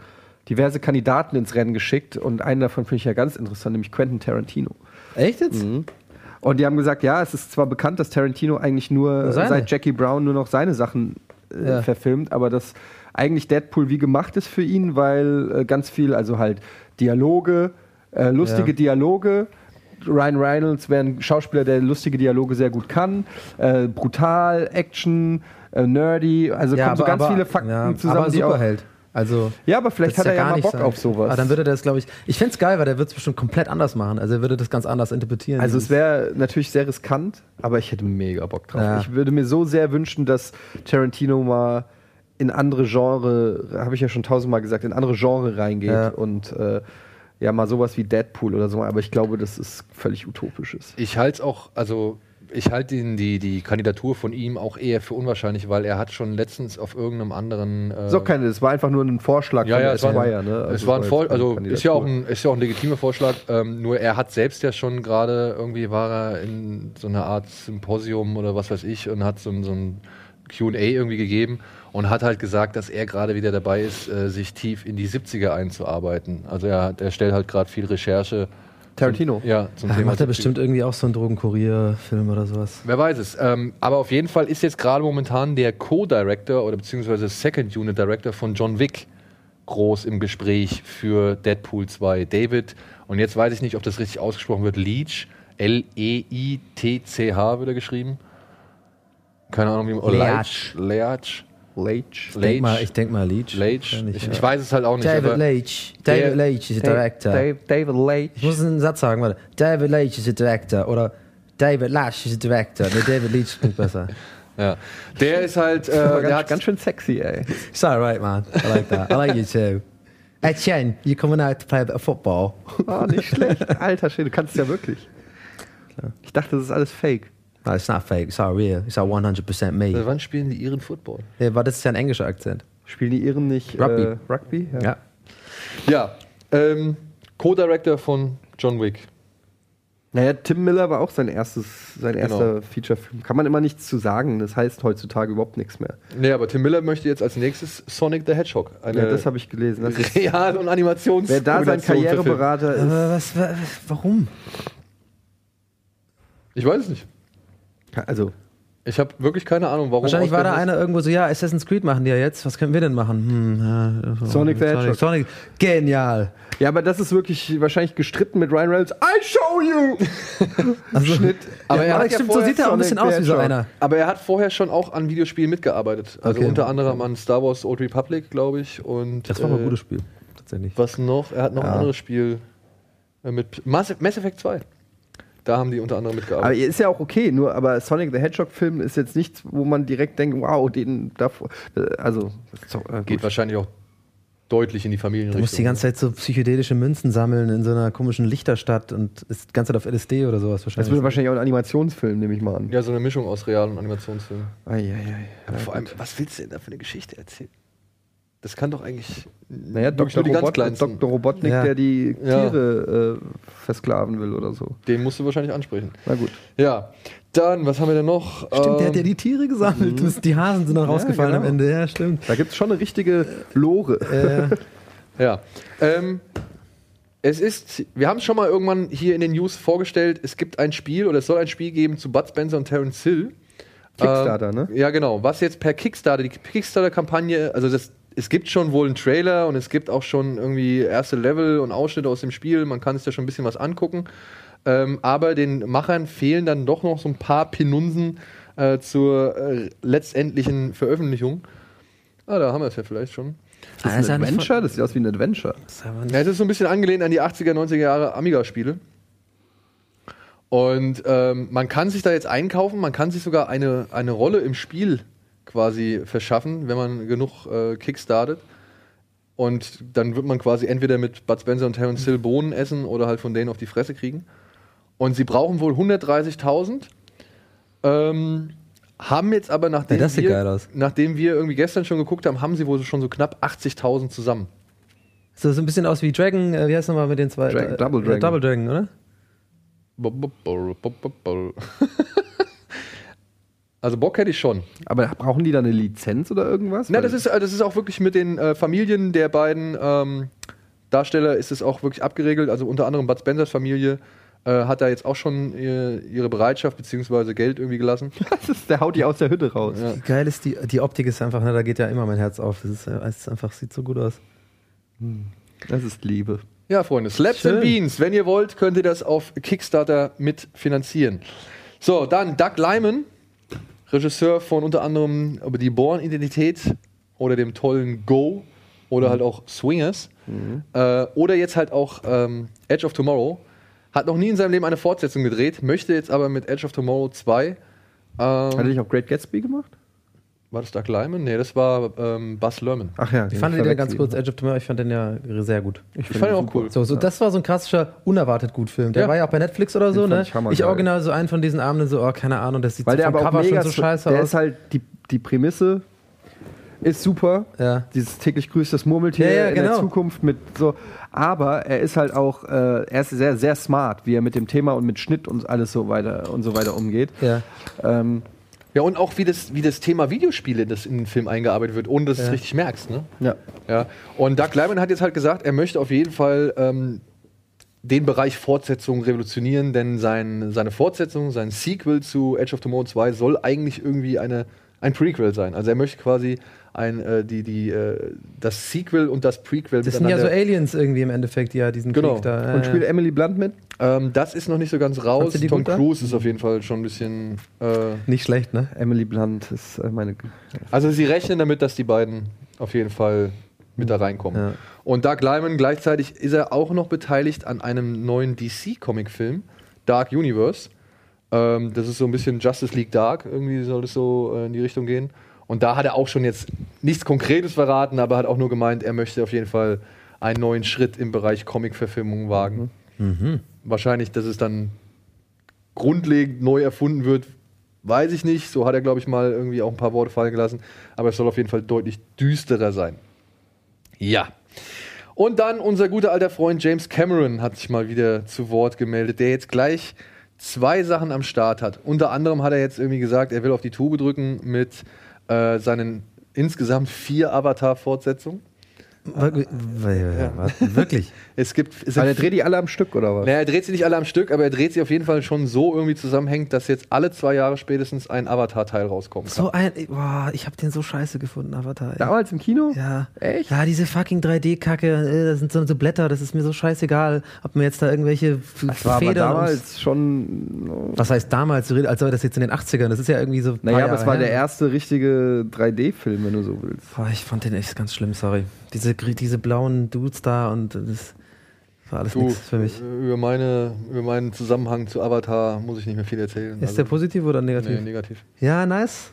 diverse Kandidaten ins Rennen geschickt und einen davon finde ich ja ganz interessant, nämlich Quentin Tarantino. Echt jetzt? Mhm. Und die haben gesagt, ja, es ist zwar bekannt, dass Tarantino eigentlich nur seine. seit Jackie Brown nur noch seine Sachen äh, Ja. verfilmt, aber dass eigentlich Deadpool wie gemacht ist für ihn, weil äh, ganz viel, also halt Dialoge, äh, lustige Ja. Dialoge. Ryan Reynolds wäre ein Schauspieler, der lustige Dialoge sehr gut kann. Äh, brutal, Action, äh, nerdy, also ja, kommen so ganz viele Fakten ja, zusammen, aber Superheld. Also, Ja, aber vielleicht hat er ja gar mal nicht Bock sein. auf sowas. Aber dann würde er das, glaube ich. Ich fände es geil, weil der wird es bestimmt komplett anders machen. Also er würde das ganz anders interpretieren. Also es wäre natürlich sehr riskant, aber ich hätte mega Bock drauf. Ja. Ich würde mir so sehr wünschen, dass Tarantino mal in andere Genre, habe ich ja schon tausendmal gesagt, in andere Genre reingeht Ja. und äh, ja mal sowas wie Deadpool oder so. Aber ich glaube, das ist völlig utopisch ist. Ich halte es auch, also ich halte ihn- die, die Kandidatur von ihm auch eher für unwahrscheinlich, weil er hat schon letztens auf irgendeinem anderen. Äh, auch keine, das war einfach nur ein Vorschlag ja, ja, es war, ein, ne? es war ein jetzt Vor keine also ist ja, auch ein, ist ja auch ein legitimer Vorschlag. Ähm, nur er hat selbst ja schon gerade irgendwie war er in so einer Art Symposium oder was weiß ich und hat so, ein- so ein QA irgendwie gegeben und hat halt gesagt, dass er gerade wieder dabei ist, äh, sich tief in die 70er einzuarbeiten. Also er, er stellt halt gerade viel Recherche. Tarantino? Ja, zum Ach, Thema macht er 70er. bestimmt irgendwie auch so einen Drogenkurier-Film oder sowas. Wer weiß es. Ähm, aber auf jeden Fall ist jetzt gerade momentan der Co-Director oder beziehungsweise Second Unit Director von John Wick groß im Gespräch für Deadpool 2. David, und jetzt weiß ich nicht, ob das richtig ausgesprochen wird, Leach, L-E-I-T-C-H wird er geschrieben. Keine Ahnung, wie man. Leach. Leach. Denk mal, ich denk mal Leach. Leach. Wahrscheinlich, Ich, ich weiß es halt auch nicht. David Leach. David Leach ist der Director. Dave, David Leach. Ich muss einen Satz sagen, warte. David Leach ist der Director. Oder David Lash ist der Director. Nee, David Leach klingt besser. [laughs] Ja. Der ist halt. Äh, [laughs] der ganz, hat, ganz schön sexy, ey. It's alright, man. I like that. I like you too. [laughs] Etienne, you coming out to play a bit of football? Ah, nicht schlecht. Alter Schwede, du kannst es ja wirklich. Ich dachte, das ist alles fake. No, it's not fake. It's all real. It's all 100% me. Seit wann spielen die ihren Football? Ja, aber das ist ja ein englischer Akzent. Spielen die Iren nicht Rugby. Äh, Rugby? Ja. Ja. Ähm, Co-Director von John Wick. Naja, Tim Miller war auch sein erstes, sein Genau. erster Feature-Film. Kann man immer nichts zu sagen. Das heißt heutzutage überhaupt nichts mehr. Nee, aber Tim Miller möchte jetzt als nächstes Sonic the Hedgehog. Eine Ja, das habe ich gelesen. Das ist, Real- und Animations. wer da sein Karriereberater ist, Aber was, wa- warum? Ich weiß es nicht. Also Ich habe wirklich keine Ahnung, warum. Wahrscheinlich war da einer irgendwo so, ja, Assassin's Creed machen die ja jetzt. Was können wir denn machen? Hm, so- Sonic the Hedgehog. Sonic. Genial. ja, aber das ist wirklich wahrscheinlich gestritten mit Ryan Reynolds. I show you! [laughs] Also, Schnitt. Aber ja, er aber ja stimmt, so sieht er auch ein bisschen aus wie so einer. Aber er hat vorher schon auch an Videospielen mitgearbeitet. Also Okay. unter anderem an Star Wars Old Republic, glaube ich. Und, Das war mal ein äh, gutes Spiel, tatsächlich. Was noch? Er hat noch ein Ja. anderes Spiel äh, mit Mass, Mass Effect 2. Da haben die unter anderem Aber mitgearbeitet. ist ja auch okay, nur aber Sonic the Hedgehog-Film ist jetzt nichts, wo man direkt denkt, wow, den davor. äh, Also, so, äh, Geht wahrscheinlich auch deutlich in die Du Familienrichtung. musst die ganze Zeit so psychedelische Münzen sammeln in so einer komischen Lichterstadt und ist die ganze Zeit auf LSD oder sowas Das wahrscheinlich. wird wahrscheinlich auch ein Animationsfilm, nehme ich mal an. Ja, so eine Mischung aus Real- und Animationsfilm. Ei, ei, ei. Aber Ja, vor allem, was willst du denn da für eine Geschichte erzählen? Das kann doch eigentlich. Naja, Dr. Robot. Dr. Robotnik, Ja. der die Ja. Tiere äh, versklaven will oder so. Den musst du wahrscheinlich ansprechen. Na gut. Ja, dann, was haben wir denn noch? Stimmt, der hat ja Ähm, die Tiere gesammelt. Das- Die Hasen sind noch rausgefallen genau. am Ende. Ja, stimmt. Da gibt es schon eine richtige Lore. Äh, [laughs] Ja. Ähm, es ist, wir haben es schon mal irgendwann hier in den News vorgestellt, es gibt ein Spiel oder es soll ein Spiel geben zu Bud Spencer und Terence Hill. Kickstarter, ähm, ne? Ja, genau. Was jetzt per Kickstarter, die Kickstarter-Kampagne, also das, es gibt schon wohl einen Trailer und es gibt auch schon irgendwie erste Level und Ausschnitte aus dem Spiel. Man kann sich da schon ein bisschen was angucken. Ähm, aber den Machern fehlen dann doch noch so ein paar Pinunsen äh, zur äh, letztendlichen Veröffentlichung. Ah, da haben wir es ja vielleicht schon. Das ist ein Adventure? Das sieht aus wie ein Adventure. Ja, es ist so ein bisschen angelehnt an die 80er, 90er Jahre Amiga-Spiele. Und ähm, man kann sich da jetzt einkaufen, man kann sich sogar eine, eine Rolle im Spiel quasi verschaffen, wenn man genug äh, kickstartet. Und dann wird man quasi entweder mit Bud Spencer und Terence Hill Bohnen essen oder halt von denen auf die Fresse kriegen. Und sie brauchen wohl 130.000. Ähm, haben jetzt aber, nachdem, Ja, das sieht wir, geil aus. nachdem wir irgendwie gestern schon geguckt haben, haben sie wohl schon so knapp 80.000 zusammen. so, so ein bisschen aus wie Dragon, äh, wie heißt nochmal mit den zwei? Dragon- äh, Double äh, Dragon. Double Dragon, oder? [laughs] Also Bock hätte ich schon. Aber brauchen die da eine Lizenz oder irgendwas? Na, das ist, äh, das ist auch wirklich mit den äh, Familien der beiden ähm, Darsteller ist es auch wirklich abgeregelt. Also unter anderem Bud Spencers Familie äh, hat da jetzt auch schon ihr, ihre Bereitschaft bzw. Geld irgendwie gelassen. [laughs] der haut die aus der Hütte raus. Ja. Wie geil ist die, die Optik ist einfach, ne, da geht ja immer mein Herz auf. Ist, äh, es ist einfach, sieht so gut aus. Das ist Liebe. Ja, Freunde, Slaps Schön. and Beans. Wenn ihr wollt, könnt ihr das auf Kickstarter mitfinanzieren. So, dann Doug Lyman, Regisseur von unter anderem über die Born-Identität oder dem tollen Go oder halt auch Swingers. Äh, oder jetzt halt auch ähm, Edge of Tomorrow. Hat noch nie in seinem Leben eine Fortsetzung gedreht, möchte jetzt aber mit Edge of Tomorrow 2. Ähm, Hat er nicht auch Great Gatsby gemacht? War das Doug Lyman? Nee, das war ähm, Buzz Lerman. Ach ja. Ich fand den ja ganz kurz, Edge of Tomorrow, ich fand den ja sehr gut. Ich, Ich fand ihn auch cool. So, so das war so ein klassischer, unerwartet gut Film. Der Ja. war ja auch bei Netflix oder so, Den fand ne? ich. Ich original so einen von diesen Abenden so, oh, keine Ahnung, das sieht Weil so der vom aber auch Cover mega schon so scheiße Der aus. ist halt, die, die Prämisse ist super. Ja. Dieses täglich grüßt das Murmeltier Ja, ja, in der genau. Zukunft mit so. Aber er ist halt auch, äh, er ist sehr, sehr smart, wie er mit dem Thema und mit Schnitt und alles so weiter und so weiter umgeht. ja. Ähm, Ja, und auch wie das, wie das Thema Videospiele das in den Film eingearbeitet wird, ohne dass du es Ja. richtig merkst. Ne? ja. Ja. Und Doug Lyman hat jetzt halt gesagt, er möchte auf jeden Fall ähm, den Bereich Fortsetzung revolutionieren, denn sein, seine Fortsetzung, sein Sequel zu Edge of Tomorrow 2 soll eigentlich irgendwie eine, ein Prequel sein. Also er möchte quasi ein, äh, die, die, äh, das Sequel und das Prequel Das sind ja so Aliens irgendwie im Endeffekt, die ja diesen Genau. Krieg da. Und äh, spielt Emily Blunt mit? ähm, das ist noch nicht so ganz raus. Tom da? Cruise ist auf jeden Fall schon ein bisschen. Äh, nicht schlecht, ne? Emily Blunt ist äh, meine. Also sie rechnen damit, dass die beiden auf jeden Fall mit da reinkommen. Ja. Und Doug Lyman, gleichzeitig ist er auch noch beteiligt an einem neuen DC-Comic-Film, Dark Universe. Ähm, das ist so ein bisschen Justice League Dark, irgendwie soll es so äh, in die Richtung gehen. Und da hat er auch schon jetzt nichts Konkretes verraten, aber hat auch nur gemeint, er möchte auf jeden Fall einen neuen Schritt im Bereich Comic-Verfilmung wagen. Wahrscheinlich, dass es dann grundlegend neu erfunden wird, weiß ich nicht. So hat er, glaube ich, mal irgendwie auch ein paar Worte fallen gelassen. Aber es soll auf jeden Fall deutlich düsterer sein. Ja. Und dann unser guter alter Freund James Cameron hat sich mal wieder zu Wort gemeldet, der jetzt gleich zwei Sachen am Start hat. Unter anderem hat er jetzt irgendwie gesagt, er will auf die Tube drücken mit äh, seinen insgesamt vier Avatar-Fortsetzungen. Wir- wir- was? Wirklich? [laughs] Es gibt. Es Weil sind er dreht die alle am Stück, oder was? naja, er dreht sie nicht alle am Stück, aber er dreht sie auf jeden Fall schon so irgendwie zusammenhängt, dass jetzt alle zwei Jahre spätestens ein Avatar-Teil rauskommen kann. So ein. Boah, ich hab den so scheiße gefunden, Avatar. ey. Damals im Kino? Ja. Echt? Ja, diese fucking 3D-Kacke, äh, das sind so, so Blätter, das ist mir so scheißegal, ob mir jetzt da irgendwelche Das war aber Federn. ums- damals schon. was heißt damals? Als wäre das jetzt in den 80ern, das ist ja irgendwie so. Naja, aber Jahre es war her. der erste richtige 3D-Film, wenn du so willst. Boah, ich fand den echt ganz schlimm, sorry. Diese, diese blauen Dudes da und das war alles nichts für mich. Über, meine, über meinen Zusammenhang zu Avatar muss ich nicht mehr viel erzählen. Ist der positiv oder negativ? Nee, negativ. Ja, nice.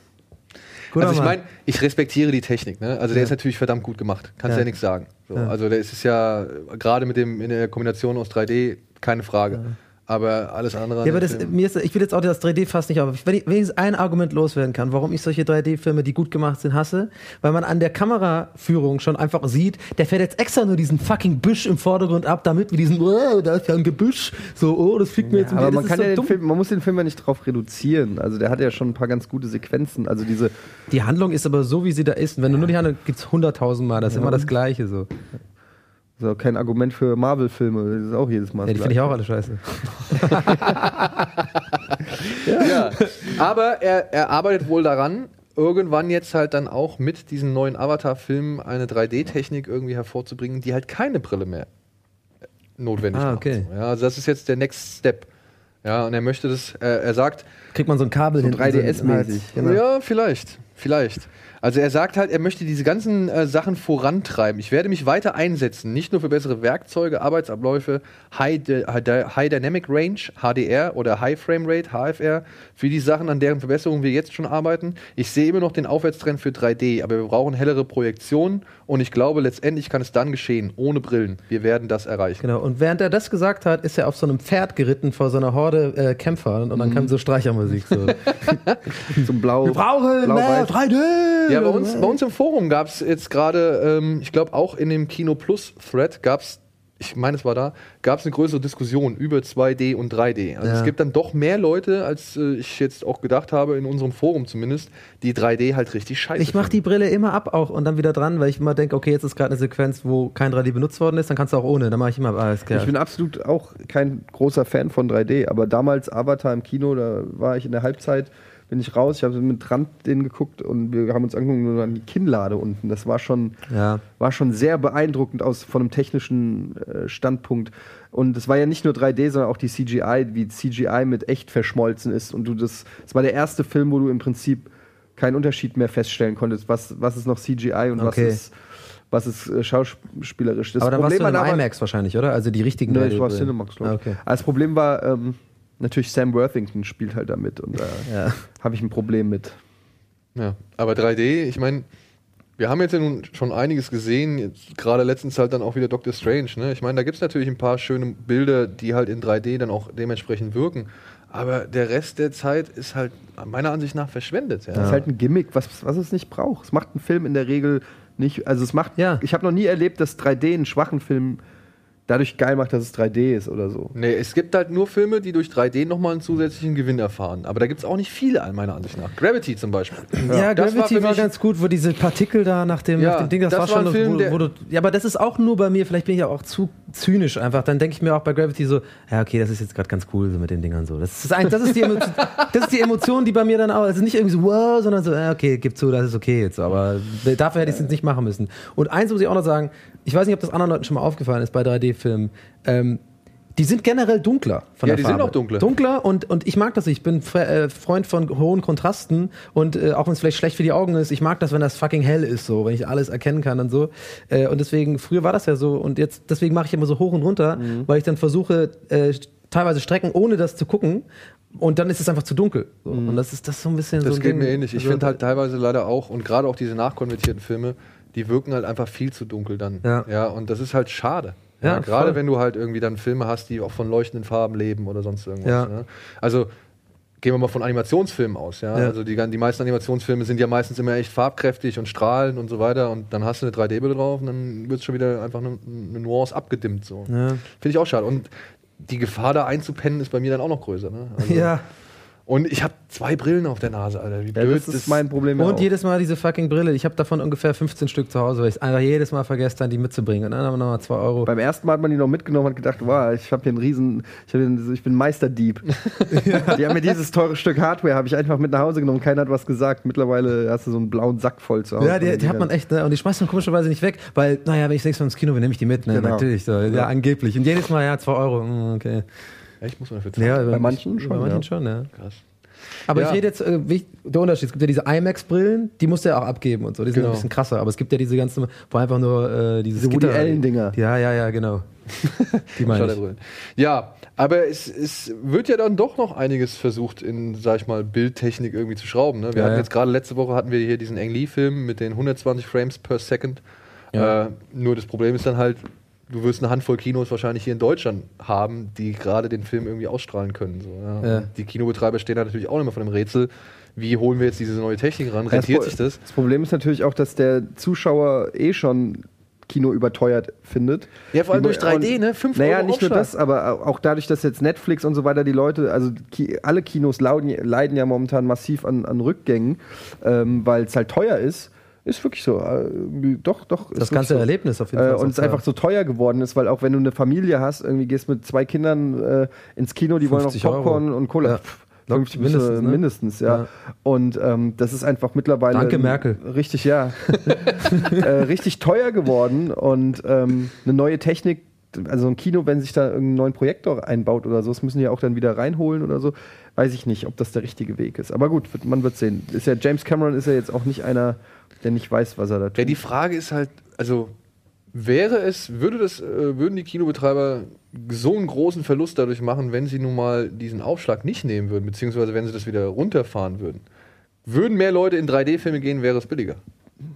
Guter also ich meine, ich respektiere die Technik. Ne? Also der Ja. ist natürlich verdammt gut gemacht. Kannst ja, Ja. nichts sagen. So, Ja. Also der ist ja äh, gerade mit dem in der Kombination aus 3D keine Frage. Aber alles andere. an Ja, aber das, mir ist, ich will jetzt auch das 3D fast nicht auf. Wenn ich wenigstens ein Argument loswerden kann, warum ich solche 3D-Filme, die gut gemacht sind, hasse, weil man an der Kameraführung schon einfach sieht, der fährt jetzt extra nur diesen fucking Büsch im Vordergrund ab, damit wir diesen, oh, da ist ja ein Gebüsch, so, oh, das fliegt mir jetzt um die- Aber man kann so ja den dumm. Film, man muss den Film ja nicht drauf reduzieren. Also der hat ja schon ein paar ganz gute Sequenzen. Also diese. Die Handlung ist aber so, wie sie da ist. Und wenn du nur die Handlung, gibt es hunderttausend Mal, das ist Ja. immer das Gleiche so. Das ist auch kein Argument für Marvel-Filme. Das ist auch jedes Mal. Ja, die finde ich auch alle scheiße. [laughs] ja. Aber er, er arbeitet wohl daran, irgendwann jetzt halt dann auch mit diesen neuen Avatar-Filmen eine 3D-Technik irgendwie hervorzubringen, die halt keine Brille mehr notwendig Ah, macht. okay. Ja, also das ist jetzt der Next Step. Ja, und er möchte das, er, er sagt, Kriegt man so ein Kabel So hinten 3DS-mäßig, so Genau. ja, vielleicht, vielleicht. Also er sagt halt, er möchte diese ganzen äh, Sachen vorantreiben. Ich werde mich weiter einsetzen, nicht nur für bessere Werkzeuge, Arbeitsabläufe, High, High Dynamic Range, HDR oder High Frame Rate, HFR, für die Sachen, an deren Verbesserung wir jetzt schon arbeiten. Ich sehe immer noch den Aufwärtstrend für 3D, aber wir brauchen hellere Projektionen und ich glaube, letztendlich kann es dann geschehen, ohne Brillen. Wir werden das erreichen. Genau, und während er das gesagt hat, ist er auf so einem Pferd geritten vor so einer Horde äh, Kämpfer und dann kam so Streichermusik. So. [laughs] [laughs] So ein Blau. Wir brauchen Blau mehr weiß. 3D! Ja, bei uns, bei uns im Forum gab es jetzt gerade, ähm, ich glaube auch in dem Kino Plus Thread gab es ich meine, es war da, gab es eine größere Diskussion über 2D und 3D. Also Ja. es gibt dann doch mehr Leute, als äh, ich jetzt auch gedacht habe, in unserem Forum zumindest, die 3D halt richtig scheiße Ich mache die Brille immer ab auch und dann wieder dran, weil ich immer denke, okay, jetzt ist gerade eine Sequenz, wo kein 3D benutzt worden ist, dann kannst du auch ohne. Dann mache ich immer alles klar. Ich bin absolut auch kein großer Fan von 3D, aber damals Avatar im Kino, da war ich in der Halbzeit, bin ich raus, ich habe mit Rand den geguckt und wir haben uns angeguckt nur an die Kinnlade unten. Das war schon, Ja. war schon sehr beeindruckend aus von einem technischen äh, Standpunkt. Und es war ja nicht nur 3D, sondern auch die CGI, wie CGI mit echt verschmolzen ist. Und du das, es war der erste Film, wo du im Prinzip keinen Unterschied mehr feststellen konntest, was, was ist noch CGI und Okay. was ist was ist äh, schauspielerisch. Das aber dann warst du in war IMAX wahrscheinlich, oder? Also die richtigen Nee, ich war 3D-Brillen. Cinemax, glaub ich. Ah, okay. Aber das Problem war, ähm, natürlich Sam Worthington spielt halt damit und da habe ich ein Problem mit. Ja, aber 3D, ich meine, wir haben jetzt ja nun schon einiges gesehen, gerade letztens halt dann auch wieder Doctor Strange. Ne? Ich meine, da gibt es natürlich ein paar schöne Bilder, die halt in 3D dann auch dementsprechend wirken. Aber der Rest der Zeit ist halt meiner Ansicht nach verschwendet. Ja. Das ist halt ein Gimmick, was, was es nicht braucht. Es macht einen Film in der Regel nicht, also es macht, ich habe noch nie erlebt, dass 3D einen schwachen Film dadurch geil macht, dass es 3D ist oder so. Nee, es gibt halt nur Filme, die durch 3D nochmal einen zusätzlichen Gewinn erfahren. Aber da gibt es auch nicht viele, an meiner Ansicht nach. Gravity zum Beispiel. Ja, Das Gravity war, mich- ganz gut, wo diese Partikel da nach dem, Ja, nach dem Ding, das, das war war schon, ein Film, wo, der- wo du, ja, aber das ist auch nur bei mir, vielleicht bin ich ja auch zu zynisch einfach, dann denke ich mir auch bei Gravity so, ja, okay, das ist jetzt gerade ganz cool so mit den Dingern so. Das ist, ein, das, ist die Emotion, [laughs] das ist die Emotion, die bei mir dann auch, also nicht irgendwie so, wow, sondern so, ja, okay, gib zu, das ist okay jetzt, aber dafür hätte ich es jetzt nicht machen müssen. Und eins muss ich auch noch sagen, ich weiß nicht, ob das anderen Leuten schon mal aufgefallen ist bei 3D-Filmen, ähm, die sind generell dunkler von Ja, der die sind Farbe. auch dunkler. Dunkler und, und ich mag das. Ich bin äh, Freund von hohen Kontrasten und äh, auch wenn es vielleicht schlecht für die Augen ist, ich mag das, wenn das fucking hell ist, so, wenn ich alles erkennen kann und so. Äh, und deswegen, früher war das ja so und jetzt, deswegen mache ich immer so hoch und runter, Mhm. weil ich dann versuche, äh, teilweise Strecken, ohne das zu gucken. Und dann ist es einfach zu dunkel. So. Und das ist das so ein bisschen Mhm. Das so ein geht Ding. mir ähnlich. Ich Also, finde halt teilweise leider auch, und gerade auch diese nachkonvertierten Filme, die wirken halt einfach viel zu dunkel dann. Ja. und das ist halt schade. Ja, gerade wenn du halt irgendwie dann Filme hast, die auch von leuchtenden Farben leben oder sonst irgendwas. Ne? Also gehen wir mal von Animationsfilmen aus. Ja? Also die, die meisten Animationsfilme sind ja meistens immer echt farbkräftig und strahlend und so weiter. Und dann hast du eine 3D-Brille drauf und dann wird es schon wieder einfach eine, eine Nuance abgedimmt. So. Finde ich auch schade. Und die Gefahr da einzupennen ist bei mir dann auch noch größer. Ne? Also- Ja. Und ich habe zwei Brillen auf der Nase, Alter. Wie Ja, blöd das ist mein Problem. ja Und auch. jedes Mal diese fucking Brille. Ich habe davon ungefähr 15 Stück zu Hause, weil ich einfach jedes Mal vergesse, dann die mitzubringen. Und dann haben wir nochmal 2 Euro. Beim ersten Mal hat man die noch mitgenommen und gedacht, wow, ich habe hier einen riesen, ich, hab hier, ich bin Meisterdieb. [laughs] Die haben mir dieses teure Stück Hardware, habe ich einfach mit nach Hause genommen, keiner hat was gesagt. Mittlerweile hast du so einen blauen Sack voll zu Hause. Ja, die, die hat man echt, ne? Und die schmeißt man komischerweise nicht weg, weil, naja, wenn ich nächstes Mal ins Kino will, nehme ich die mit, ne? Genau. Natürlich, so. ja, Ja. angeblich. Und jedes Mal, ja, 2 Euro, mm, okay. Echt, muss man dafür zahlen? Ja, Bei manchen schon, Bei manchen ja. schon, ja. Krass. Aber Ja. ich rede jetzt, äh, wie, der Unterschied, es gibt ja diese IMAX-Brillen, die musst du ja auch abgeben und so, die sind Genau. ein bisschen krasser, aber es gibt ja diese ganzen, wo einfach nur äh, dieses Diese Woody Gitter- Allen-Dinger. Ja, ja, ja, genau. [laughs] Die meine ich. Ja, aber es, es wird ja dann doch noch einiges versucht, in, sag ich mal, Bildtechnik irgendwie zu schrauben. Ne? Wir Ja, hatten ja. jetzt gerade letzte Woche hatten wir hier diesen Ang Lee-Film mit den 120 Frames per Second. Ja. Äh, nur das Problem ist dann halt, du wirst eine Handvoll Kinos wahrscheinlich hier in Deutschland haben, die gerade den Film irgendwie ausstrahlen können. So, ja. Ja. Die Kinobetreiber stehen da natürlich auch immer vor dem Rätsel, wie holen wir jetzt diese neue Technik ran? Rentiert Pro- sich das? Das Problem ist natürlich auch, dass der Zuschauer eh schon Kino überteuert findet. Ja, vor allem durch 3D, und- ne? Fünf Naja, Euro nicht nur Aufschlag. das, aber auch dadurch, dass jetzt Netflix und so weiter die Leute, also Ki alle Kinos lauden, leiden ja momentan massiv an, an Rückgängen, ähm, weil es halt teuer ist. Ist wirklich so. Äh, doch, doch. Das ganze so. Erlebnis auf jeden Äh, Fall. und es einfach so teuer geworden ist, weil auch wenn du eine Familie hast, irgendwie gehst mit zwei Kindern äh, ins Kino, die wollen noch 50 Popcorn Euro. und Cola. Ja. Pff, 50 Mindestens, mindestens, ne? mindestens ja. Ja. Und ähm, das ist einfach mittlerweile Danke, Merkel. richtig, ja, [laughs] äh, richtig teuer geworden und ähm, eine neue Technik. Also ein Kino, wenn sich da irgendeinen neuen Projektor einbaut oder so, das müssen die ja auch dann wieder reinholen oder so. Weiß ich nicht, ob das der richtige Weg ist. Aber gut, man wird sehen. Ist ja James Cameron ist ja jetzt auch nicht einer, der nicht weiß, was er da tut. Ja, die Frage ist halt, also wäre es, würde das, äh, würden die Kinobetreiber so einen großen Verlust dadurch machen, wenn sie nun mal diesen Aufschlag nicht nehmen würden, beziehungsweise wenn sie das wieder runterfahren würden? Würden mehr Leute in 3D-Filme gehen, wäre es billiger?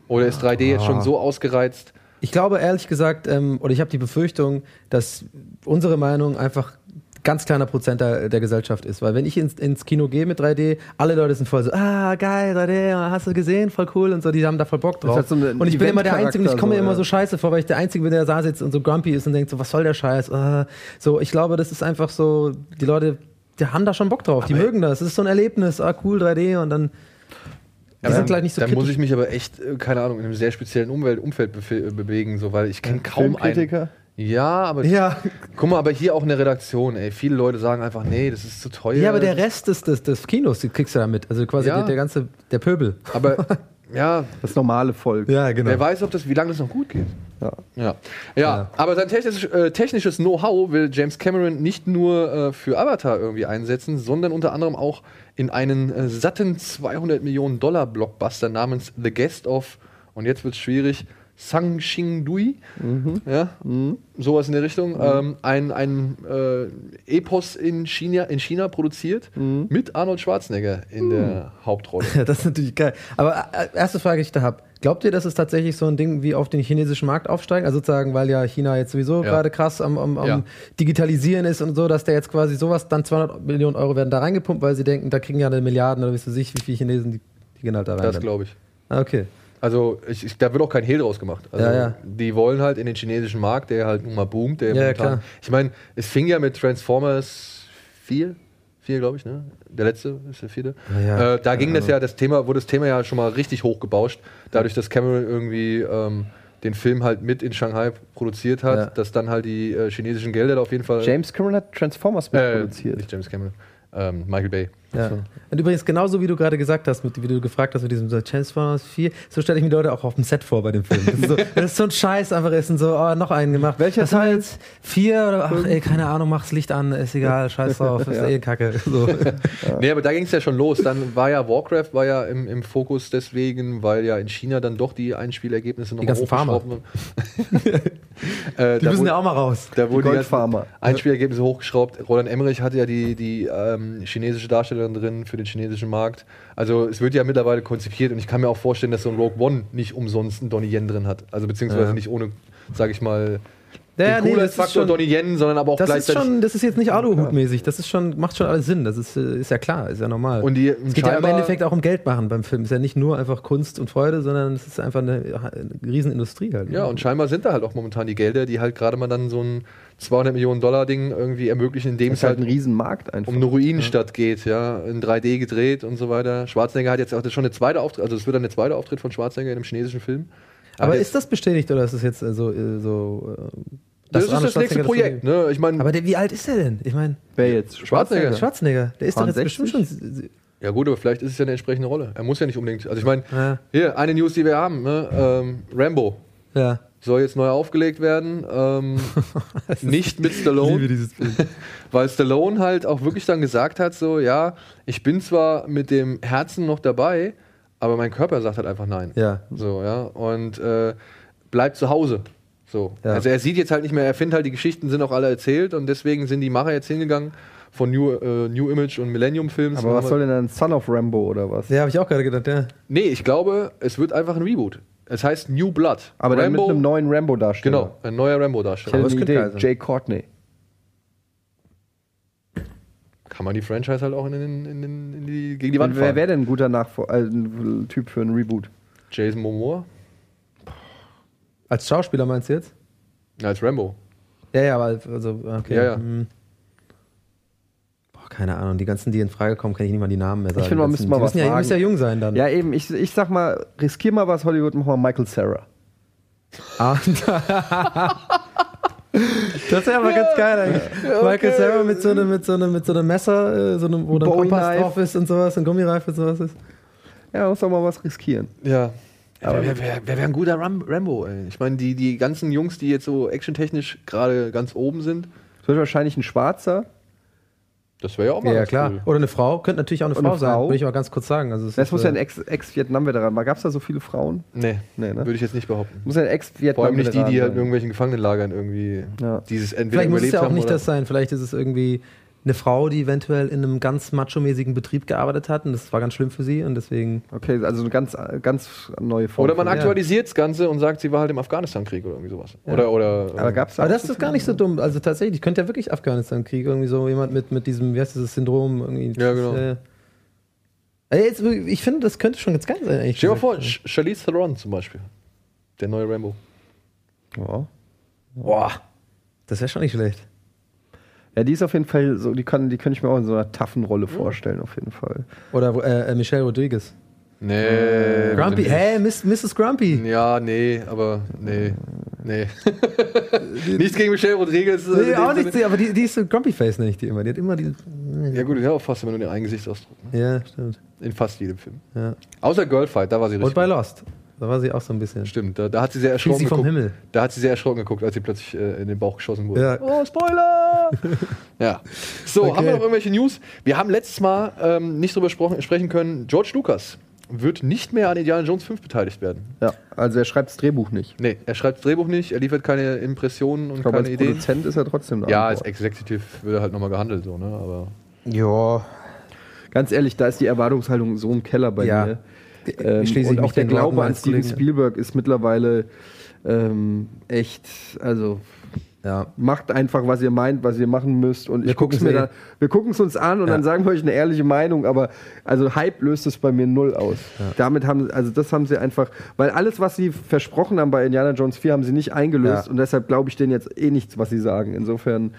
Oder ist 3D jetzt schon so ausgereizt? Ich glaube ehrlich gesagt, ähm, oder ich habe die Befürchtung, dass unsere Meinung einfach ganz kleiner Prozent der, der Gesellschaft ist. Weil wenn ich ins, ins Kino gehe mit 3D, alle Leute sind voll so, ah, geil, 3D, hast du gesehen, voll cool und so, die haben da voll Bock drauf. Hat so und ich bin immer der Einzige, und ich komme mir Eventcharakter, immer so, so ja. scheiße vor, weil ich der Einzige bin, der da sitzt und so grumpy ist und denkt so, was soll der Scheiß? Ah. So, ich glaube, das ist einfach so, die Leute, die haben da schon Bock drauf, die mögen das. Es ist so ein Erlebnis, ah, cool, 3D und dann, die Ja, sind gleich nicht so Dann muss kritisch. ich mich aber echt, äh, keine Ahnung, in einem sehr speziellen Umwelt, Umfeld bewegen, so, weil ich kenne kaum einen. Ja, aber Ja. guck mal, aber hier auch in der Redaktion, ey. Viele Leute sagen einfach, nee, das ist zu teuer. Ja, aber der Rest des, des, des Kinos, die kriegst du da mit. Also quasi Ja. der, der ganze, der Pöbel. Aber [laughs] ja, Das normale Volk. Ja, genau. wer weiß, ob das, wie lange das noch gut geht. Ja. Ja, ja, aber sein technisch, äh, technisches Know-how will James Cameron nicht nur äh, für Avatar irgendwie einsetzen, sondern unter anderem auch in einen äh, satten 200 Millionen Dollar Blockbuster namens The Guest of, und jetzt wird es schwierig, Sang Xing Dui, ja, sowas in der Richtung, ähm, ein, ein äh, Epos in China, in China produziert mit Arnold Schwarzenegger in der Hauptrolle. Ja, [laughs] das ist natürlich geil. Aber äh, erste Frage, die ich da habe. Glaubt ihr, dass es tatsächlich so ein Ding wie auf den chinesischen Markt aufsteigen? Also sozusagen, weil ja China jetzt sowieso Ja. gerade krass am, am, am Ja. Digitalisieren ist und so, dass der jetzt quasi sowas, dann 200 Millionen Euro werden da reingepumpt, weil sie denken, da kriegen ja eine Milliarden oder wisst ihr sich, wie viele Chinesen, die, die gehen halt da rein. Das glaube ich. Ah, okay. Also ich, ich, da wird auch kein Hehl draus gemacht. Also Ja, ja. Die wollen halt in den chinesischen Markt, der halt nun mal boomt. Der Ja, momentan- klar. Ich meine, es fing ja mit Transformers 4, 4 glaube ich, ne? Der letzte ist der vierte. Ja. Äh, da ging das ja, das Thema, wurde das Thema ja schon mal richtig hochgebauscht, dadurch, dass Cameron irgendwie ähm, den Film halt mit in Shanghai produziert hat, dass dann halt die äh, chinesischen Gelder da auf jeden Fall. James Cameron hat Transformers äh, mitproduziert. Nicht James Cameron. Ähm, Michael Bay. Ja. Und übrigens, genauso wie du gerade gesagt hast, mit, wie du gefragt hast mit diesem so Transformers 4, so stelle ich mir die Leute auch auf dem Set vor bei dem Film. Das ist so, [laughs] das ist so ein Scheiß, einfach ist und so, oh, noch einen gemacht. Welcher das war jetzt vier oder ach, ey, keine Ahnung, mach's Licht an, ist egal, [laughs] scheiß drauf, ist Ja. eh Kacke. So. [laughs] Nee, aber da ging es ja schon los. Dann war ja Warcraft war ja im, im Fokus deswegen, weil ja in China dann doch die Einspielergebnisse noch Die ganzen Farmer. äh, Die müssen ja auch mal raus. Da wurden die, Goldfarmer. ganzen Einspielergebnisse hochgeschraubt. Roland Emmerich hatte ja die, die ähm, chinesische Darstellerin drin für den chinesischen Markt. Also es wird ja mittlerweile konzipiert und ich kann mir auch vorstellen, dass so ein Rogue One nicht umsonst einen Donnie Yen drin hat. Also beziehungsweise Ja. nicht ohne, sage ich mal, Ja, den nee, ist Coolheitsfaktor schon- Donnie Yen, sondern aber auch Das ist gleichzeitig schon, das ist jetzt nicht Aluhut-mäßig, das ist schon, macht schon alles Sinn, das ist, äh, ist ja klar, ist ja normal. Und die- es geht ja im Endeffekt auch um Geld machen beim Film, ist ja nicht nur einfach Kunst und Freude, sondern es ist einfach eine, eine Riesenindustrie halt. Ja, und scheinbar sind da halt auch momentan die Gelder, die halt gerade mal dann so ein 200 Millionen Dollar Ding irgendwie ermöglichen, indem Das es halt halt ein Riesenmarkt einfach. um eine Ruinenstadt geht, ja, in 3D gedreht und so weiter. Schwarzenegger hat jetzt auch das schon eine zweite Auftritt, also es wird dann der zweite Auftritt von Schwarzenegger in einem chinesischen Film. Aber der- ist das bestätigt oder ist das jetzt äh, so, äh, so äh, das ist das nächste Projekt, ne? Ich meine, Aber der, wie alt ist der denn? Ich meine, Wer jetzt? Schwarzenegger. Schwarzenegger, der ist doch jetzt 60? bestimmt schon. Ja gut, aber vielleicht ist es ja eine entsprechende Rolle. Er muss ja nicht unbedingt. Also ich meine, Ja. hier eine News, die wir haben, ne? ähm, Rambo Ja. Soll jetzt neu aufgelegt werden, ähm, [laughs] [laughs] nicht mit Stallone, liebe dieses Bild. [laughs] weil Stallone halt auch wirklich dann gesagt hat, so ja, ich bin zwar mit dem Herzen noch dabei, aber mein Körper sagt halt einfach nein. Ja. So ja und äh, bleibt zu Hause. So. Ja. Also er sieht jetzt halt nicht mehr, er findet halt die Geschichten sind auch alle erzählt und deswegen sind die Macher jetzt hingegangen von New, äh, New Image und Millennium Films. Aber was soll denn dann Son of Rambo oder was? Ja, habe ich auch gerade gedacht, ja. Nee, ich glaube, es wird einfach ein Reboot. Es heißt New Blood. Aber dann mit Rambo- einem neuen Rambo-Darsteller. Genau, ein neuer Rambo-Darsteller. das eine könnte Idee. Jay Courtney. Kann man die Franchise halt auch in, den, in, den, in die, gegen die Wer Wand fahren. wäre denn ein guter Nachvor äh, Typ für einen Reboot? Jason Momoa Als Schauspieler meinst du jetzt? als Rambo. Ja, ja, aber also, okay. Ja, ja. hm. Keine Ahnung, die ganzen, die in Frage kommen, kann ich nicht mal die Namen mehr sagen. Ich finde, man müsste mal die was müssen ja, müssen ja jung sein dann. Ja, eben. Ich, ich sag mal, riskier mal was, Hollywood, mach mal Michael Sarah. Ah. [laughs] Das wäre aber ganz geil eigentlich. Michael Sarah mit so einem mit so einem mit so einem Messer, äh, so einem, wo dann Kompass drauf ist und sowas, ein Gummireifen und sowas ist. Ja, muss doch mal was riskieren. Ja. wer wer, wer, wer wäre ein guter Ram Rambo, ey? Ich meine, die, die ganzen Jungs, die jetzt so actiontechnisch gerade ganz oben sind, Es wird wahrscheinlich ein Schwarzer. Das wäre ja auch mal Ja, ganz klar. cool. Oder eine Frau, könnte natürlich auch eine Frau eine sein, Frau? würde ich mal ganz kurz sagen. Also es Das ist, muss ja äh, ein Ex- Ex-Vietnam-Veteran. Gab es da so viele Frauen? Nee, Nee, ne? würde ich jetzt nicht behaupten. Muss ja ein Vor allem nicht die, die halt in Ex-Vietnam-Veteran irgendwelchen Gefangenenlagern irgendwie Ja. dieses entweder Vielleicht muss es ja auch nicht das sein, vielleicht ist es irgendwie eine Frau, die eventuell in einem ganz macho-mäßigen Betrieb gearbeitet hat und das war ganz schlimm für sie und deswegen. Okay, also eine ganz, ganz neue Form. Oder man aktualisiert das Ganze und sagt, sie war halt im Afghanistan-Krieg oder irgendwie sowas. Ja. Oder, oder, Aber gab's Aber das ist gar nicht so dumm. Also tatsächlich, könnte ja wirklich Afghanistan-Krieg irgendwie so jemand mit, mit diesem, wie heißt dieses Syndrom irgendwie. Ja, genau. Äh, jetzt, ich finde, das könnte schon ganz geil sein. Eigentlich Stell dir mal vor, Charlize Theron zum Beispiel. Der neue Rambo. Ja. Boah, das wäre schon nicht schlecht. Ja, die ist auf jeden Fall so, die kann, die kann ich mir auch in so einer taffen Rolle vorstellen, auf jeden Fall. Oder äh, äh, Michelle Rodriguez. Nee. Grumpy, bitte hä, Miss, Mrs. Grumpy. Ja, nee, aber nee. Nee. nichts gegen Michelle Rodriguez. äh, Nee, dem auch Sinne. nicht, aber die, die ist so Grumpy Face, nenne ich die immer. Die hat immer die. Ja, gut, ja, auch fast immer nur den einen Gesichtsausdruck. Ne? Ja, stimmt. In fast jedem Film. Ja. Außer Girlfight, da war sie richtig. Und bei Lost. Da war sie auch so ein bisschen. Stimmt, da, da hat sie sehr erschrocken sie vom geguckt. Himmel. Da hat sie sehr erschrocken geguckt, als sie plötzlich äh, in den Bauch geschossen wurde. Ja. Oh, Spoiler! [laughs] ja. So, Okay. haben wir noch irgendwelche News? Wir haben letztes Mal ähm, nicht drüber sprechen, sprechen können. George Lucas wird nicht mehr an Indiana Jones 5 beteiligt werden. Ja, also er schreibt das Drehbuch nicht. Nee, er schreibt das Drehbuch nicht, er liefert keine Impressionen und Ich glaube, keine als Ideen. Produzent ist er trotzdem da. Ja, als. Executive wird er halt nochmal gehandelt, so, ne? Aber Ja. Ganz ehrlich, da ist die Erwartungshaltung so im Keller bei Ja. mir. Ähm, schließe und auch der Glaube an Steven. Spielberg ist mittlerweile ähm, echt, also Ja. macht einfach, was ihr meint, was ihr machen müsst. Und Wir ich guck's mir eh. da, wir gucken es uns an und Ja. dann sagen wir euch eine ehrliche Meinung, aber also Hype löst es bei mir null aus. Damit haben, also das haben sie einfach, weil alles, was sie versprochen haben bei Indiana Jones 4, haben sie nicht eingelöst Ja. und deshalb glaube ich denen jetzt eh nichts, was sie sagen. Insofern.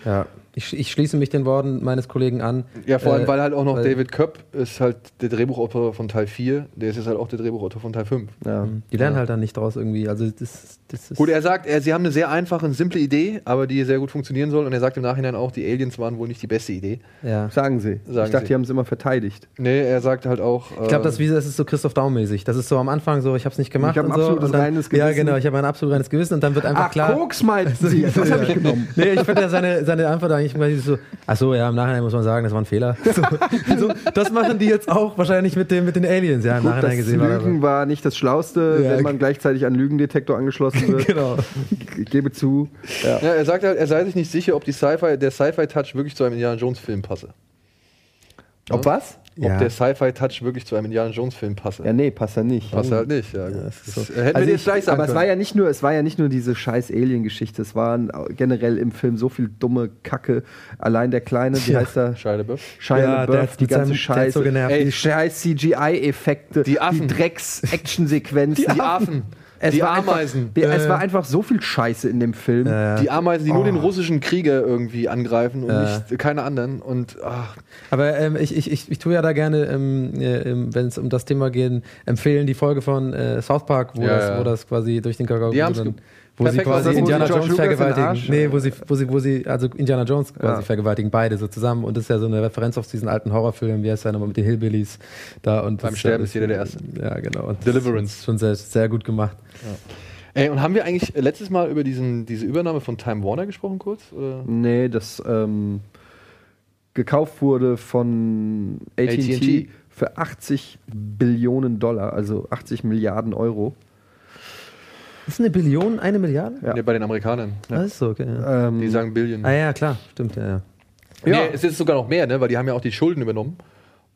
Ja. Ich, ich schließe mich den Worten meines Kollegen an. ja, vor allem, Äh, weil halt auch noch David Köpp ist halt der Drehbuchautor von Teil 4, der ist jetzt halt auch der Drehbuchautor von Teil 5. Ja. Die lernen halt dann nicht draus irgendwie. Also das, das ist. Gut, er sagt, er, sie haben eine sehr einfache und simple Idee, aber die sehr gut funktionieren soll. Und er sagt im Nachhinein auch, die Aliens waren wohl nicht die beste Idee. ja. Sagen sie. Sagen ich dachte, sie. die haben es immer verteidigt. Nee, er sagt halt auch. Ich glaube, das, ist wie- das ist so Christoph Daum-mäßig. Das ist so am Anfang so, ich habe es nicht gemacht. Ich hab ein und so, absolutes und dann, reines Ja, Gewissen. genau, ich habe ein absolut reines Gewissen und dann wird einfach Ach, klar. Koks meinten [laughs] sie. Das habe ich genommen. Nee, ich finde ja seine, seine Antwort eigentlich quasi so, ach so, ja, im Nachhinein muss man sagen, das war ein Fehler. [laughs] So, so, das machen die jetzt auch wahrscheinlich mit, dem, mit den Aliens, ja, im Gut, Nachhinein gesehen. war das- Lügen war nicht das Schlauste, Ja, wenn man gleichzeitig an Lügendetektor angeschlossen wird. [laughs] Genau. Ich gebe zu. Ja. Ja, er sagt halt, er sei sich nicht sicher, ob die Sci-Fi, der Sci-Fi-Touch wirklich zu einem Indiana Jones-Film passe. Ob was? Ob Ja. der Sci-Fi-Touch wirklich zu einem Indiana Jones-Film passe. Ja, nee, passt ja nicht. Passt halt nicht, ja. Das, so. hätten Also wir ich, jetzt gleich sagen aber es können. war ja nicht nur, es war ja nicht nur diese scheiß Alien-Geschichte, es waren generell im Film so viel dumme Kacke. Allein der kleine, wie Ja. heißt er? Shia LaBeouf. Shia Ja, LaBeouf, die ganze seinem- Scheiße. so genervt. die scheiß CGI-Effekte, Die Affen. Drecks-Action-Sequenzen. Die Affen. Es Die war Ameisen. Einfach, es Äh. war einfach so viel Scheiße in dem Film. Die Ameisen, die nur Oh. den russischen Krieger irgendwie angreifen und nicht keine anderen. Und ach, Aber ähm, ich, ich, ich, ich tue ja da gerne, ähm, äh, ähm, wenn es um das Thema geht, empfehlen die Folge von äh, South Park, wo, Ja, das, ja. wo das quasi durch den Kakao Die wo sie quasi was, wo sie Indiana Jones Lucas vergewaltigen. Arsch- Nee, wo sie, wo sie, wo sie, also Indiana Jones quasi Ja. vergewaltigen, beide so zusammen. Und das ist ja so eine Referenz auf diesen alten Horrorfilm, wie heißt der nochmal mit den Hillbillies da und Beim das Sterben das- ist jeder der Erste. Ja, genau. Und das Deliverance. Schon sehr, sehr gut gemacht. Ey, und haben wir eigentlich letztes Mal über diesen, diese Übernahme von Time Warner gesprochen kurz? Oder? Nee, das ähm, gekauft wurde von AT&T AT&T. für 80 Billionen Dollar, also 80 Milliarden Euro. Ist eine Billion eine Milliarde? Ja. Nee, bei den Amerikanern. Ja. ist so, okay. Ja. Ähm, Die sagen Billion. Ah ja, klar, stimmt, ja, ja. Nee, es ist sogar noch mehr, ne? weil die haben ja auch die Schulden übernommen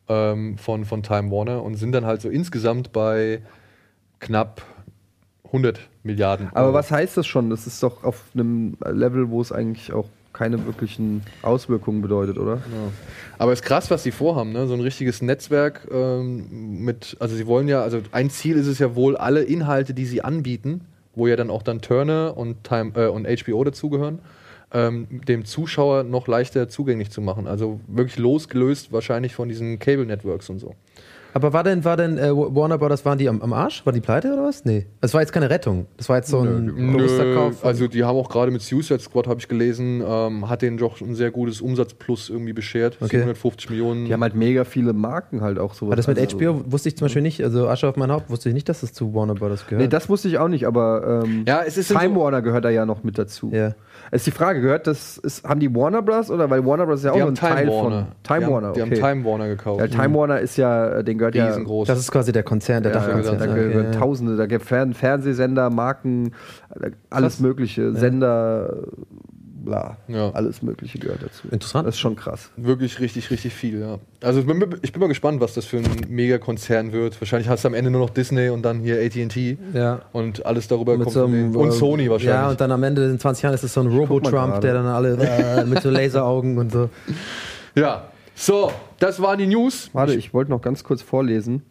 ähm, von, von Time Warner und sind dann halt so insgesamt bei knapp 100 Milliarden. aber Euro. was heißt das schon? Das ist doch auf einem Level, wo es eigentlich auch keine wirklichen Auswirkungen bedeutet, oder? Aber es ist krass, was sie vorhaben, ne? So ein richtiges Netzwerk ähm, mit, also sie wollen ja, also ein Ziel ist es ja wohl, alle Inhalte, die sie anbieten, wo ja dann auch dann Turner und Time äh, und HBO dazugehören, ähm, dem Zuschauer noch leichter zugänglich zu machen. Also wirklich losgelöst wahrscheinlich von diesen Cable Networks und so. Aber war denn, war denn äh, Warner Brothers, waren die am, am Arsch? War die pleite oder was? Nee. Das war jetzt keine Rettung. Das war jetzt so ein Nö, also die haben auch gerade mit Suicide Squad, habe ich gelesen, ähm, hat denen doch ein sehr gutes Umsatzplus irgendwie beschert. Okay. 750 Millionen. Die haben halt mega viele Marken halt auch sowas. Aber das mit Also- HBO wusste ich zum Beispiel nicht, also Asche auf mein Haupt, wusste ich nicht, dass das zu Warner Brothers gehört. Nee, das wusste ich auch nicht, aber ähm, Ja, es ist Time so- Warner gehört da ja noch mit dazu. Ja. Es ist die Frage, gehört das, ist, haben die Warner Bros. oder weil Warner Bros. ist ja auch die haben ein Time Teil Warner. von Time die Warner, Haben, die okay. haben Time Warner gekauft. Weil Time Warner ist ja, den gehört ja Riesengroß. das ist quasi der Konzern, der Ja, Dachkonzern. da Okay, gehören ja. Tausende, da gibt Fern Fernsehsender, Marken, äh, alles Krass. mögliche, Sender, bla. Ja. Alles Mögliche gehört dazu. Interessant. Das ist schon krass. Wirklich richtig, richtig viel, ja. Also ich bin, ich bin mal gespannt, was das für ein Megakonzern wird. Wahrscheinlich hast du am Ende nur noch Disney und dann hier AT&T Ja. und alles darüber Mit kommt so einem. Und äh, Sony wahrscheinlich. Ja, und dann am Ende in 20 Jahren ist es so ein Robo-Trump, der dann alle [laughs] äh, mit so Laseraugen und so. Ja, so, das waren die News. Warte, ich wollte noch ganz kurz vorlesen,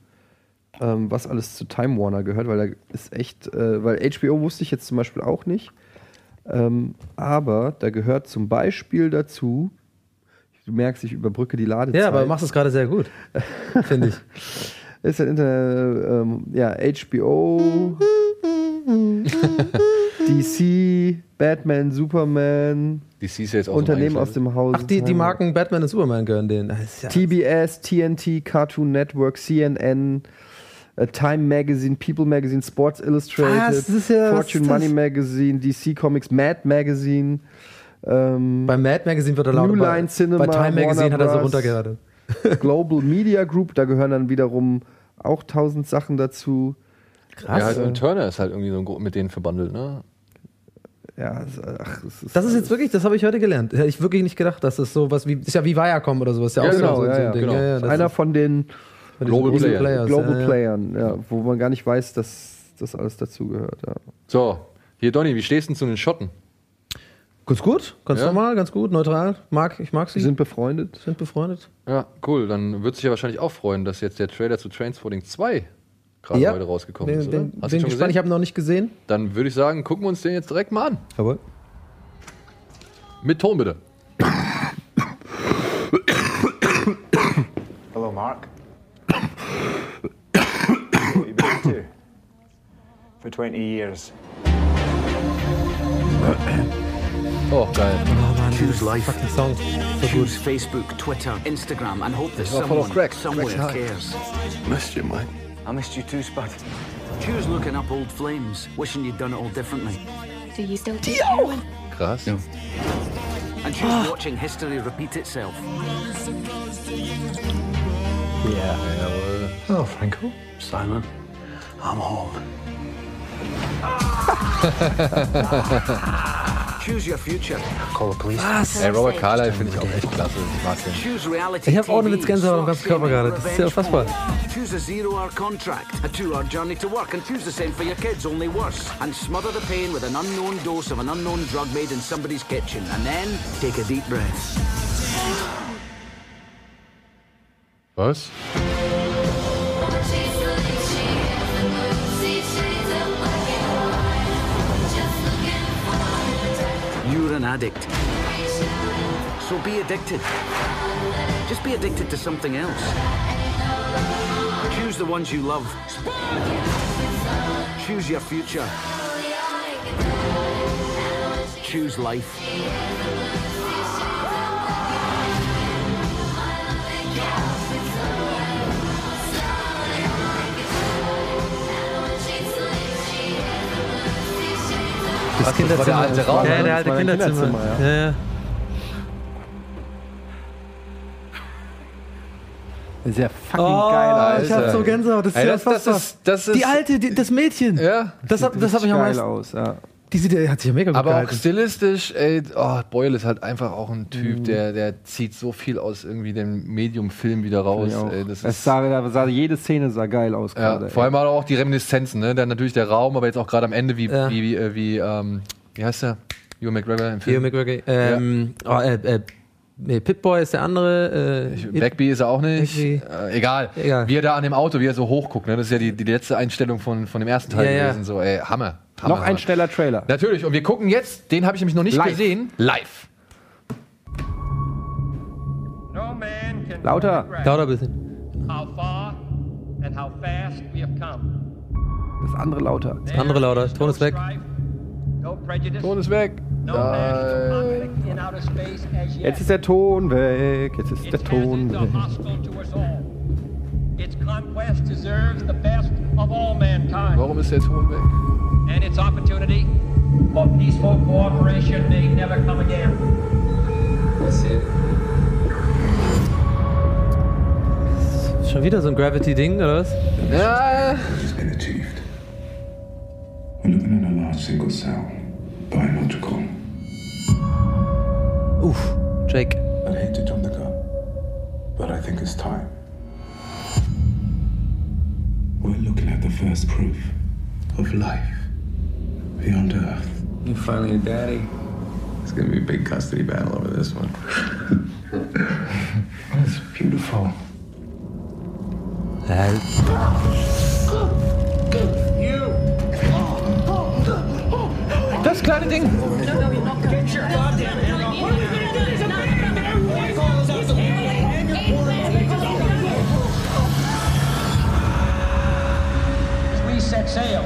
ähm, was alles zu Time Warner gehört, weil da ist echt, äh, weil HBO wusste ich jetzt zum Beispiel auch nicht. Ähm, aber da gehört zum Beispiel dazu, du merkst, ich überbrücke die Ladezeit. Ja, aber du machst es gerade sehr gut, [laughs] finde ich. ist ein Inter, ähm, ja, HBO, [laughs] DC, Batman, Superman, DC ist ja jetzt auch Unternehmen so ein aus dem Hause. Ach, die, die Marken Batman und Superman gehören denen. Ja- TBS, TNT, Cartoon Network, CNN, Time Magazine, People Magazine, Sports Illustrated, Was? Das ja- was Fortune das? Money Magazine, DC Comics, Mad Magazine. Ähm, Bei Mad Magazine wird er laut. New bei, Line Cinema, bei Time Magazine Warner hat er so runtergeradet. [laughs] [laughs] Global Media Group, da gehören dann wiederum auch tausend Sachen dazu. Ja, halt, und Turner ist halt irgendwie so mit denen verbandelt, ne? Ja, es- ach, es ist, Das ist jetzt wirklich, das habe ich heute gelernt. Hätte ich wirklich nicht gedacht, dass das sowas wie, ist ja wie Viacom oder sowas. Ja, ja, auch genau, so, so ja, ein ja, Ding. genau. Ja, ja, Das das ist einer von den Global Playern. Players, Global ja. Playern, ja, wo man gar nicht weiß, dass das alles dazugehört. Ja. So, hier Donny, wie stehst du denn zu den Schotten? Ganz gut, ganz Ja? normal, ganz gut, neutral. Mag, ich mag sie. Sie sind befreundet. sind befreundet. Ja, cool. Dann wird sich ja wahrscheinlich auch freuen, dass jetzt der Trailer zu Transporting 2 gerade Ja. heute rausgekommen Bin, ist, oder? bin, Hast bin schon gespannt, gesehen? ich habe ihn noch nicht gesehen. Dann würde ich sagen, gucken wir uns den jetzt direkt mal an. Jawohl. Mit Ton bitte. Hello, Mark. [coughs] what you been to? For 20 years. [coughs] Oh, geil. Choose life. Fucking Song. So gut. Choose Facebook, Twitter, Instagram, and hope that Ja, voll auf someone Crack. somewhere Crack's high. cares. Missed you, mate. I missed you too, Spud. Choose looking up old flames, wishing you'd done it all differently. Do you still take heroin? Krass. And choose ah. watching history repeat itself. Yeah. Jawohl. Oh, Franco. Simon. I'm home. [laughs] Choose your future. Call the police. Ah, Ey, Robert Carlyle finde ich auch echt klasse. Ich mag den. Choose reality Ich habe ohne Witz TV, Gänsehaut am ganzen Körper gerade. Das ist ja unfassbar. Choose a zero-hour contract, a two-hour journey to work, and choose the same for your kids, only worse. And smother the pain with an unknown dose of an unknown drug made in somebody's kitchen. And then take a deep breath. Was? You're an addict. So be addicted. Just be addicted to something else. Choose the ones you love. Choose your future. Choose life. Das war der alte Raum, Ja, ne? der alte Das Kinderzimmer. Kinderzimmer, ja. Ja, ja. Sehr fucking Oh, geil. ich hab so Gänsehaut. Das ist Ey, ja das- das ist- das ist- die alte, die, das Mädchen. Ja. Das, hab- das habe ich am geil meisten. aus, ja. Die sieht, die hat sich ja mega gut Aber auch gehalten. stilistisch, ey, oh, Boyle ist halt einfach auch ein Typ, Mhm. der, der zieht so viel aus irgendwie dem Medium-Film wieder raus. Auch. Ey, das es sah, sah, jede Szene sah geil aus ja, gerade. vor ey. allem auch die Reminiszenzen, ne? Dann natürlich der Raum, aber jetzt auch gerade am Ende, wie, Ja. wie, wie, äh, wie, ähm, wie heißt der? Ewan McGregor im Ewan Film. McGregor. Ähm, oh, äh, äh, nee, Pitboy ist der andere. Äh, Backby ist er auch nicht. Äh, egal. Egal. Wie er da an dem Auto, wie er so hochguckt, ne? Das ist ja die, die letzte Einstellung von, von dem ersten Teil Ja, ja. gewesen. So, ey, Hammer. Hammer Noch ein schneller Trailer. Natürlich, und wir gucken jetzt, den habe ich nämlich noch nicht Live. gesehen, live. Lauter. Dauert ein bisschen. how far and how fast we have come. Das andere lauter. Das andere lauter. Ton ist weg. No Ton ist weg. No national conflict in outer space as yet. Jetzt ist der Ton weg. Jetzt ist der Its Ton hazards are weg. hostile to us all. Its conquest deserves the best of all mankind. Warum ist der Ton weg? And its opportunity for peaceful cooperation may never come again. Schon wieder so ein Gravity-Ding, oder was? Ja. has been achieved. We're looking at a large single cell, biological. Uff, Jake. I'd hate to jump the gun, but I think it's time. We're looking at the first proof of life beyond Earth. You finally a daddy? It's gonna be a big custody battle over this one. [laughs] It's beautiful. Das kleine Ding. As we set sail,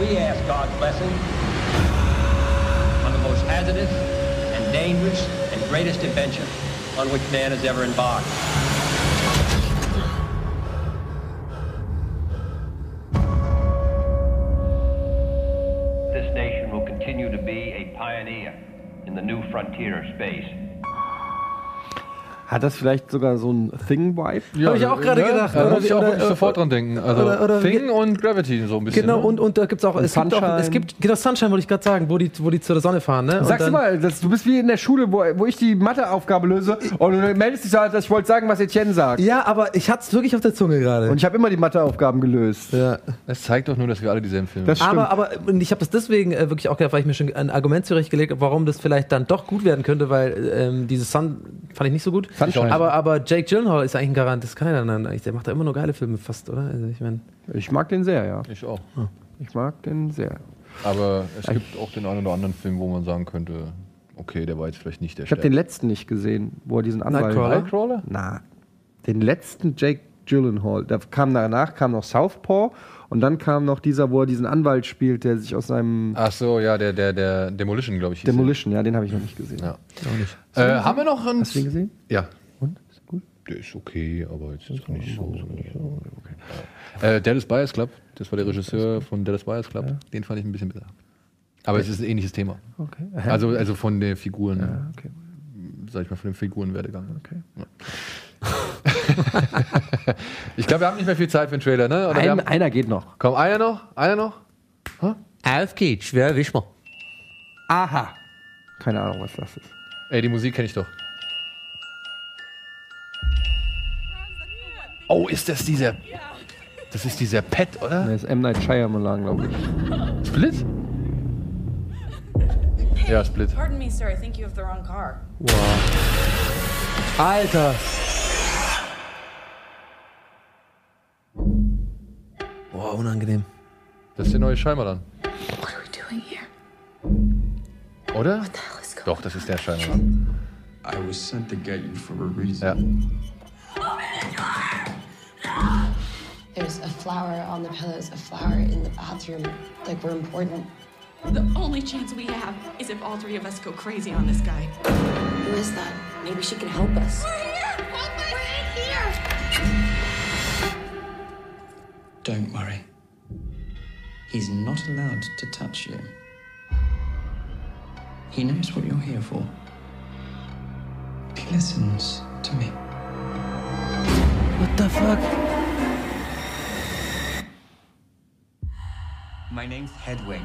we ask God's blessing on the most hazardous and dangerous and greatest adventure on which man has ever embarked. Frontier of space. Hat das vielleicht sogar so ein Thing-Vibe? Hab ich auch gerade gedacht. Da muss ich auch oder- sofort dran denken. Also oder- oder Thing und Gravity so ein bisschen. Genau, ne? und, und da gibt's auch, es gibt auch, Sunshine. es gibt, genau, Sunshine wollte ich gerade sagen, wo die, wo die zur Sonne fahren, ne? Und Sagst du mal, das, du bist wie in der Schule, wo, wo ich die Matheaufgabe löse und du meldest dich so, dass ich wollte sagen, was Etienne sagt. Ja, aber ich hatte es wirklich auf der Zunge gerade. Und ich habe immer die Matheaufgaben gelöst. Ja. Das zeigt doch nur, dass wir alle dieselben Filme Das stimmt. Aber, aber und ich habe das deswegen äh, wirklich auch gedacht, weil ich mir schon ein Argument zurechtgelegt habe, warum das vielleicht dann doch gut werden könnte, weil ähm, dieses Sun fand ich nicht so gut. Sunshine. Aber, aber Jake Gyllenhaal ist eigentlich ein Garant, das kann er dann eigentlich. Der macht da immer nur geile Filme fast, oder? Also ich meine, Ich mag den sehr, ja. Ich auch. Ich mag den sehr. Aber es gibt auch den einen oder anderen Film, wo man sagen könnte, okay, der war jetzt vielleicht nicht der Ich habe den letzten nicht gesehen, wo er diesen Anwalt. Nightcrawler? Nightcrawler? Na, den letzten Jake Gyllenhaal. Da kam danach kam noch Southpaw und dann kam noch dieser, wo er diesen Anwalt spielt, der sich aus seinem Ach so, ja, der, der, der Demolition, glaube ich. hieß Demolition, ja, den habe ich noch nicht gesehen. Ja. Äh, haben wir noch einen. Hast du ihn gesehen? Ja. Und? Ist gut? Der ist okay, aber jetzt ist nicht so. Nicht so. Äh, Dallas Buyers Club, das war der Regisseur von Dallas Buyers Club. Den fand ich ein bisschen besser. Aber es ist ein ähnliches Thema. Okay. Also, also von den Figuren, Ja, okay. sag ich mal, von dem Figurenwerdegang. Okay. [laughs] ich glaube, wir haben nicht mehr viel Zeit für den Trailer, ne? Ein, haben, einer geht noch. komm, einer noch? Einer noch? auf geht's, wer wisch mal. Aha. Keine Ahnung, was das ist. Ey, die Musik kenne ich doch. Oh, ist das dieser. Das ist dieser Pet, oder? Das ist M. Night Shyamalan, glaube ich. Split? Ja, Split. Pardon me, sir. I think you have the wrong car. Alter. Unangenehm. Das ist der neue Scheimerlan. What are we doing here? Oder? Doch, das ist der Scheimerlan. I was sent to get you for a reason. Ja. There's a flower on the pillows, a flower in the bathroom. Like we're important. The only chance we have is if all three of us go crazy on this guy. Who is that? Maybe she can help us. Don't worry. He's not allowed to touch you. He knows what you're here for. He listens to me. What the fuck? My name's Hedwig.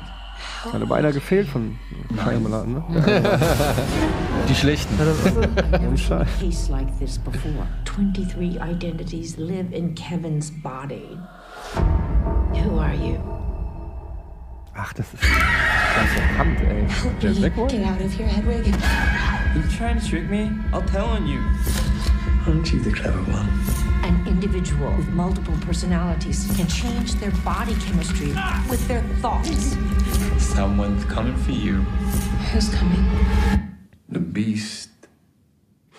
Hat aber einer gefehlt von Shyamalan, ne? [laughs] Die Schlechten. Case like this before. 23 identities live in Kevin's body. Who are you? Ach, das ist ganz erkannt, ey. Help me get out of here, Hedwig. You trying to trick me? I'll tell on you. Aren't you the clever one? An individual with multiple personalities can change their body chemistry with their thoughts. Someone's coming for you. Who's coming? The beast.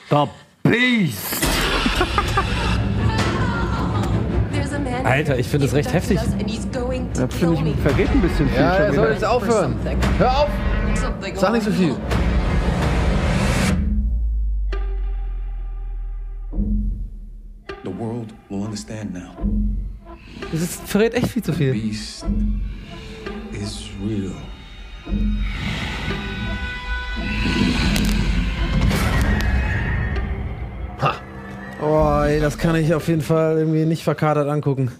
The Beast! Alter, ich finde das recht heftig. Das finde ich, verrät ein bisschen viel Ja, schon er soll wieder. jetzt aufhören. Hör auf! Sag nicht so viel. The world will understand now. Das ist, verrät echt viel zu viel. Beast is real. Oh, ey, das kann ich auf jeden Fall irgendwie nicht verkadert angucken.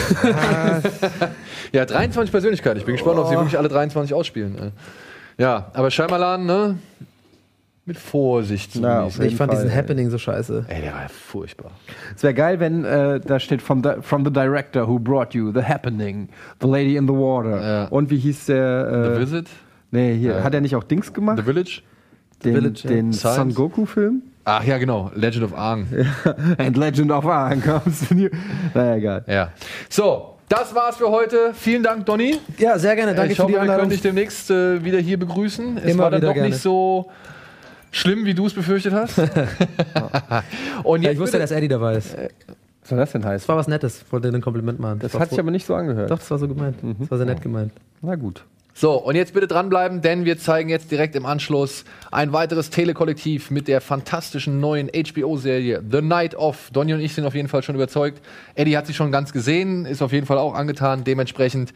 [laughs] Ja, 23 Persönlichkeiten. Ich bin gespannt, ob sie Oh. wirklich alle 23 ausspielen. Ja, aber Scheimerlan, ne? mit Vorsicht zu Na. Ich fand Fall, diesen ey. Happening so scheiße. Ey, der war ja furchtbar. Es wäre geil, wenn äh, da steht from the, from the director who brought you The Happening, The Lady in the Water. Ja. Und wie hieß der? Äh, The Visit? Nee, hier Ja. hat er nicht auch Dings gemacht? The Village? den Village, ja. den Science? Son Goku Film? Ach ja, genau. Legend of Aang. And Legend of Aang comes to you. Naja, egal. Ja. So, das war's für heute. Vielen Dank, Donny. Ja, sehr gerne. Danke ich für hoffe, die wir können Einladung. dich demnächst äh, wieder hier begrüßen. Es Immer war dann doch gerne. nicht so schlimm, wie du es befürchtet hast. [laughs] Und Ja, ich wusste, dass Eddie dabei ist. Was soll das denn heißen? Das war was Nettes. Wollte dir ein Kompliment machen. Das war hat sich aber nicht so angehört. Doch, das war so gemeint. Das war sehr nett gemeint. Na gut. So, und jetzt bitte dranbleiben, denn wir zeigen jetzt direkt im Anschluss ein weiteres Telekollektiv mit der fantastischen neuen HBO-Serie The Night of. Donny und ich sind auf jeden Fall schon überzeugt. Eddie hat sie schon ganz gesehen, ist auf jeden Fall auch angetan. Dementsprechend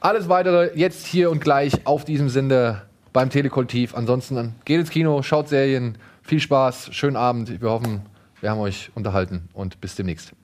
alles weitere jetzt hier und gleich auf diesem Sender beim Telekollektiv. Ansonsten geht ins Kino, schaut Serien. Viel Spaß, schönen Abend. Wir hoffen, wir haben euch unterhalten und bis demnächst.